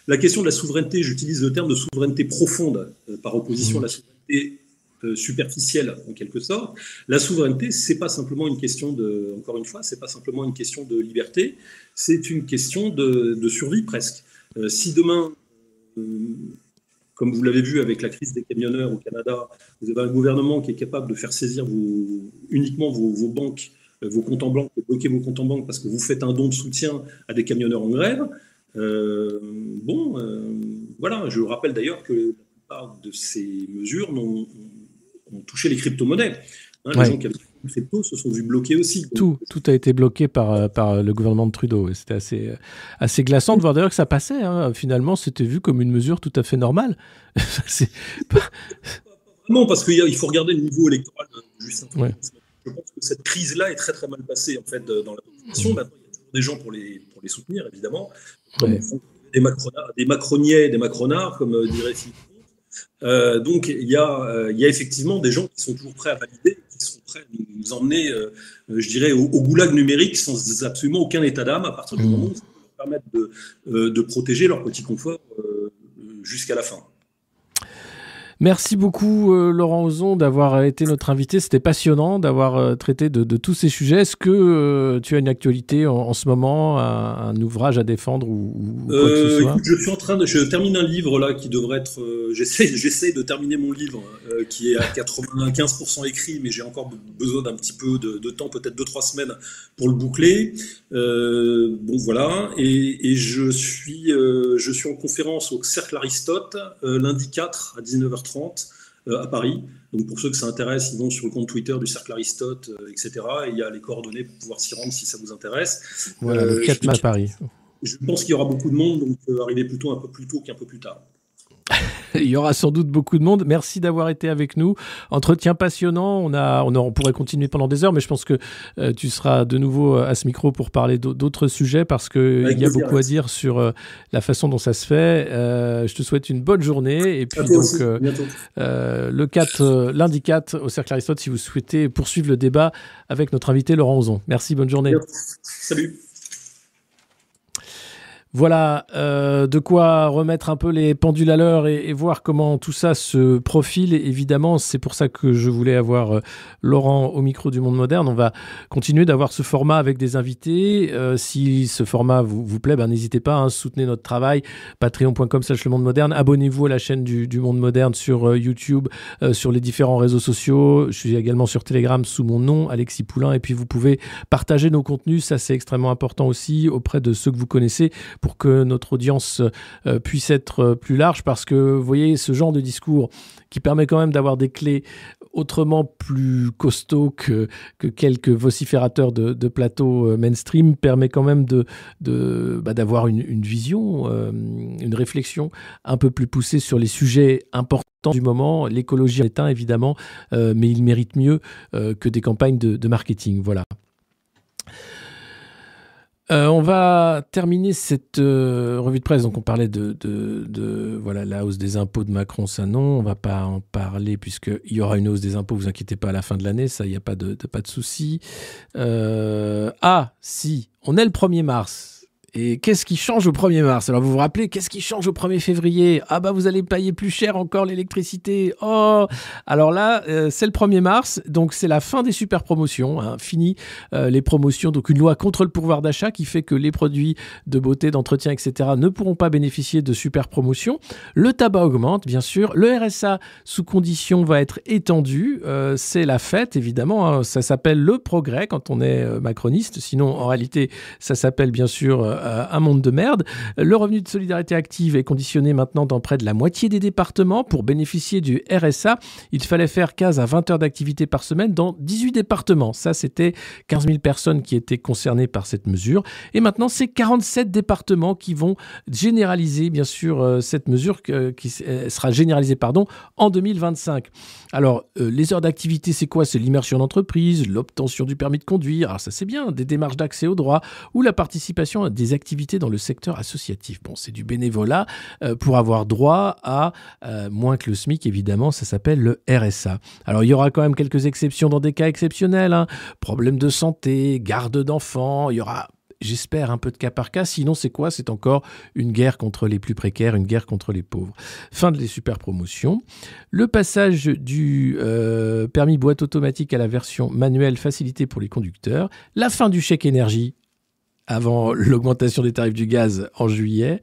La question de la souveraineté, j'utilise le terme de souveraineté profonde euh, par opposition à la souveraineté euh, superficielle en quelque sorte. La souveraineté, c'est pas simplement une question de, encore une fois, c'est pas simplement une question de liberté, c'est une question de, de survie presque. Euh, si demain, euh, comme vous l'avez vu avec la crise des camionneurs au Canada, vous avez un gouvernement qui est capable de faire saisir vos, uniquement vos, vos banques, vos comptes en banque, bloquer vos comptes en banque parce que vous faites un don de soutien à des camionneurs en grève. Bon, voilà, je rappelle d'ailleurs que plupart de ces mesures ont touché les crypto-monnaies. Hein, Ouais. Les gens qui avaient des crypto se sont vus bloqués aussi. Tout, tout a été bloqué par, euh, par le gouvernement de Trudeau. C'était assez, euh, assez glaçant de voir d'ailleurs que ça passait. hein. Finalement, c'était vu comme une mesure tout à fait normale. C'est pas- Non, parce qu'il faut regarder le niveau électoral de Justin Trudeau. Ouais. Je pense que cette crise-là est très très mal passée en fait dans la population. Maintenant, il y a toujours des gens pour les, pour les soutenir, évidemment. Comme Ouais. des, macronards, des macroniais, des macronards, comme euh, dirait Philippe. Euh, donc il y, a, euh, il y a effectivement des gens qui sont toujours prêts à valider, qui sont prêts à nous, emmener, euh, je dirais, au, au goulag numérique sans absolument aucun état d'âme à partir du moment où ça peut leur permettre de, de protéger leur petit confort jusqu'à la fin. Merci beaucoup, euh, Laurent Ozon, d'avoir été notre invité. C'était passionnant d'avoir euh, traité de, de tous ces sujets. Est-ce que euh, tu as une actualité en, en ce moment, un, un ouvrage à défendre ou, ou quoi que ce soit? écoute, je suis en train de, je termine un livre là qui devrait être, j'essaie, de terminer mon livre qui est à 95% écrit, mais j'ai encore be- besoin d'un petit peu de, de temps, peut-être deux trois semaines pour le boucler. Bon voilà, et, et je suis, je suis en conférence au Cercle Aristote lundi 4 à 19h30 euh, à Paris. Donc pour ceux que ça intéresse, ils vont sur le compte Twitter du Cercle Aristote, euh, etc. Et il y a les coordonnées pour pouvoir s'y rendre si ça vous intéresse. Voilà, le Euh, 4 je- mai à Paris. Je pense qu'il y aura beaucoup de monde, donc euh, arrivez plutôt un peu plus tôt qu'un peu plus tard. Il y aura sans doute beaucoup de monde. Merci d'avoir été avec nous. Entretien passionnant. On, a, on, a- on pourrait continuer pendant des heures, mais je pense que euh, tu seras de nouveau euh, à ce micro pour parler d'au- d'autres sujets parce qu'il y a plaisir, beaucoup à dire sur euh, la façon dont ça se fait. Euh, je te souhaite une bonne journée. Et puis, donc, le 4, euh, lundi 4 au Cercle Aristote, si vous souhaitez poursuivre le débat avec notre invité Laurent Ozon. Merci, bonne journée. Salut. Voilà, euh, de quoi remettre un peu les pendules à l'heure et, voir comment tout ça se profile. Évidemment, c'est pour ça que je voulais avoir euh, Laurent au micro du Monde Moderne. On va continuer d'avoir ce format avec des invités. Euh, si ce format vous, plaît, ben, n'hésitez pas, hein, soutenez notre travail. Patreon.com slash le Monde Moderne. Abonnez-vous à la chaîne du, Monde Moderne sur YouTube, sur les différents réseaux sociaux. Je suis également sur Telegram sous mon nom, Alexis Poulain. Et puis, vous pouvez partager nos contenus. Ça, c'est extrêmement important aussi auprès de ceux que vous connaissez pour que notre audience euh, puisse être euh, plus large parce que vous voyez ce genre de discours qui permet quand même d'avoir des clés autrement plus costauds que, que quelques vociférateurs de, de plateau euh, mainstream permet quand même de, de, bah, d'avoir une, une vision, une réflexion un peu plus poussée sur les sujets importants du moment. L'écologie est un évidemment, mais il mérite mieux que des campagnes de, de marketing. Voilà. Euh, on va terminer cette euh, revue de presse. Donc, on parlait de, de, de, voilà la hausse des impôts de Macron, ça non. On va pas en parler puisqu'il y aura une hausse des impôts. Vous inquiétez pas à la fin de l'année, ça, il n'y a pas de, de- pas de souci. Euh, ah, si, on est le 1er mars. Et qu'est-ce qui change au 1er mars? Alors vous vous rappelez, qu'est-ce qui change au 1er février? Ah bah vous allez payer plus cher encore l'électricité. Oh Alors là, euh, c'est le 1er mars, donc c'est la fin des super promotions. hein. Fini euh, les promotions, donc une loi contre le pouvoir d'achat qui fait que les produits de beauté, d'entretien, etc. ne pourront pas bénéficier de super promotions. Le tabac augmente, bien sûr. Le RSA sous condition va être étendu. Euh, c'est la fête, évidemment. hein. Ça s'appelle le progrès quand on est macroniste. Sinon, en réalité, ça s'appelle bien sûr euh, un monde de merde. Le revenu de solidarité active est conditionné maintenant dans près de la moitié des départements. Pour bénéficier du RSA, il fallait faire 15 à 20 heures d'activité par semaine dans 18 départements. Ça, c'était 15 000 personnes qui étaient concernées par cette mesure. Et maintenant, c'est 47 départements qui vont généraliser, bien sûr, euh, cette mesure qui euh, sera généralisée pardon, en 2025. Alors, les heures d'activité, c'est quoi? C'est l'immersion d'entreprise, l'obtention du permis de conduire, alors ça c'est bien, des démarches d'accès au droit ou la participation à des activités dans le secteur associatif. Bon, c'est du bénévolat euh, pour avoir droit à euh, moins que le SMIC, évidemment, ça s'appelle le RSA. Alors, il y aura quand même quelques exceptions dans des cas exceptionnels, hein. problèmes de santé, garde d'enfants, il y aura J'espère un peu de cas par cas. Sinon, c'est quoi? C'est encore une guerre contre les plus précaires, une guerre contre les pauvres. Fin de les super promotions. Le passage du euh, permis boîte automatique à la version manuelle facilitée pour les conducteurs. La fin du chèque énergie avant l'augmentation des tarifs du gaz en juillet.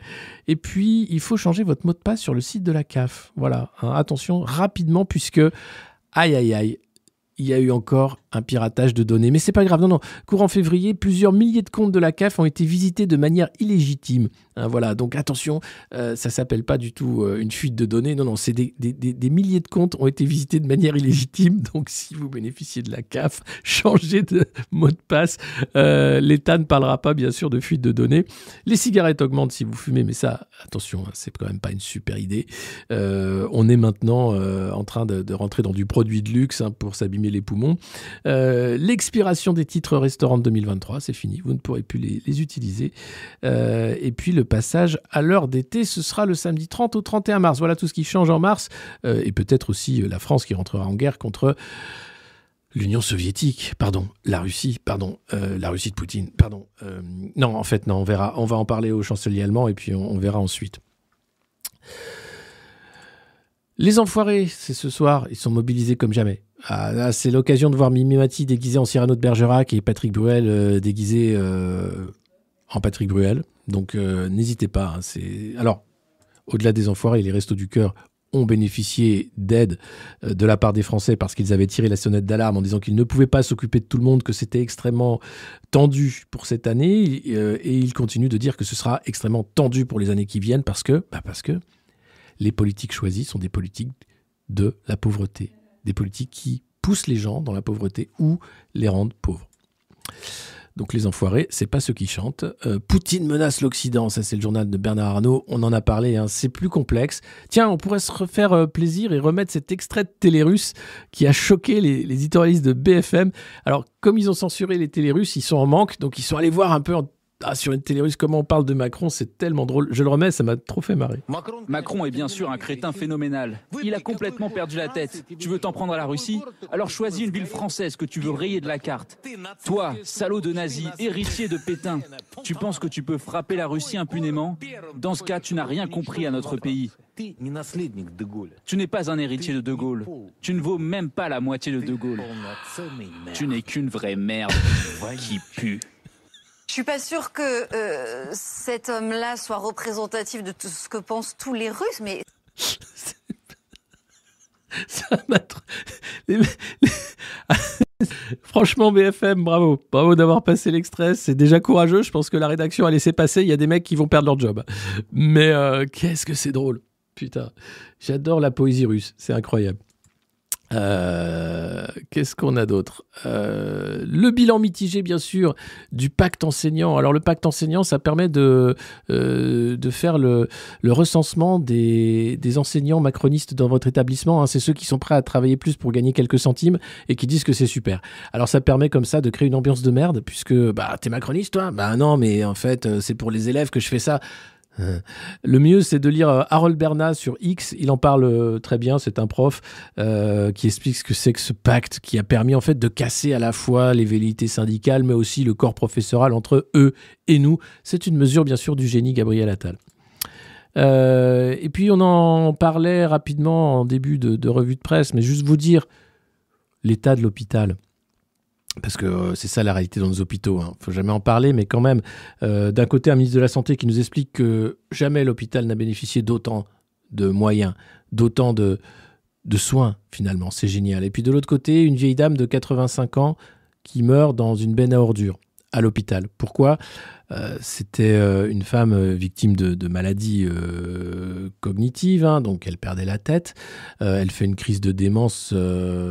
Et puis, il faut changer votre mot de passe sur le site de la CAF. Voilà. hein. attention, rapidement, puisque, aïe, aïe, aïe, il y a eu encore un piratage de données. Mais c'est pas grave, non, non. Courant février, plusieurs milliers de comptes de la CAF ont été visités de manière illégitime. Hein, voilà, donc attention, euh, ça s'appelle pas du tout euh, une fuite de données. Non, non, c'est des, milliers de comptes ont été visités de manière illégitime. Donc si vous bénéficiez de la CAF, changez de mot de passe. Euh, L'État ne parlera pas, bien sûr, de fuite de données. Les cigarettes augmentent si vous fumez, mais ça, attention, hein, c'est quand même pas une super idée. Euh, on est maintenant en train de, de rentrer dans du produit de luxe hein, pour s'abîmer les poumons. Euh, L'expiration des titres restaurants de 2023, c'est fini, vous ne pourrez plus les, utiliser. Euh, et puis le passage à l'heure d'été, ce sera le samedi 30 au 31 mars. Voilà tout ce qui change en mars. Euh, et peut-être aussi la France qui rentrera en guerre contre l'Union soviétique, pardon, la Russie, pardon, la Russie de Poutine, pardon. Non, en fait, non, on verra. On va en parler au chancelier allemand et puis on, on verra ensuite. Les enfoirés, c'est ce soir, ils sont mobilisés comme jamais. Ah, c'est l'occasion de voir Mimi Mati déguisé en Cyrano de Bergerac et Patrick Bruel euh, déguisé euh, en Patrick Bruel. Donc euh, n'hésitez pas. hein, alors au-delà des enfoirés, les restos du cœur ont bénéficié d'aide de la part des Français parce qu'ils avaient tiré la sonnette d'alarme en disant qu'ils ne pouvaient pas s'occuper de tout le monde, que c'était extrêmement tendu pour cette année, et ils continuent de dire que ce sera extrêmement tendu pour les années qui viennent parce que, bah parce que les politiques choisies sont des politiques de la pauvreté. Des politiques qui poussent les gens dans la pauvreté ou les rendent pauvres. Donc les enfoirés, c'est pas ceux qui chantent. Euh, Poutine menace l'Occident, ça c'est le journal de Bernard Arnault, on en a parlé, hein, c'est plus complexe. Tiens, on pourrait se refaire euh, plaisir et remettre cet extrait de télé russe qui a choqué les, les éditorialistes de BFM. Alors comme ils ont censuré les télé russes, ils sont en manque, donc ils sont allés voir un peu en- ah, sur une télé russe comment on parle de Macron, c'est tellement drôle. Je le remets, ça m'a trop fait marrer. Macron est bien sûr un crétin phénoménal. Il a complètement perdu la tête. Tu veux t'en prendre à la Russie Alors choisis une ville française que tu veux rayer de la carte. Toi, salaud de nazi, héritier de Pétain, tu penses que tu peux frapper la Russie impunément? Dans ce cas, tu n'as rien compris à notre pays. Tu n'es pas un héritier de De Gaulle. Tu ne vaux même pas la moitié de De Gaulle. Tu n'es qu'une vraie merde qui pue. Je suis pas sûre que euh, cet homme-là soit représentatif de tout ce que pensent tous les Russes, mais Franchement, BFM, bravo. Bravo d'avoir passé l'extrait. C'est déjà courageux. Je pense que la rédaction a laissé passer. Il y a des mecs qui vont perdre leur job. Mais euh, qu'est-ce que c'est drôle. Putain. J'adore la poésie russe. C'est incroyable. Euh, Qu'est-ce qu'on a d'autre? Euh, Le bilan mitigé, bien sûr, du pacte enseignant. Alors, le pacte enseignant, ça permet de, euh, de faire le, recensement des, enseignants macronistes dans votre établissement. hein. C'est ceux qui sont prêts à travailler plus pour gagner quelques centimes et qui disent que c'est super. Alors, ça permet comme ça de créer une ambiance de merde, puisque bah, t'es macroniste, toi? Bah non, mais en fait, c'est pour les élèves que je fais ça. Euh, Le mieux, c'est de lire euh, Harold Bernat sur X. Il en parle euh, très bien. C'est un prof qui explique ce que c'est que ce pacte qui a permis en fait de casser à la fois les velléités syndicales, mais aussi le corps professoral entre eux et nous. C'est une mesure, bien sûr, du génie Gabriel Attal. Et puis, on en parlait rapidement en début de, de revue de presse, mais juste vous dire l'état de l'hôpital. Parce que euh, c'est ça la réalité dans nos hôpitaux. Il faut jamais en parler, mais quand même, euh, d'un côté, un ministre de la Santé qui nous explique que jamais l'hôpital n'a bénéficié d'autant de moyens, d'autant de, de soins, finalement. C'est génial. Et puis de l'autre côté, une vieille dame de 85 ans qui meurt dans une benne à ordures à l'hôpital. Pourquoi? Euh, C'était euh, une femme euh, victime de, de maladies cognitives, hein, donc elle perdait la tête. Elle fait une crise de démence,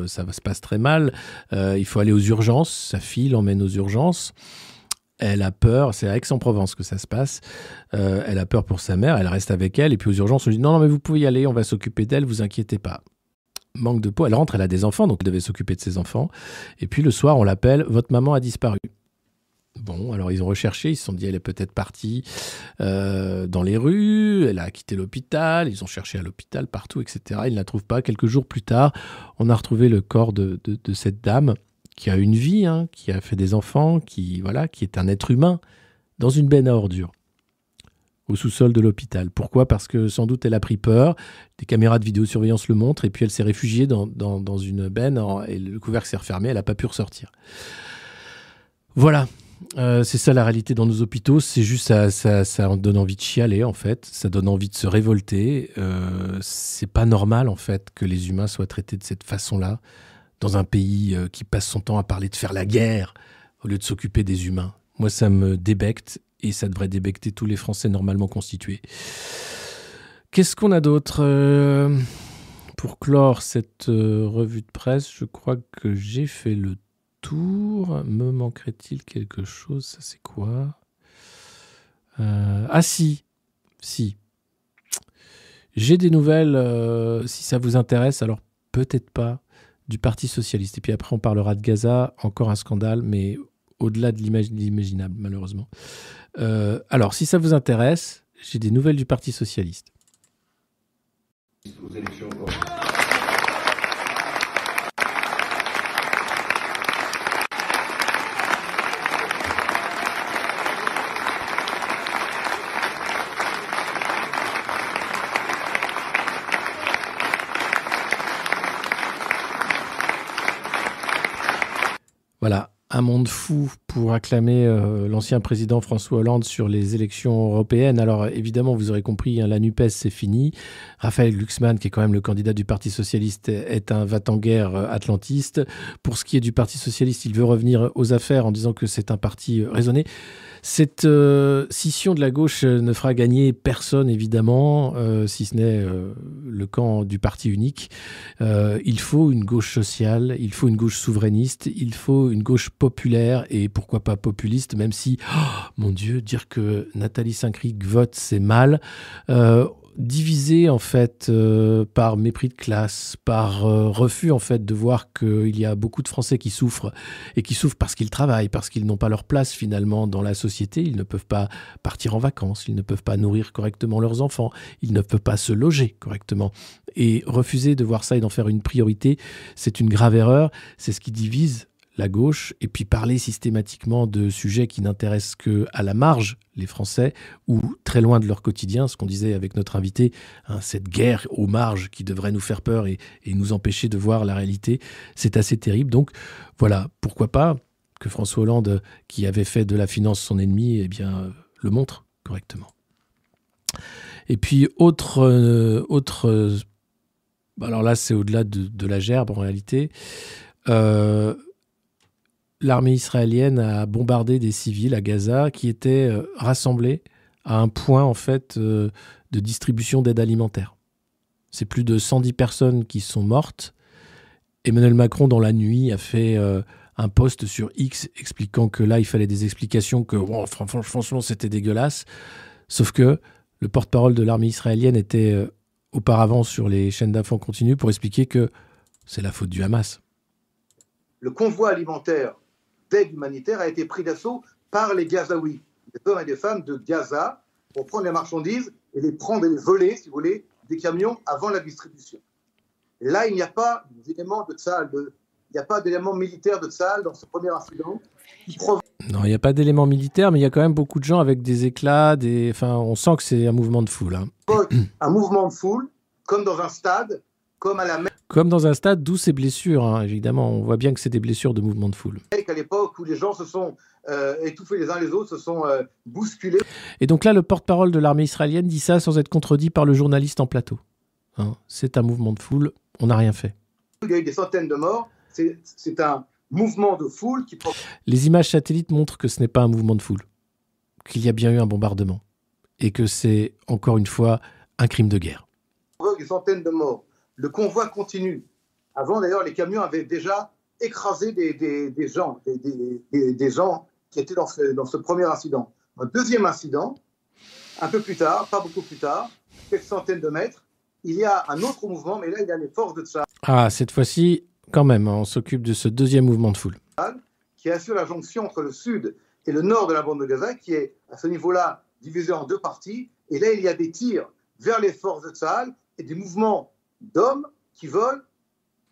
ça se passe très mal. Il faut aller aux urgences. Sa fille l'emmène aux urgences. Elle a peur, c'est à Aix-en-Provence que ça se passe. Elle a peur pour sa mère, elle reste avec elle, et puis aux urgences, on lui dit non, non, mais vous pouvez y aller, on va s'occuper d'elle, vous inquiétez pas. Manque de peau, elle rentre, elle a des enfants, donc elle devait s'occuper de ses enfants. Et puis le soir, on l'appelle, votre maman a disparu. Bon, alors ils ont recherché, ils se sont dit elle est peut-être partie euh, dans les rues, elle a quitté l'hôpital, ils ont cherché à l'hôpital partout, etc. Ils ne la trouvent pas. Quelques jours plus tard, on a retrouvé le corps de, cette dame qui a une vie, hein, qui a fait des enfants, qui voilà, qui est un être humain dans une benne à ordures au sous-sol de l'hôpital. Pourquoi? Parce que sans doute elle a pris peur, des caméras de vidéosurveillance le montrent, et puis elle s'est réfugiée dans, une benne, en- et le couvercle s'est refermé, elle n'a pas pu ressortir. Voilà, Euh, c'est ça la réalité dans nos hôpitaux, c'est juste ça, ça, ça donne envie de chialer en fait, ça donne envie de se révolter. Euh, c'est pas normal en fait que les humains soient traités de cette façon-là dans un pays euh, qui passe son temps à parler de faire la guerre au lieu de s'occuper des humains. Moi, ça me débecte et ça devrait débecter tous les Français normalement constitués. Qu'est-ce qu'on a d'autre Pour clore cette revue de presse, je crois que j'ai fait le tour. Me manquerait-il quelque chose? Ça, c'est quoi? Euh, Ah si, si. J'ai des nouvelles, euh, si ça vous intéresse, alors peut-être pas, du Parti Socialiste. Et puis après, on parlera de Gaza, encore un scandale, mais au-delà de l'imagi- l'imaginable, malheureusement. Euh, alors, si ça vous intéresse, j'ai des nouvelles du Parti Socialiste Voilà, un monde fou pour acclamer euh, l'ancien président François Hollande sur les élections européennes. Alors évidemment, vous aurez compris, hein, la NUPES, c'est fini. Raphaël Glucksmann, qui est quand même le candidat du Parti socialiste, est un va-t-en-guerre euh, atlantiste. Pour ce qui est du Parti socialiste, il veut revenir aux affaires en disant que c'est un parti euh, raisonné. Cette scission de la gauche ne fera gagner personne, évidemment, si ce n'est le camp du parti unique. Il faut une gauche sociale, il faut une gauche souverainiste, il faut une gauche populaire et pourquoi pas populiste, même si, oh, mon Dieu, dire que Nathalie Saint-Cric vote, c'est mal. Euh, divisé en fait euh, par mépris de classe, par euh, refus en fait de voir qu'il y a beaucoup de Français qui souffrent et qui souffrent parce qu'ils travaillent, parce qu'ils n'ont pas leur place finalement dans la société, ils ne peuvent pas partir en vacances, ils ne peuvent pas nourrir correctement leurs enfants, ils ne peuvent pas se loger correctement. Et refuser de voir ça et d'en faire une priorité, c'est une grave erreur, c'est ce qui divise la gauche, et puis parler systématiquement de sujets qui n'intéressent que à la marge les Français, ou très loin de leur quotidien, ce qu'on disait avec notre invité, hein, cette guerre aux marges qui devrait nous faire peur et, nous empêcher de voir la réalité, c'est assez terrible. Donc voilà, pourquoi pas que François Hollande, qui avait fait de la finance son ennemi, eh bien, le montre correctement. Et puis, autre, euh, autre euh, alors là, c'est au-delà de, de la gerbe en réalité. Euh, l'armée israélienne a bombardé des civils à Gaza qui étaient euh, rassemblés à un point en fait euh, de distribution d'aide alimentaire. C'est plus de 110 personnes qui sont mortes. Emmanuel Macron, dans la nuit, a fait euh, un post sur X expliquant que là, il fallait des explications, que franchement, c'était dégueulasse. Sauf que le porte-parole de l'armée israélienne était auparavant sur les chaînes d'infos continues pour expliquer que c'est la faute du Hamas. Le convoi alimentaire d'aide humanitaire a été pris d'assaut par les Gazaouis, des hommes et des femmes de Gaza, pour prendre les marchandises et les prendre et les voler, si vous voulez, des camions avant la distribution. Là, il n'y a pas d'éléments de Tsahal, de- il n'y a pas d'éléments militaires de Tsahal dans ce premier incident Non, il n'y a pas d'éléments militaires, mais il y a quand même beaucoup de gens avec des éclats, des... Enfin, on sent que c'est un mouvement de foule. hein. un mouvement de foule, comme dans un stade, comme à la même Comme dans un stade, d'où ces blessures, hein, évidemment. On voit bien que c'est des blessures de mouvement de foule. qu'à l'époque où les gens se sont euh, étouffés les uns les autres, se sont euh, bousculés. Et donc là, le porte-parole de l'armée israélienne dit ça sans être contredit par le journaliste en plateau. Hein, c'est un mouvement de foule, on n'a rien fait. Il y a eu des centaines de morts. C'est un mouvement de foule qui Les images satellites montrent que ce n'est pas un mouvement de foule, qu'il y a bien eu un bombardement, et que c'est, encore une fois, un crime de guerre. des centaines de morts. Le convoi continue. Avant, d'ailleurs, les camions avaient déjà écrasé des, des- des gens, des, gens qui étaient dans ce, dans ce premier incident. Un deuxième incident, un peu plus tard, pas beaucoup plus tard, quelques centaines de mètres, il y a un autre mouvement, mais là, il y a les forces de Tsahal Ah, cette fois-ci, quand même, hein, on s'occupe de ce deuxième mouvement de foule. qui assure la jonction entre le sud et le nord de la bande de Gaza, qui est à ce niveau-là divisé en deux parties. Et là, il y a des tirs vers les forces de Tsahal et des mouvements d'hommes qui veulent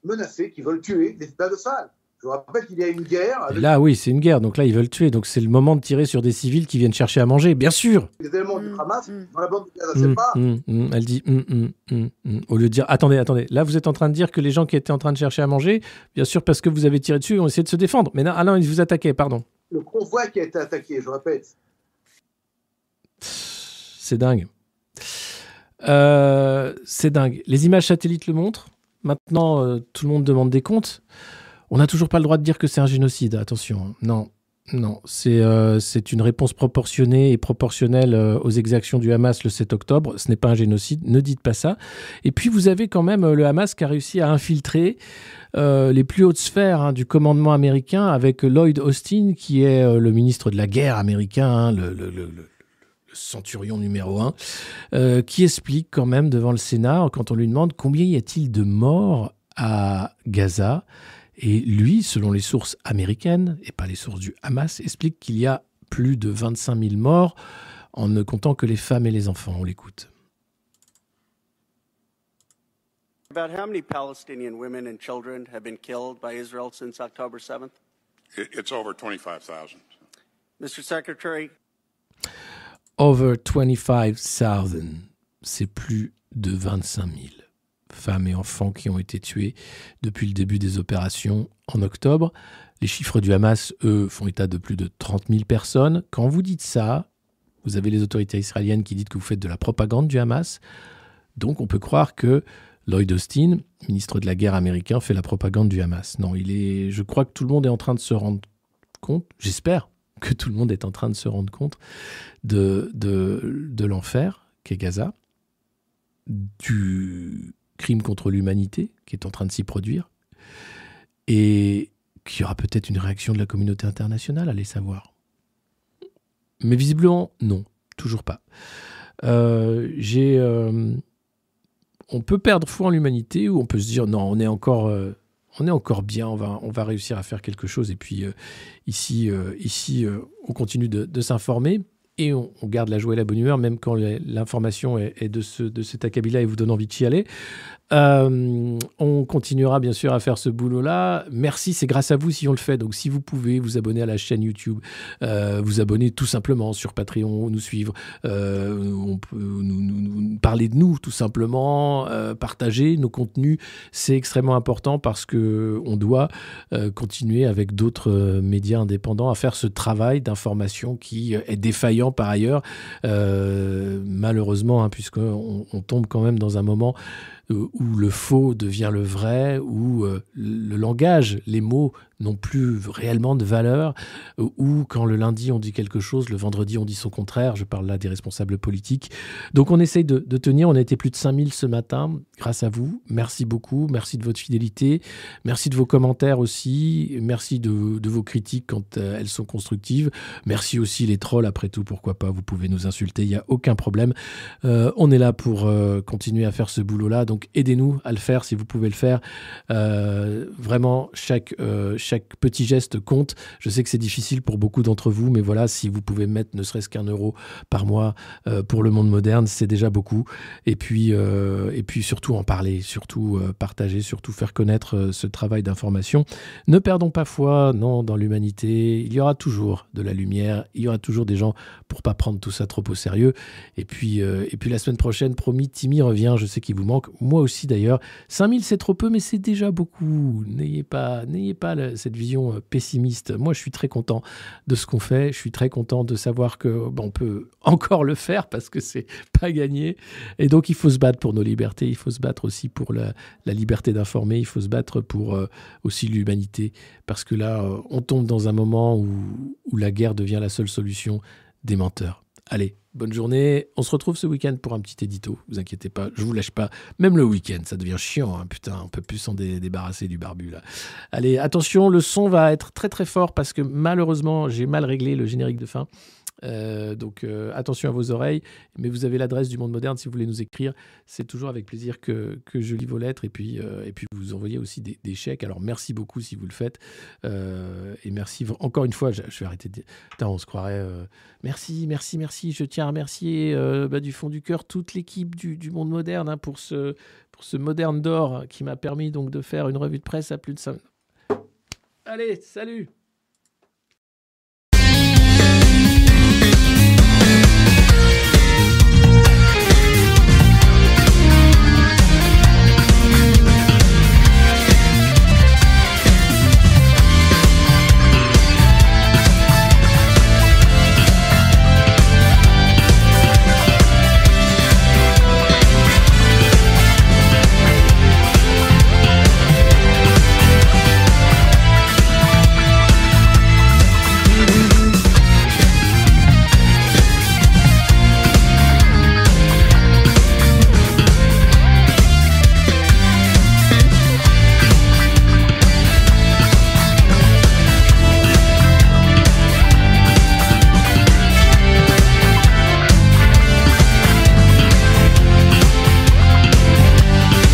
menacer, qui veulent tuer les États de Tsahal. Je vous rappelle qu'il y a une guerre Et avec là, oui, c'est une guerre, donc là, ils veulent tuer. Donc c'est le moment de tirer sur des civils qui viennent chercher à manger, bien sûr. des éléments du Hamas dans la bande de Gaza. C'est Hum, pas. Elle dit au lieu de dire attendez, attendez. Là, vous êtes en train de dire que les gens qui étaient en train de chercher à manger, bien sûr, parce que vous avez tiré dessus, ont essayé de se défendre. Mais non, ah non, ils vous attaquaient, pardon. le convoi qui a été attaqué, je répète. C'est dingue. Euh, c'est dingue. Les images satellites le montrent. Maintenant, euh, tout le monde demande des comptes. On n'a toujours pas le droit de dire que c'est un génocide. Attention. Non, non. C'est euh, une réponse proportionnée et proportionnelle aux exactions du Hamas le 7 octobre. Ce n'est pas un génocide. Ne dites pas ça. Et puis, vous avez quand même le Hamas qui a réussi à infiltrer les plus hautes sphères hein, du commandement américain avec Lloyd Austin, qui est le ministre de la guerre américain, hein, centurion numéro un, euh, qui explique quand même devant le Sénat, quand on lui demande combien y a-t-il de morts à Gaza, et lui, selon les sources américaines, et pas les sources du Hamas, explique qu'il y a plus de 25 000 morts en ne comptant que les femmes et les enfants. On l'écoute. About how many Palestinian women and children have been killed by Israel since October 7th? It- It's over 25,000. Mr. Secretary, Over 25,000, c'est plus de 25 000 femmes et enfants qui ont été tués depuis le début des opérations en octobre. Les chiffres du Hamas, eux, font état de plus de 30 000 personnes. Quand vous dites ça, vous avez les autorités israéliennes qui disent que vous faites de la propagande du Hamas. Donc on peut croire que Lloyd Austin, ministre de la guerre américain, fait la propagande du Hamas. Non, il est. Je crois que tout le monde est en train de se rendre compte. J'espère que tout le monde est en train de se rendre compte de, l'enfer qu'est Gaza, du crime contre l'humanité qui est en train de s'y produire, et qu'il y aura peut-être une réaction de la communauté internationale, allez savoir. Mais visiblement, non, toujours pas. Euh, euh, on peut perdre foi en l'humanité ou on peut se dire non, on est encore, euh, on est encore bien, on va, réussir à faire quelque chose. Et puis ici, ici, on continue de s'informer et on, garde la joie et la bonne humeur, même quand l'information est, de, ce, de cet acabit-là et vous donne envie d'y aller. Euh, on continuera bien sûr à faire ce boulot-là. Merci, c'est grâce à vous si on le fait. Donc si vous pouvez vous abonner à la chaîne YouTube, euh, vous abonner tout simplement sur Patreon, nous suivre, euh, on peut nous, parler de nous tout simplement, euh, partager nos contenus, c'est extrêmement important parce que on doit continuer avec d'autres médias indépendants à faire ce travail d'information qui est défaillant par ailleurs, euh, malheureusement, hein, puisqu'on on tombe quand même dans un moment où le faux devient le vrai, où euh, le langage, les mots n'ont plus réellement de valeur, ou quand le lundi on dit quelque chose, le vendredi on dit son contraire, je parle là des responsables politiques. Donc on essaye de, tenir, on a été plus de 5000 ce matin, grâce à vous, merci beaucoup, merci de votre fidélité, merci de vos commentaires aussi, merci de, vos critiques quand euh, elles sont constructives, merci aussi les trolls, après tout, pourquoi pas, vous pouvez nous insulter, il n'y a aucun problème. Euh, on est là pour euh, continuer à faire ce boulot-là, donc aidez-nous à le faire si vous pouvez le faire. Euh, vraiment, chaque, euh, chaque petit geste compte. Je sais que c'est difficile pour beaucoup d'entre vous, mais voilà, si vous pouvez mettre ne serait-ce qu'un euro par mois euh, pour le monde moderne, c'est déjà beaucoup. Et puis, euh, et puis surtout en parler, surtout euh, partager, surtout faire connaître ce travail d'information. Ne perdons pas foi, non, dans l'humanité. Il y aura toujours de la lumière, il y aura toujours des gens pour pas prendre tout ça trop au sérieux. Et puis, et puis la semaine prochaine, promis, Timmy revient. Je sais qu'il vous manque, moi aussi d'ailleurs. 5000 c'est trop peu, mais c'est déjà beaucoup. N'ayez pas, n'ayez pas le, cette vision euh, pessimiste. Moi, je suis très content de ce qu'on fait. Je suis très content de savoir que on peut encore le faire parce que c'est pas gagné. Et donc, il faut se battre pour nos libertés. Il faut se battre aussi pour la, liberté d'informer. Il faut se battre pour euh, aussi l'humanité parce que là, euh, on tombe dans un moment où la guerre devient la seule solution des menteurs. Allez, bonne journée. On se retrouve ce week-end pour un petit édito. Vous inquiétez pas, je vous lâche pas. Même le week-end, ça devient chiant. Hein. Putain, on peut plus s'en dé débarrasser du barbu là. Allez, attention, le son va être très très fort parce que malheureusement, j'ai mal réglé le générique de fin. Euh, donc euh, attention à vos oreilles, mais vous avez l'adresse du monde moderne si vous voulez nous écrire. C'est toujours avec plaisir que, que, je lis vos lettres et puis, euh, et puis vous envoyez aussi des, chèques. Alors merci beaucoup si vous le faites. Et merci encore une fois, je, vais arrêter de dire. Putain, on se croirait. merci, merci, merci. Je tiens à remercier bah, du fond du cœur toute l'équipe du, du, monde moderne hein, pour, ce, pour ce moderne d'or qui m'a permis donc de faire une revue de presse à plus de 5. Allez, salut